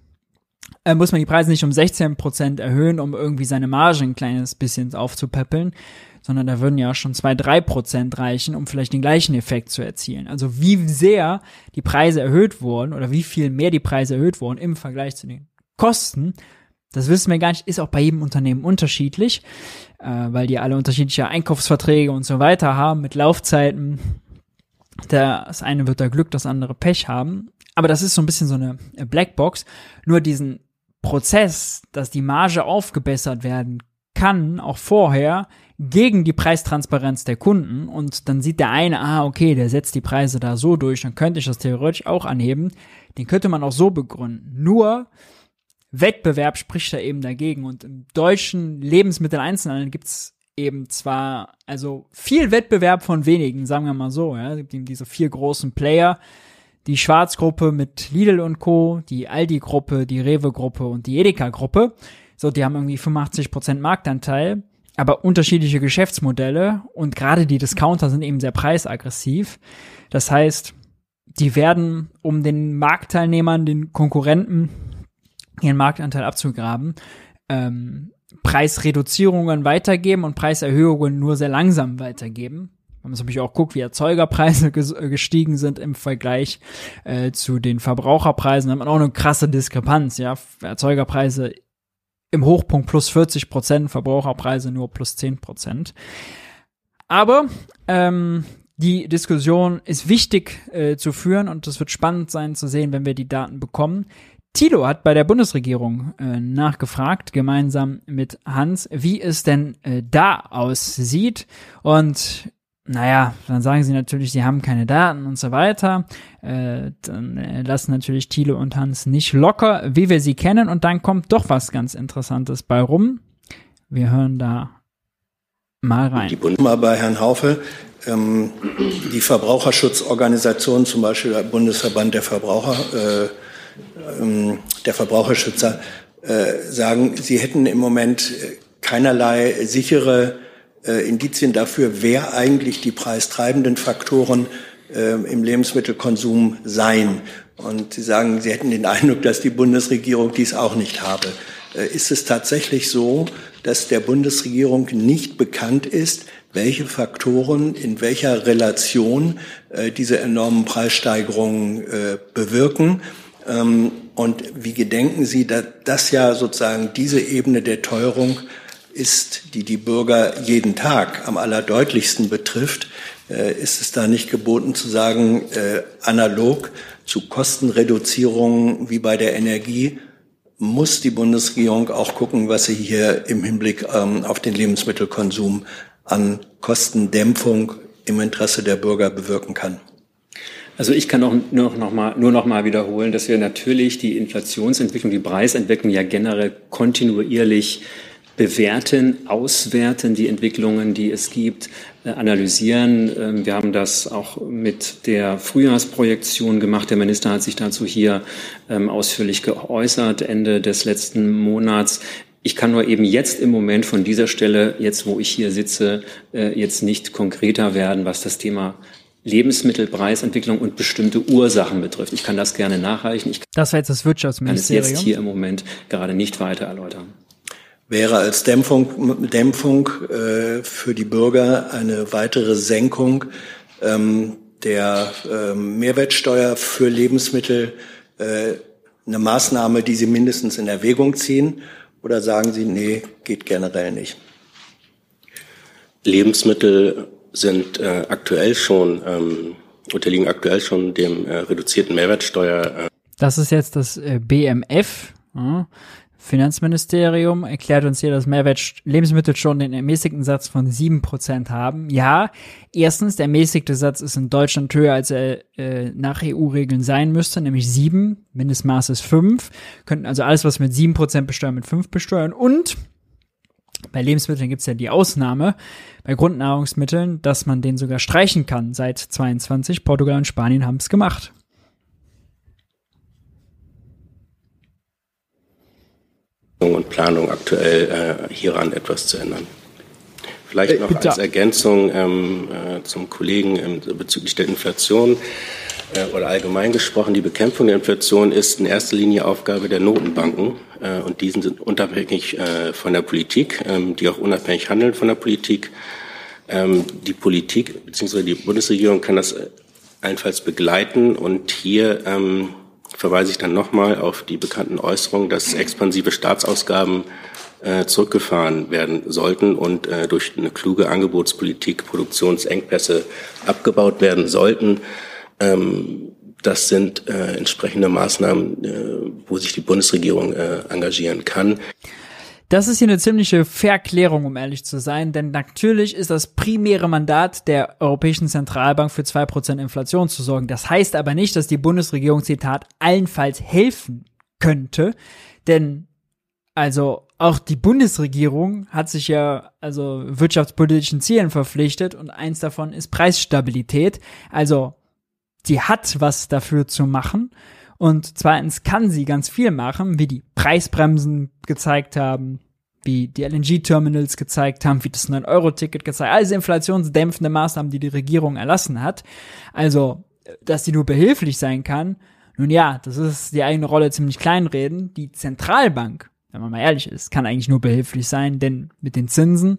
Äh, muss man die Preise nicht um 16 Prozent erhöhen, um irgendwie seine Marge ein kleines bisschen aufzupäppeln, sondern da würden ja schon zwei, drei Prozent reichen, um vielleicht den gleichen Effekt zu erzielen. Also wie sehr die Preise erhöht wurden oder wie viel mehr die Preise erhöht wurden im Vergleich zu den Kosten, das wissen wir gar nicht, ist auch bei jedem Unternehmen unterschiedlich, äh, weil die alle unterschiedliche Einkaufsverträge und so weiter haben mit Laufzeiten. Das eine wird da Glück, das andere Pech haben. Aber das ist so ein bisschen so eine Blackbox. Nur diesen Prozess, dass die Marge aufgebessert werden kann, auch vorher, gegen die Preistransparenz der Kunden und dann sieht der eine, ah, okay, der setzt die Preise da so durch, dann könnte ich das theoretisch auch anheben. Den könnte man auch so begründen. Nur Wettbewerb spricht da eben dagegen und im deutschen Lebensmitteleinzelhandel gibt's eben zwar, also viel Wettbewerb von wenigen, sagen wir mal so, ja, es gibt eben diese vier großen Player, die Schwarzgruppe mit Lidl und Co., die Aldi-Gruppe, die Rewe-Gruppe und die Edeka-Gruppe. So, die haben irgendwie 85% Marktanteil aber unterschiedliche Geschäftsmodelle und gerade die Discounter sind eben sehr preisaggressiv. Das heißt, die werden, um den Marktteilnehmern, den Konkurrenten ihren Marktanteil abzugraben, ähm, Preisreduzierungen weitergeben und Preiserhöhungen nur sehr langsam weitergeben. Man zum Beispiel auch guckt, wie Erzeugerpreise äh, gestiegen sind im Vergleich äh, zu den Verbraucherpreisen, dann hat man auch eine krasse Diskrepanz. Ja, Erzeugerpreise im Hochpunkt plus 40 Prozent, Verbraucherpreise nur plus 10 Prozent. Aber ähm, die Diskussion ist wichtig äh, zu führen und es wird spannend sein zu sehen, wenn wir die Daten bekommen. Thilo hat bei der Bundesregierung äh, nachgefragt, gemeinsam mit Hans, wie es denn äh, da aussieht. Und naja, dann sagen sie natürlich, sie haben keine Daten und so weiter. Äh, dann äh, lassen natürlich Thiele und Hans nicht locker, wie wir sie kennen. Und dann kommt doch was ganz Interessantes bei rum. Wir hören da mal rein. Die Bund bei Herrn Haufe. Ähm, die Verbraucherschutzorganisation, zum Beispiel der Bundesverband der Verbraucher, äh, ähm, der Verbraucherschützer, äh, sagen, Sie hätten im Moment keinerlei sichere Indizien dafür, wer eigentlich die preistreibenden Faktoren äh, im Lebensmittelkonsum seien. Und Sie sagen, Sie hätten den Eindruck, dass die Bundesregierung dies auch nicht habe. Äh, ist es tatsächlich so, dass der Bundesregierung nicht bekannt ist, welche Faktoren in welcher Relation äh, diese enormen Preissteigerungen äh, bewirken? Ähm, und wie gedenken Sie, dass das ja sozusagen diese Ebene der Teuerung ist, die die Bürger jeden Tag am allerdeutlichsten betrifft, äh, ist es da nicht geboten zu sagen, äh, analog zu Kostenreduzierungen wie bei der Energie muss die Bundesregierung auch gucken, was sie hier im Hinblick ähm, auf den Lebensmittelkonsum an Kostendämpfung im Interesse der Bürger bewirken kann. Also ich kann auch nur noch, mal, nur noch mal wiederholen, dass wir natürlich die Inflationsentwicklung, die Preisentwicklung ja generell kontinuierlich bewerten, auswerten, die Entwicklungen, die es gibt, äh, analysieren. Ähm, wir haben das auch mit der Frühjahrsprojektion gemacht. Der Minister hat sich dazu hier ähm, ausführlich geäußert, Ende des letzten Monats. Ich kann nur eben jetzt im Moment von dieser Stelle, jetzt wo ich hier sitze, äh, jetzt nicht konkreter werden, was das Thema Lebensmittelpreisentwicklung und bestimmte Ursachen betrifft. Ich kann das gerne nachreichen. Ich das war jetzt das Wirtschaftsministerium. kann es jetzt hier im Moment gerade nicht weiter erläutern. Wäre als Dämpfung, Dämpfung äh, für die Bürger eine weitere Senkung ähm, der äh, Mehrwertsteuer für Lebensmittel äh, eine Maßnahme, die Sie mindestens in Erwägung ziehen? Oder sagen Sie, nee, geht generell nicht? Lebensmittel sind äh, aktuell schon, ähm, unterliegen aktuell schon dem äh, reduzierten Mehrwertsteuer. Äh. Das ist jetzt das äh, BMF. Finanzministerium erklärt uns hier, dass Mehrwert Lebensmittel schon den ermäßigten Satz von sieben Prozent haben. Ja, erstens, der ermäßigte Satz ist in Deutschland höher, als er äh, nach EU-Regeln sein müsste, nämlich sieben. Mindestmaß ist fünf. Könnten also alles, was mit sieben Prozent besteuern, mit fünf besteuern. Und bei Lebensmitteln gibt es ja die Ausnahme, bei Grundnahrungsmitteln, dass man den sogar streichen kann seit 22. Portugal und Spanien haben es gemacht. Und Planung aktuell äh, hieran etwas zu ändern. Vielleicht noch als Ergänzung ähm, äh, zum Kollegen ähm, bezüglich der Inflation äh, oder allgemein gesprochen, die Bekämpfung der Inflation ist in erster Linie Aufgabe der Notenbanken äh, und diesen sind unabhängig äh, von der Politik, ähm, die auch unabhängig handeln von der Politik. Ähm, die Politik bzw. die Bundesregierung kann das allenfalls begleiten und hier ähm, verweise ich dann nochmal auf die bekannten Äußerungen, dass expansive Staatsausgaben äh, zurückgefahren werden sollten und äh, durch eine kluge Angebotspolitik Produktionsengpässe abgebaut werden sollten. Ähm, das sind äh, entsprechende Maßnahmen, äh, wo sich die Bundesregierung äh, engagieren kann. Das ist hier eine ziemliche Verklärung, um ehrlich zu sein, denn natürlich ist das primäre Mandat der Europäischen Zentralbank für zwei Prozent Inflation zu sorgen. Das heißt aber nicht, dass die Bundesregierung, Zitat, allenfalls helfen könnte, denn also auch die Bundesregierung hat sich ja also wirtschaftspolitischen Zielen verpflichtet und eins davon ist Preisstabilität. Also sie hat was dafür zu machen. Und zweitens kann sie ganz viel machen, wie die Preisbremsen gezeigt haben, wie die LNG-Terminals gezeigt haben, wie das 9-Euro-Ticket gezeigt hat, also inflationsdämpfende Maßnahmen, die die Regierung erlassen hat. Also, dass sie nur behilflich sein kann. Nun ja, das ist die eigene Rolle ziemlich kleinreden. Die Zentralbank, wenn man mal ehrlich ist, kann eigentlich nur behilflich sein, denn mit den Zinsen,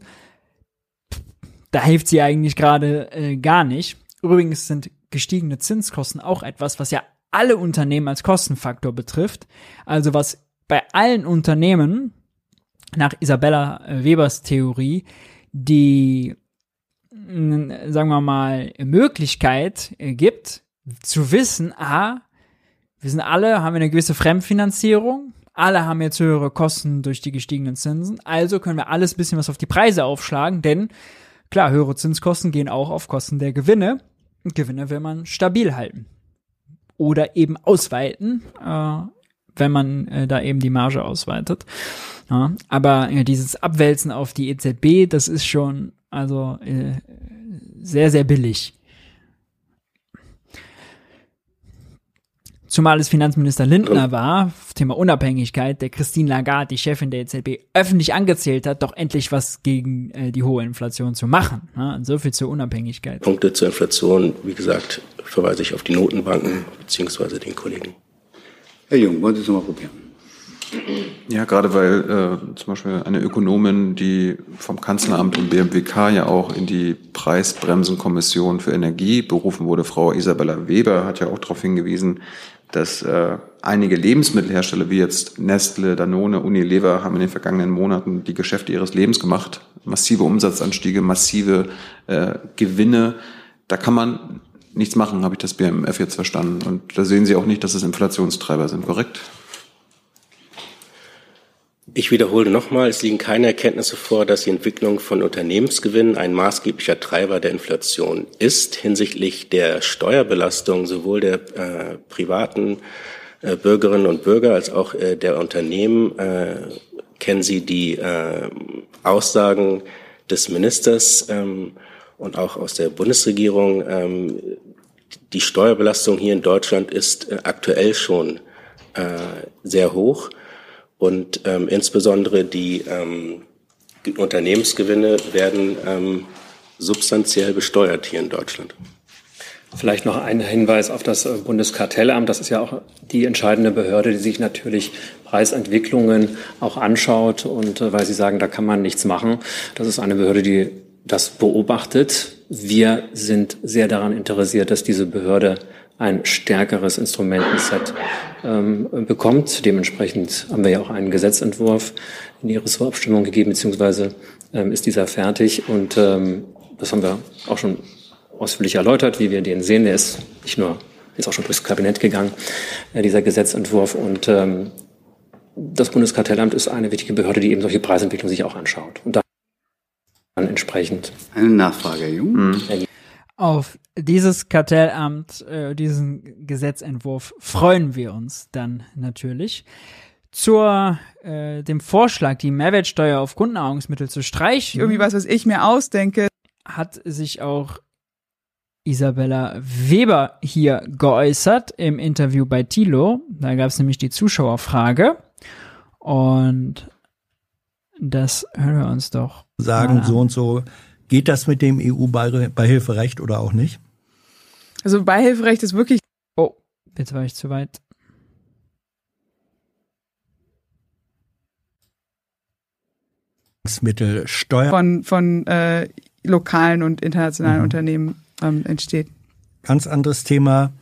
da hilft sie eigentlich gerade äh, gar nicht. Übrigens sind gestiegene Zinskosten auch etwas, was ja alle Unternehmen als Kostenfaktor betrifft. Also was bei allen Unternehmen nach Isabella Webers Theorie die, sagen wir mal, Möglichkeit gibt, zu wissen, ah, wir sind alle, haben wir eine gewisse Fremdfinanzierung, alle haben jetzt höhere Kosten durch die gestiegenen Zinsen, also können wir alles bisschen was auf die Preise aufschlagen, denn klar, höhere Zinskosten gehen auch auf Kosten der Gewinne. Gewinne will man stabil halten oder eben ausweiten, äh, wenn man äh, da eben die Marge ausweitet. Ja, aber ja, dieses Abwälzen auf die EZB, das ist schon also äh, sehr, sehr billig. Zumal es Finanzminister Lindner war, Thema Unabhängigkeit, der Christine Lagarde, die Chefin der EZB, öffentlich angezählt hat, doch endlich was gegen äh, die hohe Inflation zu machen. Ne? So viel zur Unabhängigkeit. Punkte zur Inflation, wie gesagt, verweise ich auf die Notenbanken beziehungsweise den Kollegen. Herr Jung, wollen Sie es nochmal probieren? Ja, gerade weil äh, zum Beispiel eine Ökonomin, die vom Kanzleramt und BMWK ja auch in die Preisbremsenkommission für Energie berufen wurde, Frau Isabella Weber, hat ja auch darauf hingewiesen, dass äh, einige Lebensmittelhersteller wie jetzt Nestle, Danone, Unilever haben in den vergangenen Monaten die Geschäfte ihres Lebens gemacht, massive Umsatzanstiege, massive äh, Gewinne. Da kann man nichts machen, habe ich das BMF jetzt verstanden. Und da sehen Sie auch nicht, dass es Inflationstreiber sind, korrekt? Ich wiederhole nochmal, es liegen keine Erkenntnisse vor, dass die Entwicklung von Unternehmensgewinnen ein maßgeblicher Treiber der Inflation ist. Hinsichtlich der Steuerbelastung sowohl der äh, privaten äh, Bürgerinnen und Bürger als auch äh, der Unternehmen äh, kennen Sie die äh, Aussagen des Ministers ähm, und auch aus der Bundesregierung. Ähm, die Steuerbelastung hier in Deutschland ist äh, aktuell schon sehr hoch. Und ähm, insbesondere die ähm, Unternehmensgewinne werden ähm, substanziell besteuert hier in Deutschland. Vielleicht noch ein Hinweis auf das äh, Bundeskartellamt. Das ist ja auch die entscheidende Behörde, die sich natürlich Preisentwicklungen auch anschaut. Und äh, weil Sie sagen, da kann man nichts machen, das ist eine Behörde, die das beobachtet. Wir sind sehr daran interessiert, dass diese Behörde ein stärkeres Instrumentenset ähm, bekommt. Dementsprechend haben wir ja auch einen Gesetzentwurf in die Ressortabstimmung gegeben, beziehungsweise ähm, ist dieser fertig. Und ähm, das haben wir auch schon ausführlich erläutert, wie wir den sehen. Der ist nicht nur, ist auch schon durchs Kabinett gegangen, äh, dieser Gesetzentwurf. Und ähm, das Bundeskartellamt ist eine wichtige Behörde, die eben solche Preisentwicklungen sich auch anschaut. Und dann entsprechend. Eine Nachfrage, Herr Jung. Mhm auf dieses Kartellamt, äh, diesen Gesetzentwurf freuen wir uns dann natürlich. Zur äh, dem Vorschlag, die Mehrwertsteuer auf Grundnahrungsmittel zu streichen. Irgendwie was, was ich mir ausdenke. Hat sich auch Isabella Weber hier geäußert im Interview bei Tilo. Da gab es nämlich die Zuschauerfrage. Und das hören wir uns doch. Sagen so und so Geht das mit dem EU-Beihilferecht oder auch nicht? Also Beihilferecht ist wirklich. Oh, jetzt war ich zu weit. Steuer von, von äh, lokalen und internationalen mhm. Unternehmen ähm, entsteht. Ganz anderes Thema.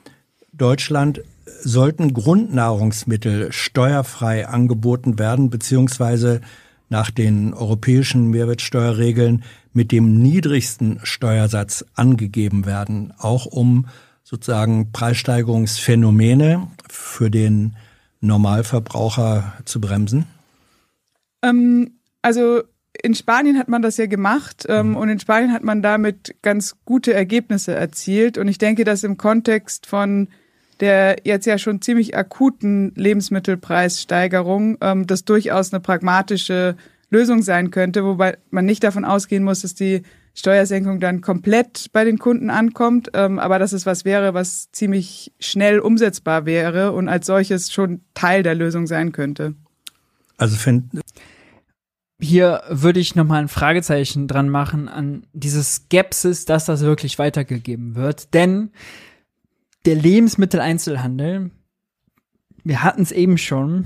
Deutschland sollten Grundnahrungsmittel steuerfrei angeboten werden, beziehungsweise nach den europäischen Mehrwertsteuerregeln mit dem niedrigsten Steuersatz angegeben werden, auch um sozusagen Preissteigerungsphänomene für den Normalverbraucher zu bremsen? Ähm, also in Spanien hat man das ja gemacht ähm, mhm. und in Spanien hat man damit ganz gute Ergebnisse erzielt. Und ich denke, dass im Kontext von der jetzt ja schon ziemlich akuten Lebensmittelpreissteigerung ähm, das durchaus eine pragmatische Lösung sein könnte, wobei man nicht davon ausgehen muss, dass die Steuersenkung dann komplett bei den Kunden ankommt, ähm, aber dass es was wäre, was ziemlich schnell umsetzbar wäre und als solches schon Teil der Lösung sein könnte. Also hier würde ich nochmal ein Fragezeichen dran machen an diese Skepsis, dass das wirklich weitergegeben wird. Denn der Lebensmitteleinzelhandel, wir hatten es eben schon,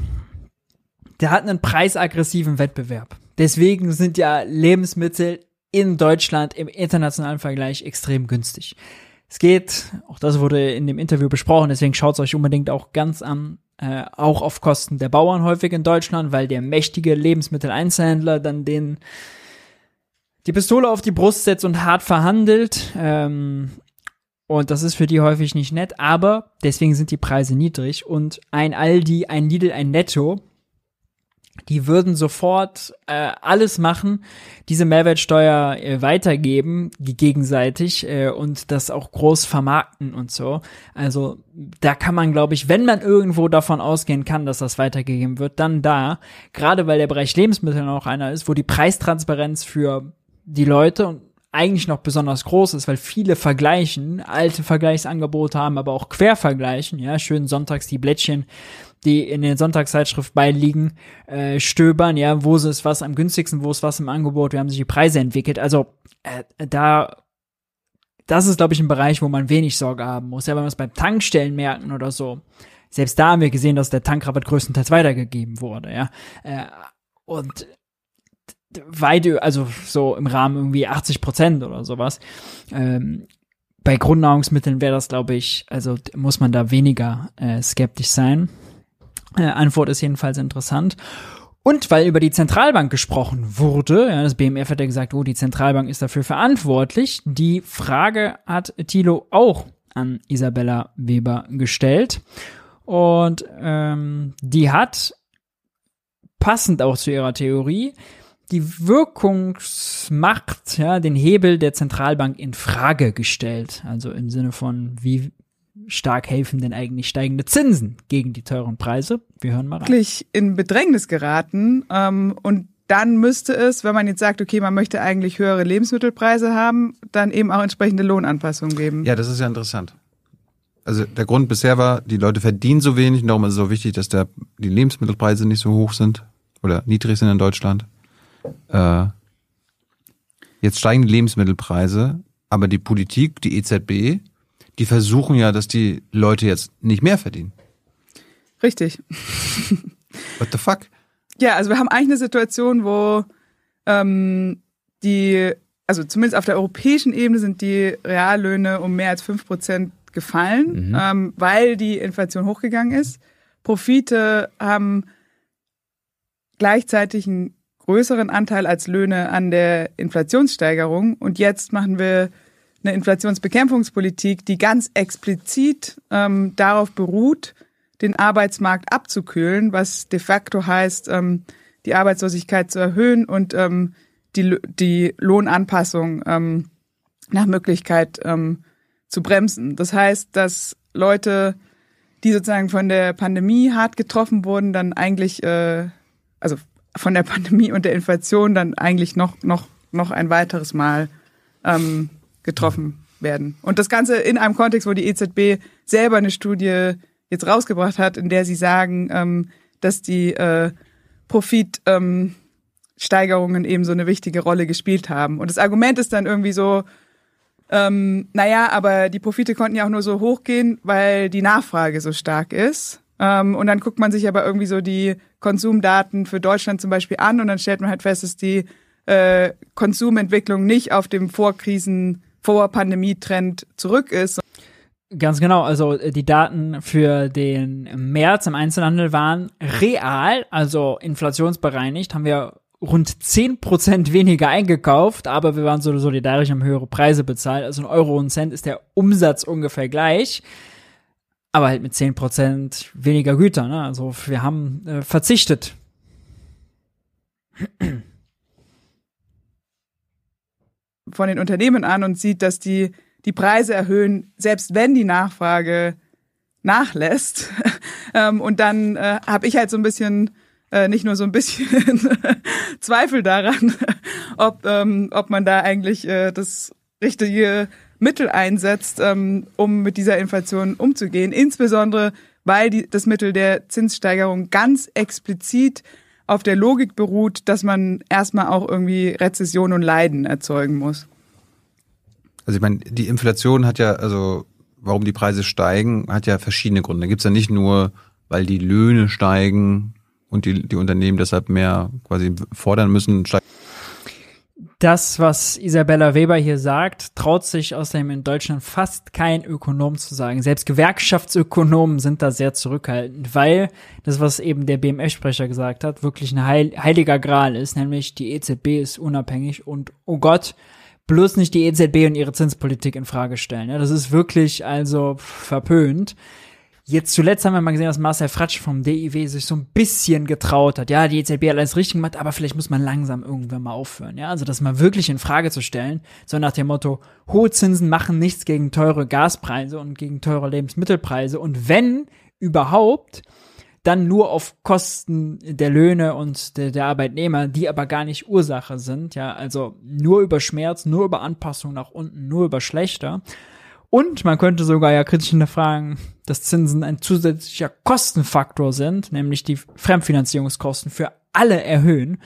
der hat einen preisaggressiven Wettbewerb. Deswegen sind ja Lebensmittel in Deutschland im internationalen Vergleich extrem günstig. Es geht, auch das wurde in dem Interview besprochen, deswegen schaut es euch unbedingt auch ganz an, äh, auch auf Kosten der Bauern häufig in Deutschland, weil der mächtige Lebensmitteleinzelhändler dann den die Pistole auf die Brust setzt und hart verhandelt. Ähm, und das ist für die häufig nicht nett, aber deswegen sind die Preise niedrig und ein Aldi, ein Lidl, ein Netto die würden sofort äh, alles machen, diese Mehrwertsteuer äh, weitergeben, gegenseitig äh, und das auch groß vermarkten und so. Also da kann man, glaube ich, wenn man irgendwo davon ausgehen kann, dass das weitergegeben wird, dann da. Gerade weil der Bereich Lebensmittel noch einer ist, wo die Preistransparenz für die Leute eigentlich noch besonders groß ist, weil viele vergleichen, alte Vergleichsangebote haben, aber auch Quervergleichen, ja, schön sonntags die Blättchen, die in den Sonntagszeitschrift beiliegen, äh, stöbern, ja, wo ist was am günstigsten, wo ist was im Angebot, wie haben sich die Preise entwickelt. Also äh, da, das ist, glaube ich, ein Bereich, wo man wenig Sorge haben muss. Ja, wenn man es beim Tankstellenmärkten oder so, selbst da haben wir gesehen, dass der Tankrabatt größtenteils weitergegeben wurde, ja. Äh, und weit, also so im Rahmen irgendwie 80 Prozent oder sowas. Ähm, bei Grundnahrungsmitteln wäre das, glaube ich, also muss man da weniger äh, skeptisch sein. Äh, Antwort ist jedenfalls interessant. Und weil über die Zentralbank gesprochen wurde, ja, das BMF hat ja gesagt, oh, die Zentralbank ist dafür verantwortlich. Die Frage hat Thilo auch an Isabella Weber gestellt. Und ähm, die hat, passend auch zu ihrer Theorie, die Wirkungsmacht, ja, den Hebel der Zentralbank in Frage gestellt. Also im Sinne von, wie stark helfen denn eigentlich steigende Zinsen gegen die teuren Preise? Wir hören mal rein. Wirklich in Bedrängnis geraten ähm, und dann müsste es, wenn man jetzt sagt, okay, man möchte eigentlich höhere Lebensmittelpreise haben, dann eben auch entsprechende Lohnanpassungen geben. Ja, das ist ja interessant. Also der Grund bisher war, die Leute verdienen so wenig und darum ist es so wichtig, dass der, die Lebensmittelpreise nicht so hoch sind oder niedrig sind in Deutschland. Äh, jetzt steigen die Lebensmittelpreise, aber die Politik, die EZB, die versuchen ja, dass die Leute jetzt nicht mehr verdienen. Richtig. What the fuck? Ja, also wir haben eigentlich eine Situation, wo ähm, die, also zumindest auf der europäischen Ebene sind die Reallöhne um mehr als fünf Prozent gefallen, mhm. ähm, weil die Inflation hochgegangen ist. Profite haben gleichzeitig einen größeren Anteil als Löhne an der Inflationssteigerung. Und jetzt machen wir eine Inflationsbekämpfungspolitik, die ganz explizit ähm, darauf beruht, den Arbeitsmarkt abzukühlen, was de facto heißt, ähm, die Arbeitslosigkeit zu erhöhen und ähm, die, die Lohnanpassung ähm, nach Möglichkeit ähm, zu bremsen. Das heißt, dass Leute, die sozusagen von der Pandemie hart getroffen wurden, dann eigentlich, äh, also von der Pandemie und der Inflation dann eigentlich noch, noch, noch ein weiteres Mal ähm, getroffen werden. Und das Ganze in einem Kontext, wo die EZB selber eine Studie jetzt rausgebracht hat, in der sie sagen, ähm, dass die äh, Profitsteigerungen ähm, eben so eine wichtige Rolle gespielt haben. Und das Argument ist dann irgendwie so, ähm, naja, aber die Profite konnten ja auch nur so hochgehen, weil die Nachfrage so stark ist. Ähm, und dann guckt man sich aber irgendwie so die Konsumdaten für Deutschland zum Beispiel an und dann stellt man halt fest, dass die äh, Konsumentwicklung nicht auf dem Vorkrisen, Vor-Pandemie-Trend zurück ist. Ganz genau, also äh, die Daten für den März im Einzelhandel waren real, also inflationsbereinigt, haben wir rund 10% weniger eingekauft, aber wir waren so solidarisch, haben höhere Preise bezahlt. Also ein Euro und Cent ist der Umsatz ungefähr gleich aber halt mit 10% weniger Güter. Ne? Also wir haben äh, verzichtet. Von den Unternehmen an und sieht, dass die die Preise erhöhen, selbst wenn die Nachfrage nachlässt. ähm, und dann äh, habe ich halt so ein bisschen, äh, nicht nur so ein bisschen Zweifel daran, ob, ähm, ob man da eigentlich äh, das richtige Mittel einsetzt, ähm, um mit dieser Inflation umzugehen. Insbesondere, weil die, das Mittel der Zinssteigerung ganz explizit auf der Logik beruht, dass man erstmal auch irgendwie Rezession und Leiden erzeugen muss. Also ich meine, die Inflation hat ja, also warum die Preise steigen, hat ja verschiedene Gründe. Da gibt's ja nicht nur, weil die Löhne steigen und die, die Unternehmen deshalb mehr quasi fordern müssen, steigen das, was Isabella Weber hier sagt, traut sich außerdem in Deutschland fast kein Ökonom zu sagen. Selbst Gewerkschaftsökonomen sind da sehr zurückhaltend, weil das, was eben der BMF-Sprecher gesagt hat, wirklich ein Heil heiliger Gral ist, nämlich die EZB ist unabhängig und oh Gott, bloß nicht die EZB und ihre Zinspolitik in Frage stellen. Ja, das ist wirklich also verpönt. Jetzt zuletzt haben wir mal gesehen, dass Marcel Fratsch vom DIW sich so ein bisschen getraut hat. Ja, die EZB hat alles richtig gemacht, aber vielleicht muss man langsam irgendwann mal aufhören. Ja, also das mal wirklich in Frage zu stellen. So nach dem Motto, hohe Zinsen machen nichts gegen teure Gaspreise und gegen teure Lebensmittelpreise. Und wenn überhaupt, dann nur auf Kosten der Löhne und der, der, Arbeitnehmer, die aber gar nicht Ursache sind, ja, also nur über Schmerz, nur über Anpassung nach unten, nur über schlechter. Und man könnte sogar ja kritisch hinterfragen, dass Zinsen ein zusätzlicher Kostenfaktor sind, nämlich die Fremdfinanzierungskosten für alle erhöhen.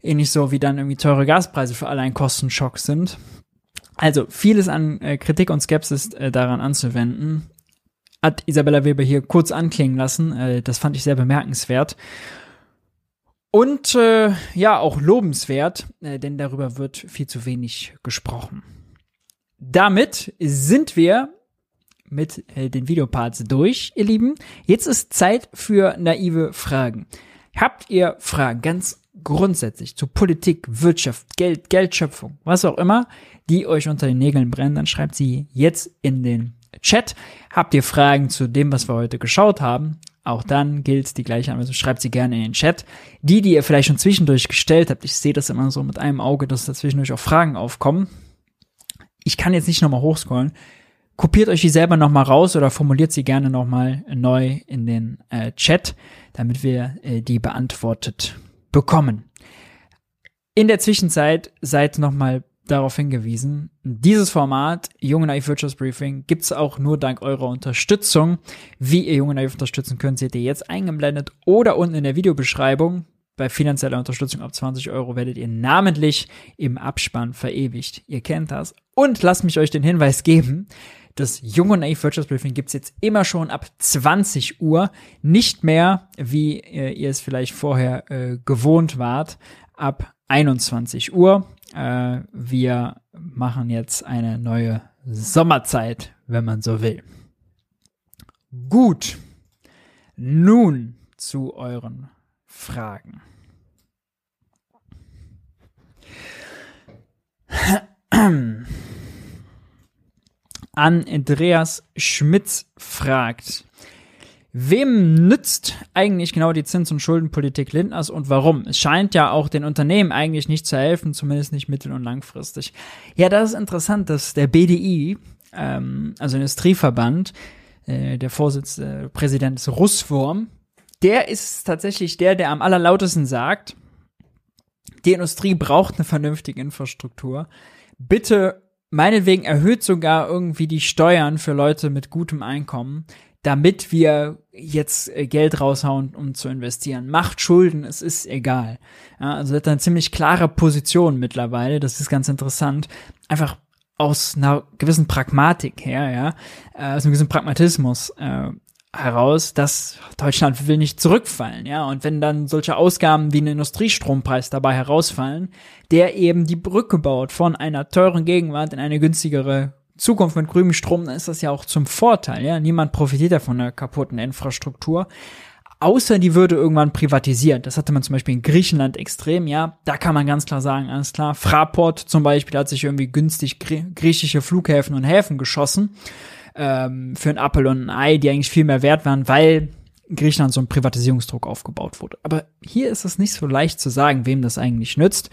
Ähnlich so wie dann irgendwie teure Gaspreise für alle ein Kostenschock sind. Also vieles an äh, Kritik und Skepsis äh, daran anzuwenden hat Isabella Weber hier kurz anklingen lassen. Äh, das fand ich sehr bemerkenswert. Und äh, ja, auch lobenswert, äh, denn darüber wird viel zu wenig gesprochen. Damit sind wir mit äh, den Videoparts durch, ihr Lieben. Jetzt ist Zeit für naive Fragen. Habt ihr Fragen ganz grundsätzlich zu Politik, Wirtschaft, Geld, Geldschöpfung, was auch immer, die euch unter den Nägeln brennen, dann schreibt sie jetzt in den Chat. Habt ihr Fragen zu dem, was wir heute geschaut haben? Auch dann gilt die gleiche Anweisung. Schreibt sie gerne in den Chat. Die, die ihr vielleicht schon zwischendurch gestellt habt, ich sehe das immer so mit einem Auge, dass da zwischendurch auch Fragen aufkommen. Ich kann jetzt nicht nochmal hochscrollen. Kopiert euch die selber nochmal raus oder formuliert sie gerne nochmal neu in den äh, Chat, damit wir äh, die beantwortet bekommen. In der Zwischenzeit seid nochmal darauf hingewiesen, dieses Format, Junge Naiv Wirtschaftsbriefing, gibt's auch nur dank eurer Unterstützung. Wie ihr Junge Naiv unterstützen könnt, seht ihr jetzt eingeblendet oder unten in der Videobeschreibung. Bei finanzieller Unterstützung ab 20 Euro werdet ihr namentlich im Abspann verewigt. Ihr kennt das. Und lasst mich euch den Hinweis geben, das Junge Naiv Wirtschaftsbriefing gibt's jetzt immer schon ab 20 Uhr, nicht mehr, wie äh, ihr es vielleicht vorher äh, gewohnt wart, ab 21 Uhr. Äh, wir machen jetzt eine neue Sommerzeit, wenn man so will. Gut. Nun zu euren Fragen. Andreas Schmitz fragt, Wem nützt eigentlich genau die Zins- und Schuldenpolitik Lindners und warum? Es scheint ja auch den Unternehmen eigentlich nicht zu helfen, zumindest nicht mittel- und langfristig. Ja, das ist interessant, dass der BDI, ähm, also Industrieverband, äh, der Vorsitzende, Präsident ist Russwurm, der ist tatsächlich der, der am allerlautesten sagt, die Industrie braucht eine vernünftige Infrastruktur. Bitte meinetwegen erhöht sogar irgendwie die Steuern für Leute mit gutem Einkommen damit wir jetzt äh, Geld raushauen, um zu investieren. Macht Schulden, es ist egal. Ja, also hat eine ziemlich klare Position mittlerweile, das ist ganz interessant. Einfach aus einer gewissen Pragmatik her, ja, äh, aus einem gewissen Pragmatismus äh, heraus, dass Deutschland will nicht zurückfallen, ja, und wenn dann solche Ausgaben wie ein Industriestrompreis dabei herausfallen, der eben die Brücke baut von einer teuren Gegenwart in eine günstigere Zukunft mit grünem Strom, dann ist das ja auch zum Vorteil. Ja, niemand profitiert ja von der kaputten Infrastruktur. Außer die würde irgendwann privatisiert. Das hatte man zum Beispiel in Griechenland extrem, ja. Da kann man ganz klar sagen, alles klar. Fraport zum Beispiel hat sich irgendwie günstig griechische Flughäfen und Häfen geschossen. Ähm, für ein Apple und ein Ei, die eigentlich viel mehr wert waren, weil in Griechenland so ein Privatisierungsdruck aufgebaut wurde. Aber hier ist es nicht so leicht zu sagen, wem das eigentlich nützt.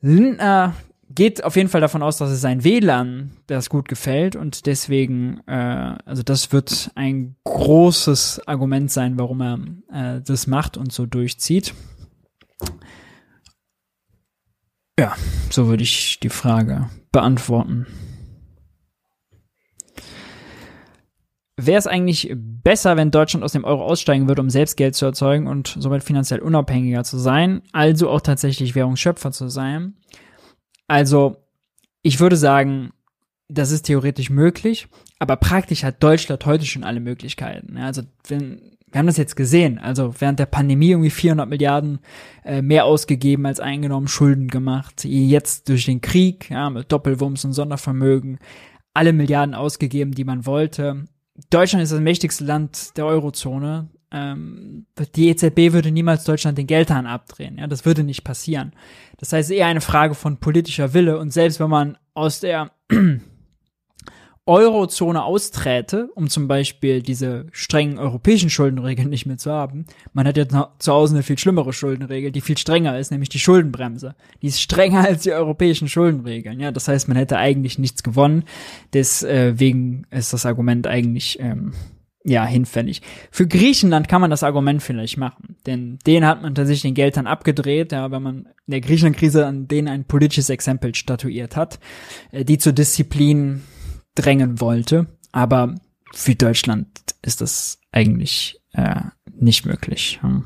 Lindner geht auf jeden Fall davon aus, dass es sein WLAN das gut gefällt und deswegen, äh, also das wird ein großes Argument sein, warum er äh, das macht und so durchzieht. Ja, so würde ich die Frage beantworten. Wäre es eigentlich besser, wenn Deutschland aus dem Euro aussteigen würde, um selbst Geld zu erzeugen und somit finanziell unabhängiger zu sein, also auch tatsächlich Währungsschöpfer zu sein? Also, ich würde sagen, das ist theoretisch möglich, aber praktisch hat Deutschland heute schon alle Möglichkeiten. Also, wenn, wir haben das jetzt gesehen, also während der Pandemie irgendwie 400 Milliarden äh, mehr ausgegeben als eingenommen, Schulden gemacht, jetzt durch den Krieg, ja, mit Doppelwumms und Sondervermögen, alle Milliarden ausgegeben, die man wollte. Deutschland ist das mächtigste Land der Eurozone. Ähm, die EZB würde niemals Deutschland den Geldhahn abdrehen. Ja, das würde nicht passieren. Das heißt eher eine Frage von politischer Wille. Und selbst wenn man aus der Eurozone austräte, um zum Beispiel diese strengen europäischen Schuldenregeln nicht mehr zu haben, man hat jetzt zu Hause eine viel schlimmere Schuldenregel, die viel strenger ist, nämlich die Schuldenbremse. Die ist strenger als die europäischen Schuldenregeln. Ja, das heißt, man hätte eigentlich nichts gewonnen. Deswegen ist das Argument eigentlich ähm, ja, hinfällig. Für Griechenland kann man das Argument vielleicht machen, denn denen hat man tatsächlich den Geld dann abgedreht, ja, wenn man in der Griechenland-Krise an denen ein politisches Exempel statuiert hat, äh, die zur Disziplin drängen wollte. Aber für Deutschland ist das eigentlich äh, nicht möglich. Hm.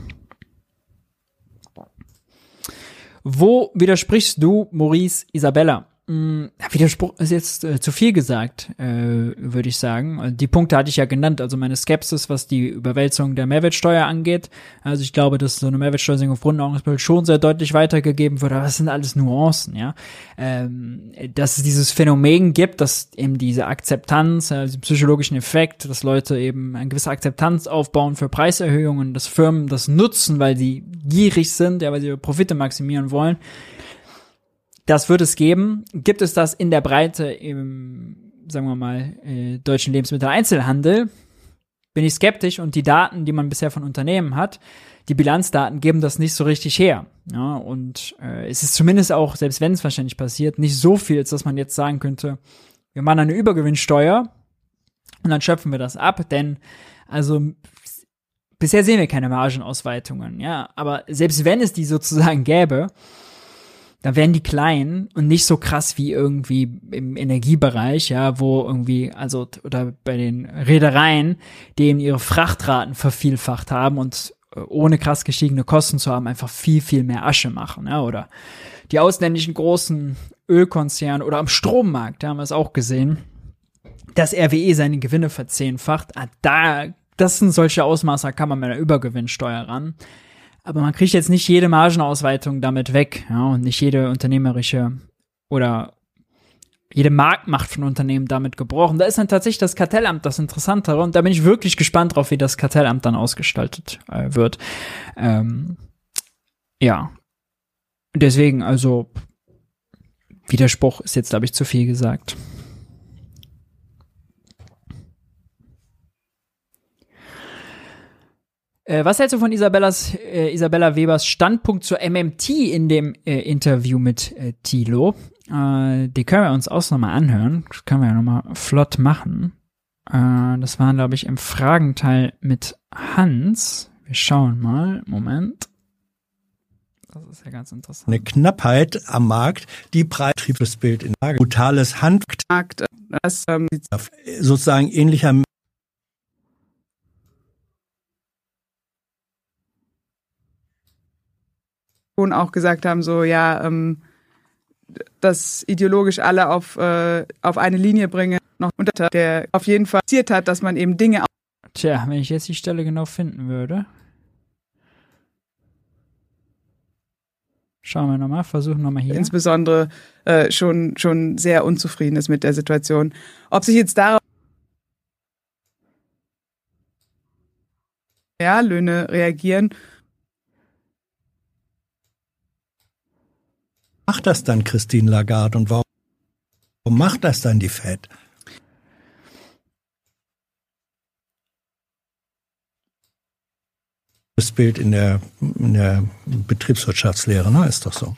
Wo widersprichst du, Maurice Isabella? Hm, Widerspruch ist jetzt äh, zu viel gesagt, äh, würde ich sagen. Die Punkte hatte ich ja genannt, also meine Skepsis, was die Überwälzung der Mehrwertsteuer angeht. Also ich glaube, dass so eine Mehrwertsteuersenkung auf Grundordnungsbild schon sehr deutlich weitergegeben wird, aber das sind alles Nuancen, ja. Ähm, dass es dieses Phänomen gibt, dass eben diese Akzeptanz, äh, diesen psychologischen Effekt, dass Leute eben eine gewisse Akzeptanz aufbauen für Preiserhöhungen, dass Firmen das nutzen, weil sie gierig sind, ja, weil sie Profite maximieren wollen das wird es geben. Gibt es das in der Breite im, sagen wir mal, äh, deutschen Lebensmitteleinzelhandel? Bin ich skeptisch und die Daten, die man bisher von Unternehmen hat, die Bilanzdaten geben das nicht so richtig her. Ja, und äh, es ist zumindest auch, selbst wenn es wahrscheinlich passiert, nicht so viel, dass man jetzt sagen könnte, wir machen eine Übergewinnsteuer und dann schöpfen wir das ab, denn also bisher sehen wir keine Margenausweitungen, ja, aber selbst wenn es die sozusagen gäbe, da wären die klein und nicht so krass wie irgendwie im Energiebereich, ja, wo irgendwie, also, oder bei den Reedereien, die eben ihre Frachtraten vervielfacht haben und äh, ohne krass gestiegene Kosten zu haben, einfach viel, viel mehr Asche machen, ja, oder die ausländischen großen Ölkonzerne oder am Strommarkt, da haben wir es auch gesehen, dass RWE seine Gewinne verzehnfacht, ah, da, das sind solche Ausmaße, da kann man mit einer Übergewinnsteuer ran. Aber man kriegt jetzt nicht jede Margenausweitung damit weg, ja, und nicht jede unternehmerische oder jede Marktmacht von Unternehmen damit gebrochen. Da ist dann tatsächlich das Kartellamt das Interessantere und da bin ich wirklich gespannt drauf, wie das Kartellamt dann ausgestaltet äh, wird. Ähm, ja. Deswegen, also Widerspruch ist jetzt, glaube ich, zu viel gesagt. Äh, was hältst du von Isabellas, äh, Isabella Webers Standpunkt zur MMT in dem äh, Interview mit äh, Thilo? Äh, die können wir uns auch nochmal anhören. Das können wir ja nochmal flott machen. Äh, das war, glaube ich, im Fragenteil mit Hans. Wir schauen mal. Moment. Das ist ja ganz interessant. Eine Knappheit am Markt, die Preisbild in Lage. Brutales Handmarkt, das ähm, sozusagen ähnlicher schon auch gesagt haben, so ja, ähm, dass ideologisch alle auf, äh, auf eine Linie bringen, noch unter der auf jeden Fall passiert hat, dass man eben Dinge. Tja, wenn ich jetzt die Stelle genau finden würde. Schauen wir nochmal, versuchen nochmal hier. Insbesondere äh, schon, schon sehr unzufrieden ist mit der Situation. Ob sich jetzt darauf ja, Löhne reagieren macht das dann Christine Lagarde und warum macht das dann die Fed? Das Bild in der, in der Betriebswirtschaftslehre, ne, ist doch so.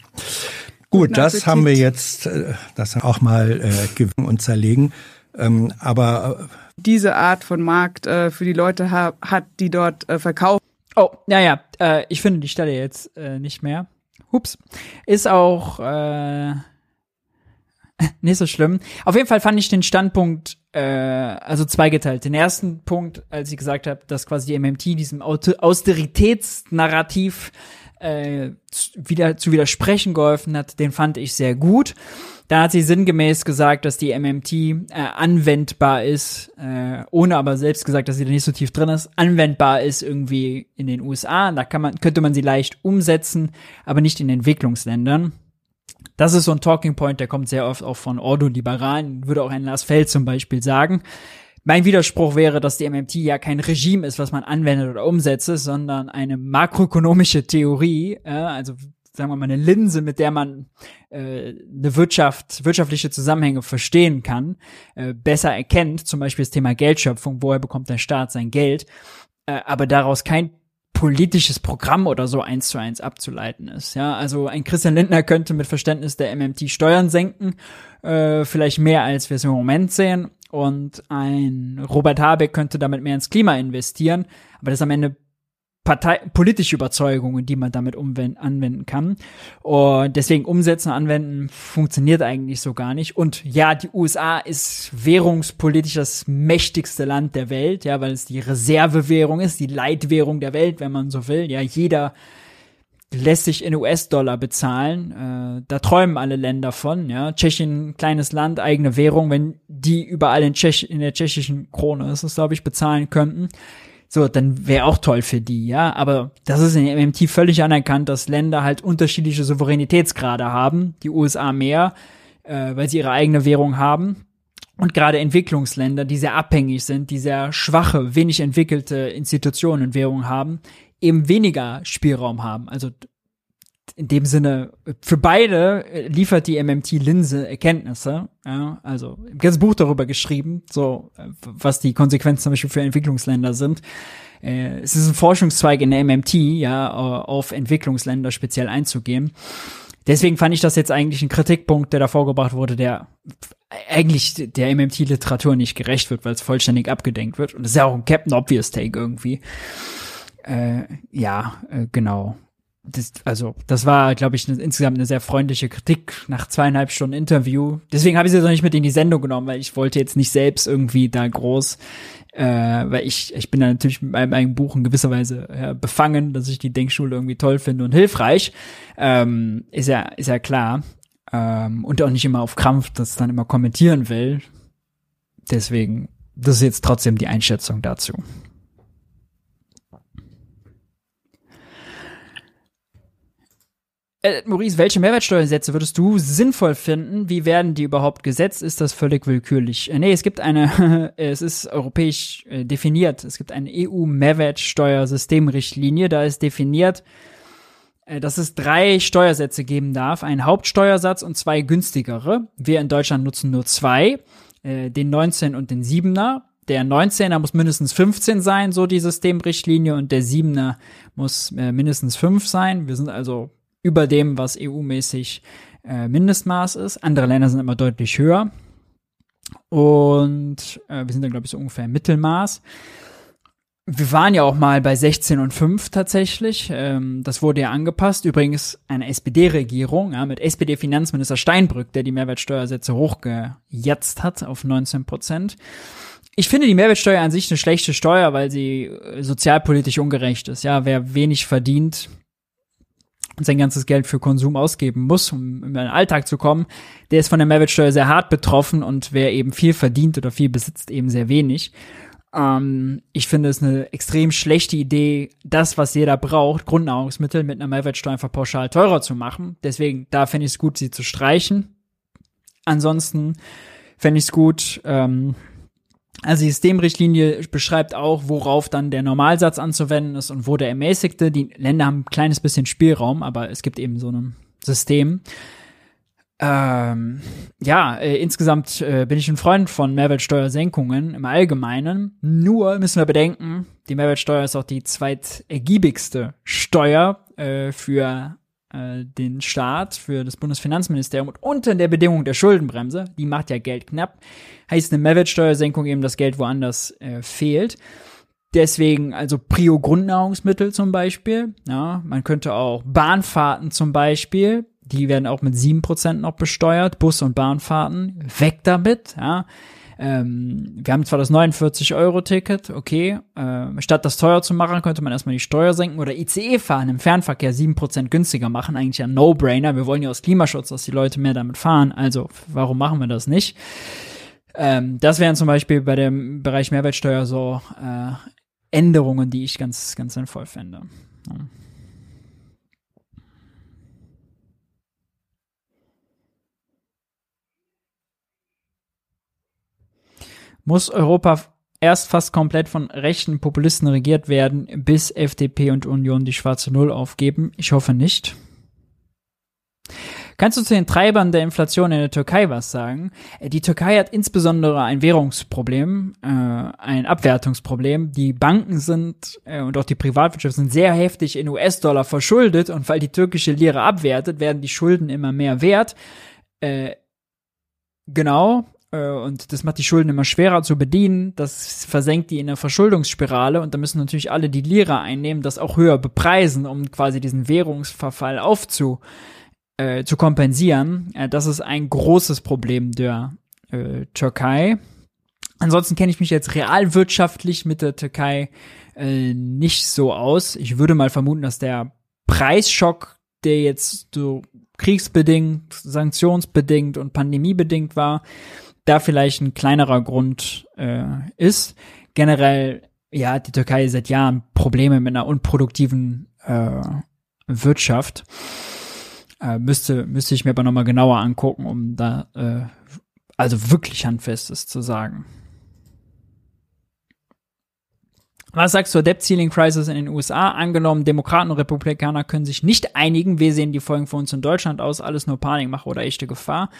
Gut, das haben wir jetzt, äh, das auch mal äh, gewinnen und zerlegen. Ähm, aber äh, diese Art von Markt äh, für die Leute ha hat, die dort äh, verkaufen. Oh, naja, äh, ich finde die Stelle jetzt äh, nicht mehr. Hups. Ist auch äh, nicht so schlimm. Auf jeden Fall fand ich den Standpunkt äh, also zweigeteilt. Den ersten Punkt, als ich gesagt habe, dass quasi die MMT diesem Austeritätsnarrativ äh, wieder zu widersprechen geholfen hat, den fand ich sehr gut. Da hat sie sinngemäß gesagt, dass die MMT äh, anwendbar ist, äh, ohne aber selbst gesagt, dass sie da nicht so tief drin ist, anwendbar ist irgendwie in den USA. Da kann man, könnte man sie leicht umsetzen, aber nicht in Entwicklungsländern. Das ist so ein Talking Point, der kommt sehr oft auch von Ordoliberalen, würde auch ein Lars Feld zum Beispiel sagen. Mein Widerspruch wäre, dass die MMT ja kein Regime ist, was man anwendet oder umsetzt, sondern eine makroökonomische Theorie, äh, also sagen wir mal, eine Linse, mit der man äh, eine Wirtschaft, wirtschaftliche Zusammenhänge verstehen kann, äh, besser erkennt, zum Beispiel das Thema Geldschöpfung, woher bekommt der Staat sein Geld, äh, aber daraus kein politisches Programm oder so eins zu eins abzuleiten ist. Ja, also ein Christian Lindner könnte mit Verständnis der MMT Steuern senken, äh, vielleicht mehr als wir es im Moment sehen, und ein Robert Habeck könnte damit mehr ins Klima investieren, aber das am Ende Partei politische Überzeugungen, die man damit anwenden kann. Und deswegen umsetzen, anwenden funktioniert eigentlich so gar nicht. Und ja, die USA ist währungspolitisch das mächtigste Land der Welt, ja, weil es die Reservewährung ist, die Leitwährung der Welt, wenn man so will. Ja, jeder lässt sich in US-Dollar bezahlen. Äh, da träumen alle Länder von. Ja, Tschechien, kleines Land, eigene Währung, wenn die überall in, Tschech in der tschechischen Krone ist, das glaube ich, bezahlen könnten. So, dann wäre auch toll für die, ja. Aber das ist in der MMT völlig anerkannt, dass Länder halt unterschiedliche Souveränitätsgrade haben. Die USA mehr, äh, weil sie ihre eigene Währung haben. Und gerade Entwicklungsländer, die sehr abhängig sind, die sehr schwache, wenig entwickelte Institutionen und Währungen haben, eben weniger Spielraum haben. Also in dem Sinne, für beide liefert die MMT-Linse Erkenntnisse. Ja, also ein ganzes Buch darüber geschrieben, so was die Konsequenzen zum Beispiel für Entwicklungsländer sind. Äh, es ist ein Forschungszweig in der MMT, ja, auf Entwicklungsländer speziell einzugehen. Deswegen fand ich das jetzt eigentlich ein Kritikpunkt, der da vorgebracht wurde, der eigentlich der MMT-Literatur nicht gerecht wird, weil es vollständig abgedenkt wird. Und das ist ja auch ein Captain Obvious Take irgendwie. Äh, ja, äh, genau. Das, also, das war, glaube ich, ne, insgesamt eine sehr freundliche Kritik nach zweieinhalb Stunden Interview. Deswegen habe ich sie noch nicht mit in die Sendung genommen, weil ich wollte jetzt nicht selbst irgendwie da groß, äh, weil ich, ich bin da natürlich mit meinem eigenen Buch in gewisser Weise ja, befangen, dass ich die Denkschule irgendwie toll finde und hilfreich. Ähm, ist ja, ist ja klar. Ähm, und auch nicht immer auf Krampf das dann immer kommentieren will. Deswegen, das ist jetzt trotzdem die Einschätzung dazu. Äh, Maurice, welche Mehrwertsteuersätze würdest du sinnvoll finden? Wie werden die überhaupt gesetzt? Ist das völlig willkürlich? Äh, nee, es gibt eine, es ist europäisch äh, definiert. Es gibt eine EU-Mehrwertsteuersystemrichtlinie. Da ist definiert, äh, dass es drei Steuersätze geben darf. Einen Hauptsteuersatz und zwei günstigere. Wir in Deutschland nutzen nur zwei, äh, den 19 und den 7er. Der 19er muss mindestens 15 sein, so die Systemrichtlinie, und der 7er muss äh, mindestens 5 sein. Wir sind also über dem, was EU-mäßig äh, Mindestmaß ist. Andere Länder sind immer deutlich höher. Und äh, wir sind dann, glaube ich, so ungefähr Mittelmaß. Wir waren ja auch mal bei 16 und 5 tatsächlich. Ähm, das wurde ja angepasst. Übrigens eine SPD-Regierung ja, mit SPD-Finanzminister Steinbrück, der die Mehrwertsteuersätze hochgejatzt hat auf 19 Prozent. Ich finde die Mehrwertsteuer an sich eine schlechte Steuer, weil sie äh, sozialpolitisch ungerecht ist. Ja, wer wenig verdient, sein ganzes Geld für Konsum ausgeben muss, um in den Alltag zu kommen, der ist von der Mehrwertsteuer sehr hart betroffen und wer eben viel verdient oder viel besitzt, eben sehr wenig. Ähm, ich finde es eine extrem schlechte Idee, das, was jeder braucht, Grundnahrungsmittel mit einer Mehrwertsteuer einfach pauschal teurer zu machen. Deswegen, da fände ich es gut, sie zu streichen. Ansonsten fände ich es gut, ähm, also die Systemrichtlinie beschreibt auch, worauf dann der Normalsatz anzuwenden ist und wo der ermäßigte. Die Länder haben ein kleines bisschen Spielraum, aber es gibt eben so ein System. Ähm, ja, äh, insgesamt äh, bin ich ein Freund von Mehrwertsteuersenkungen im Allgemeinen. Nur müssen wir bedenken, die Mehrwertsteuer ist auch die zweitergiebigste Steuer äh, für äh, den Staat, für das Bundesfinanzministerium und unter der Bedingung der Schuldenbremse, die macht ja Geld knapp, heißt eine Mehrwertsteuersenkung eben das Geld woanders äh, fehlt. Deswegen also Prio Grundnahrungsmittel zum Beispiel. Ja, man könnte auch Bahnfahrten zum Beispiel, die werden auch mit sieben Prozent noch besteuert, Bus- und Bahnfahrten, weg damit. Ja. Ähm, wir haben zwar das 49-Euro-Ticket, okay. Äh, statt das teuer zu machen, könnte man erstmal die Steuer senken oder ICE fahren im Fernverkehr 7% günstiger machen. Eigentlich ein No-Brainer. Wir wollen ja aus Klimaschutz, dass die Leute mehr damit fahren. Also, warum machen wir das nicht? Ähm, das wären zum Beispiel bei dem Bereich Mehrwertsteuer so äh, Änderungen, die ich ganz, ganz sinnvoll fände. Ja. Muss Europa erst fast komplett von rechten Populisten regiert werden, bis FDP und Union die schwarze Null aufgeben? Ich hoffe nicht. Kannst du zu den Treibern der Inflation in der Türkei was sagen? Die Türkei hat insbesondere ein Währungsproblem, äh, ein Abwertungsproblem. Die Banken sind äh, und auch die Privatwirtschaft sind sehr heftig in US-Dollar verschuldet und weil die türkische Lira abwertet, werden die Schulden immer mehr wert. Äh, genau, äh, und das macht die Schulden immer schwerer zu bedienen. Das versenkt die in der Verschuldungsspirale und da müssen natürlich alle die Lira einnehmen, das auch höher bepreisen, um quasi diesen Währungsverfall aufzu äh, zu kompensieren. Äh, das ist ein großes Problem der äh, Türkei. Ansonsten kenne ich mich jetzt realwirtschaftlich mit der Türkei äh, nicht so aus. Ich würde mal vermuten, dass der Preisschock, der jetzt so kriegsbedingt, sanktionsbedingt und pandemiebedingt war, da vielleicht ein kleinerer Grund äh, ist. Generell, ja, hat die Türkei seit Jahren Probleme mit einer unproduktiven äh, Wirtschaft. Äh, müsste, müsste ich mir aber nochmal genauer angucken, um da äh, also wirklich Handfestes zu sagen. Was sagst du zur Debt Ceiling Crisis in den USA? Angenommen, Demokraten und Republikaner können sich nicht einigen. Wir sehen die Folgen für uns in Deutschland aus. Alles nur Panikmache oder echte Gefahr.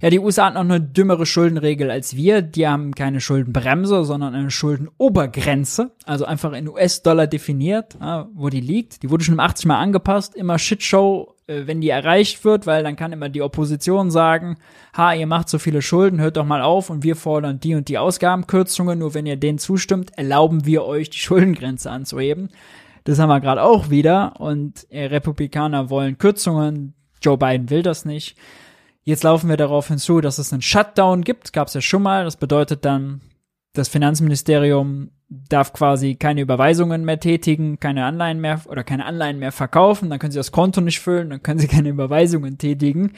Ja, die USA hat noch eine dümmere Schuldenregel als wir. Die haben keine Schuldenbremse, sondern eine Schuldenobergrenze. Also einfach in US-Dollar definiert, wo die liegt. Die wurde schon im 80 Mal angepasst. Immer Shitshow wenn die erreicht wird, weil dann kann immer die Opposition sagen, ha, ihr macht so viele Schulden, hört doch mal auf und wir fordern die und die Ausgabenkürzungen, nur wenn ihr denen zustimmt, erlauben wir euch die Schuldengrenze anzuheben. Das haben wir gerade auch wieder und äh, Republikaner wollen Kürzungen, Joe Biden will das nicht. Jetzt laufen wir darauf hinzu, dass es einen Shutdown gibt, gab es ja schon mal. Das bedeutet dann, das Finanzministerium darf quasi keine Überweisungen mehr tätigen, keine Anleihen mehr oder keine Anleihen mehr verkaufen, dann können sie das Konto nicht füllen, dann können sie keine Überweisungen tätigen.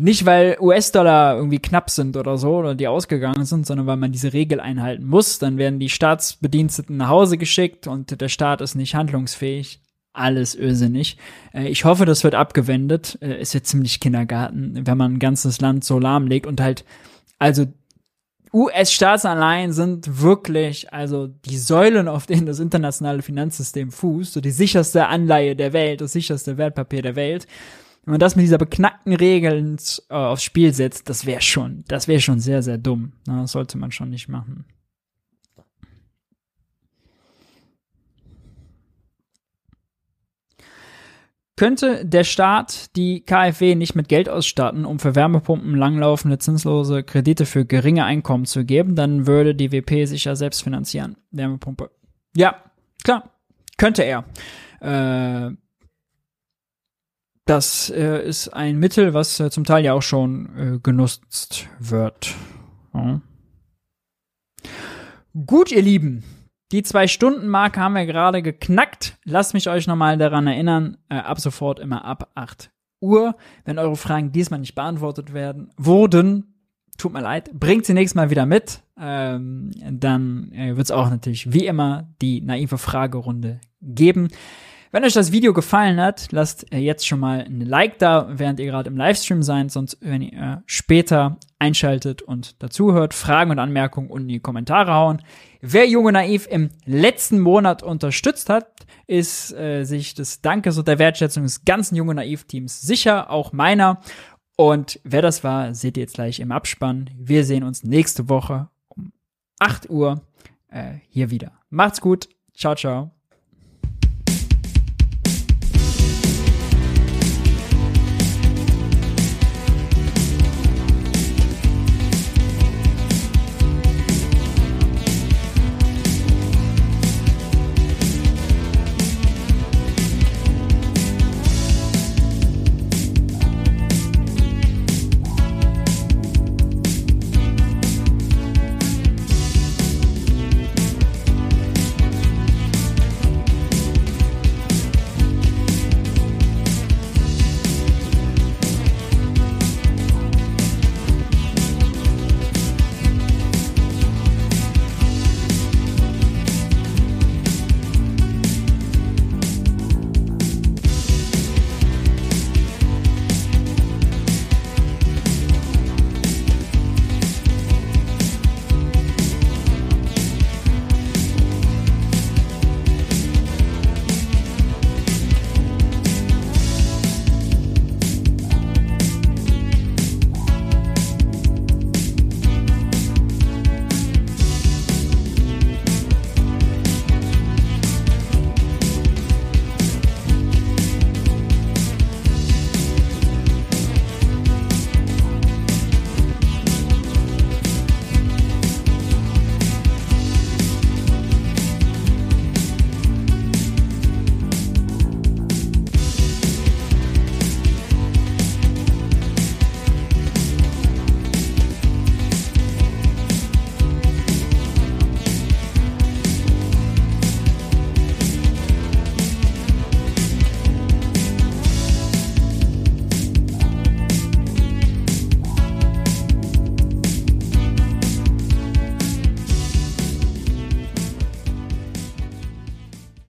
Nicht, weil US-Dollar irgendwie knapp sind oder so oder die ausgegangen sind, sondern weil man diese Regel einhalten muss. Dann werden die Staatsbediensteten nach Hause geschickt und der Staat ist nicht handlungsfähig. Alles irrsinnig. Äh, ich hoffe, das wird abgewendet. Äh, es wird ziemlich Kindergarten, wenn man ein ganzes Land so lahmlegt und halt, also US-Staatsanleihen sind wirklich, also die Säulen, auf denen das internationale Finanzsystem fußt, so die sicherste Anleihe der Welt, das sicherste Wertpapier der Welt. Wenn man das mit dieser beknackten Regeln äh, aufs Spiel setzt, das wäre schon, das wäre schon sehr, sehr dumm. Das sollte man schon nicht machen. Könnte der Staat die KfW nicht mit Geld ausstatten, um für Wärmepumpen langlaufende zinslose Kredite für geringe Einkommen zu geben, dann würde die WP sich ja selbst finanzieren. Wärmepumpe. Ja, klar, könnte er. Äh, das äh, ist ein Mittel, was äh, zum Teil ja auch schon äh, genutzt wird. Ja. Gut, ihr Lieben, die Zwei-Stunden-Marke haben wir gerade geknackt. Lasst mich euch nochmal daran erinnern, äh, ab sofort immer ab 8 Uhr. Wenn eure Fragen diesmal nicht beantwortet werden, wurden, tut mir leid, bringt sie nächstes Mal wieder mit. Ähm, dann äh, wird es auch natürlich wie immer die naive Fragerunde geben. Wenn euch das Video gefallen hat, lasst äh, jetzt schon mal ein Like da, während ihr gerade im Livestream seid, sonst wenn ihr äh, später einschaltet und dazuhört, Fragen und Anmerkungen unten in die Kommentare hauen. Wer Junge Naiv im letzten Monat unterstützt hat, ist äh, sich des Dankes und der Wertschätzung des ganzen Junge Naiv-Teams sicher, auch meiner. Und wer das war, seht ihr jetzt gleich im Abspann. Wir sehen uns nächste Woche um 8 Uhr äh, hier wieder. Macht's gut. Ciao, ciao.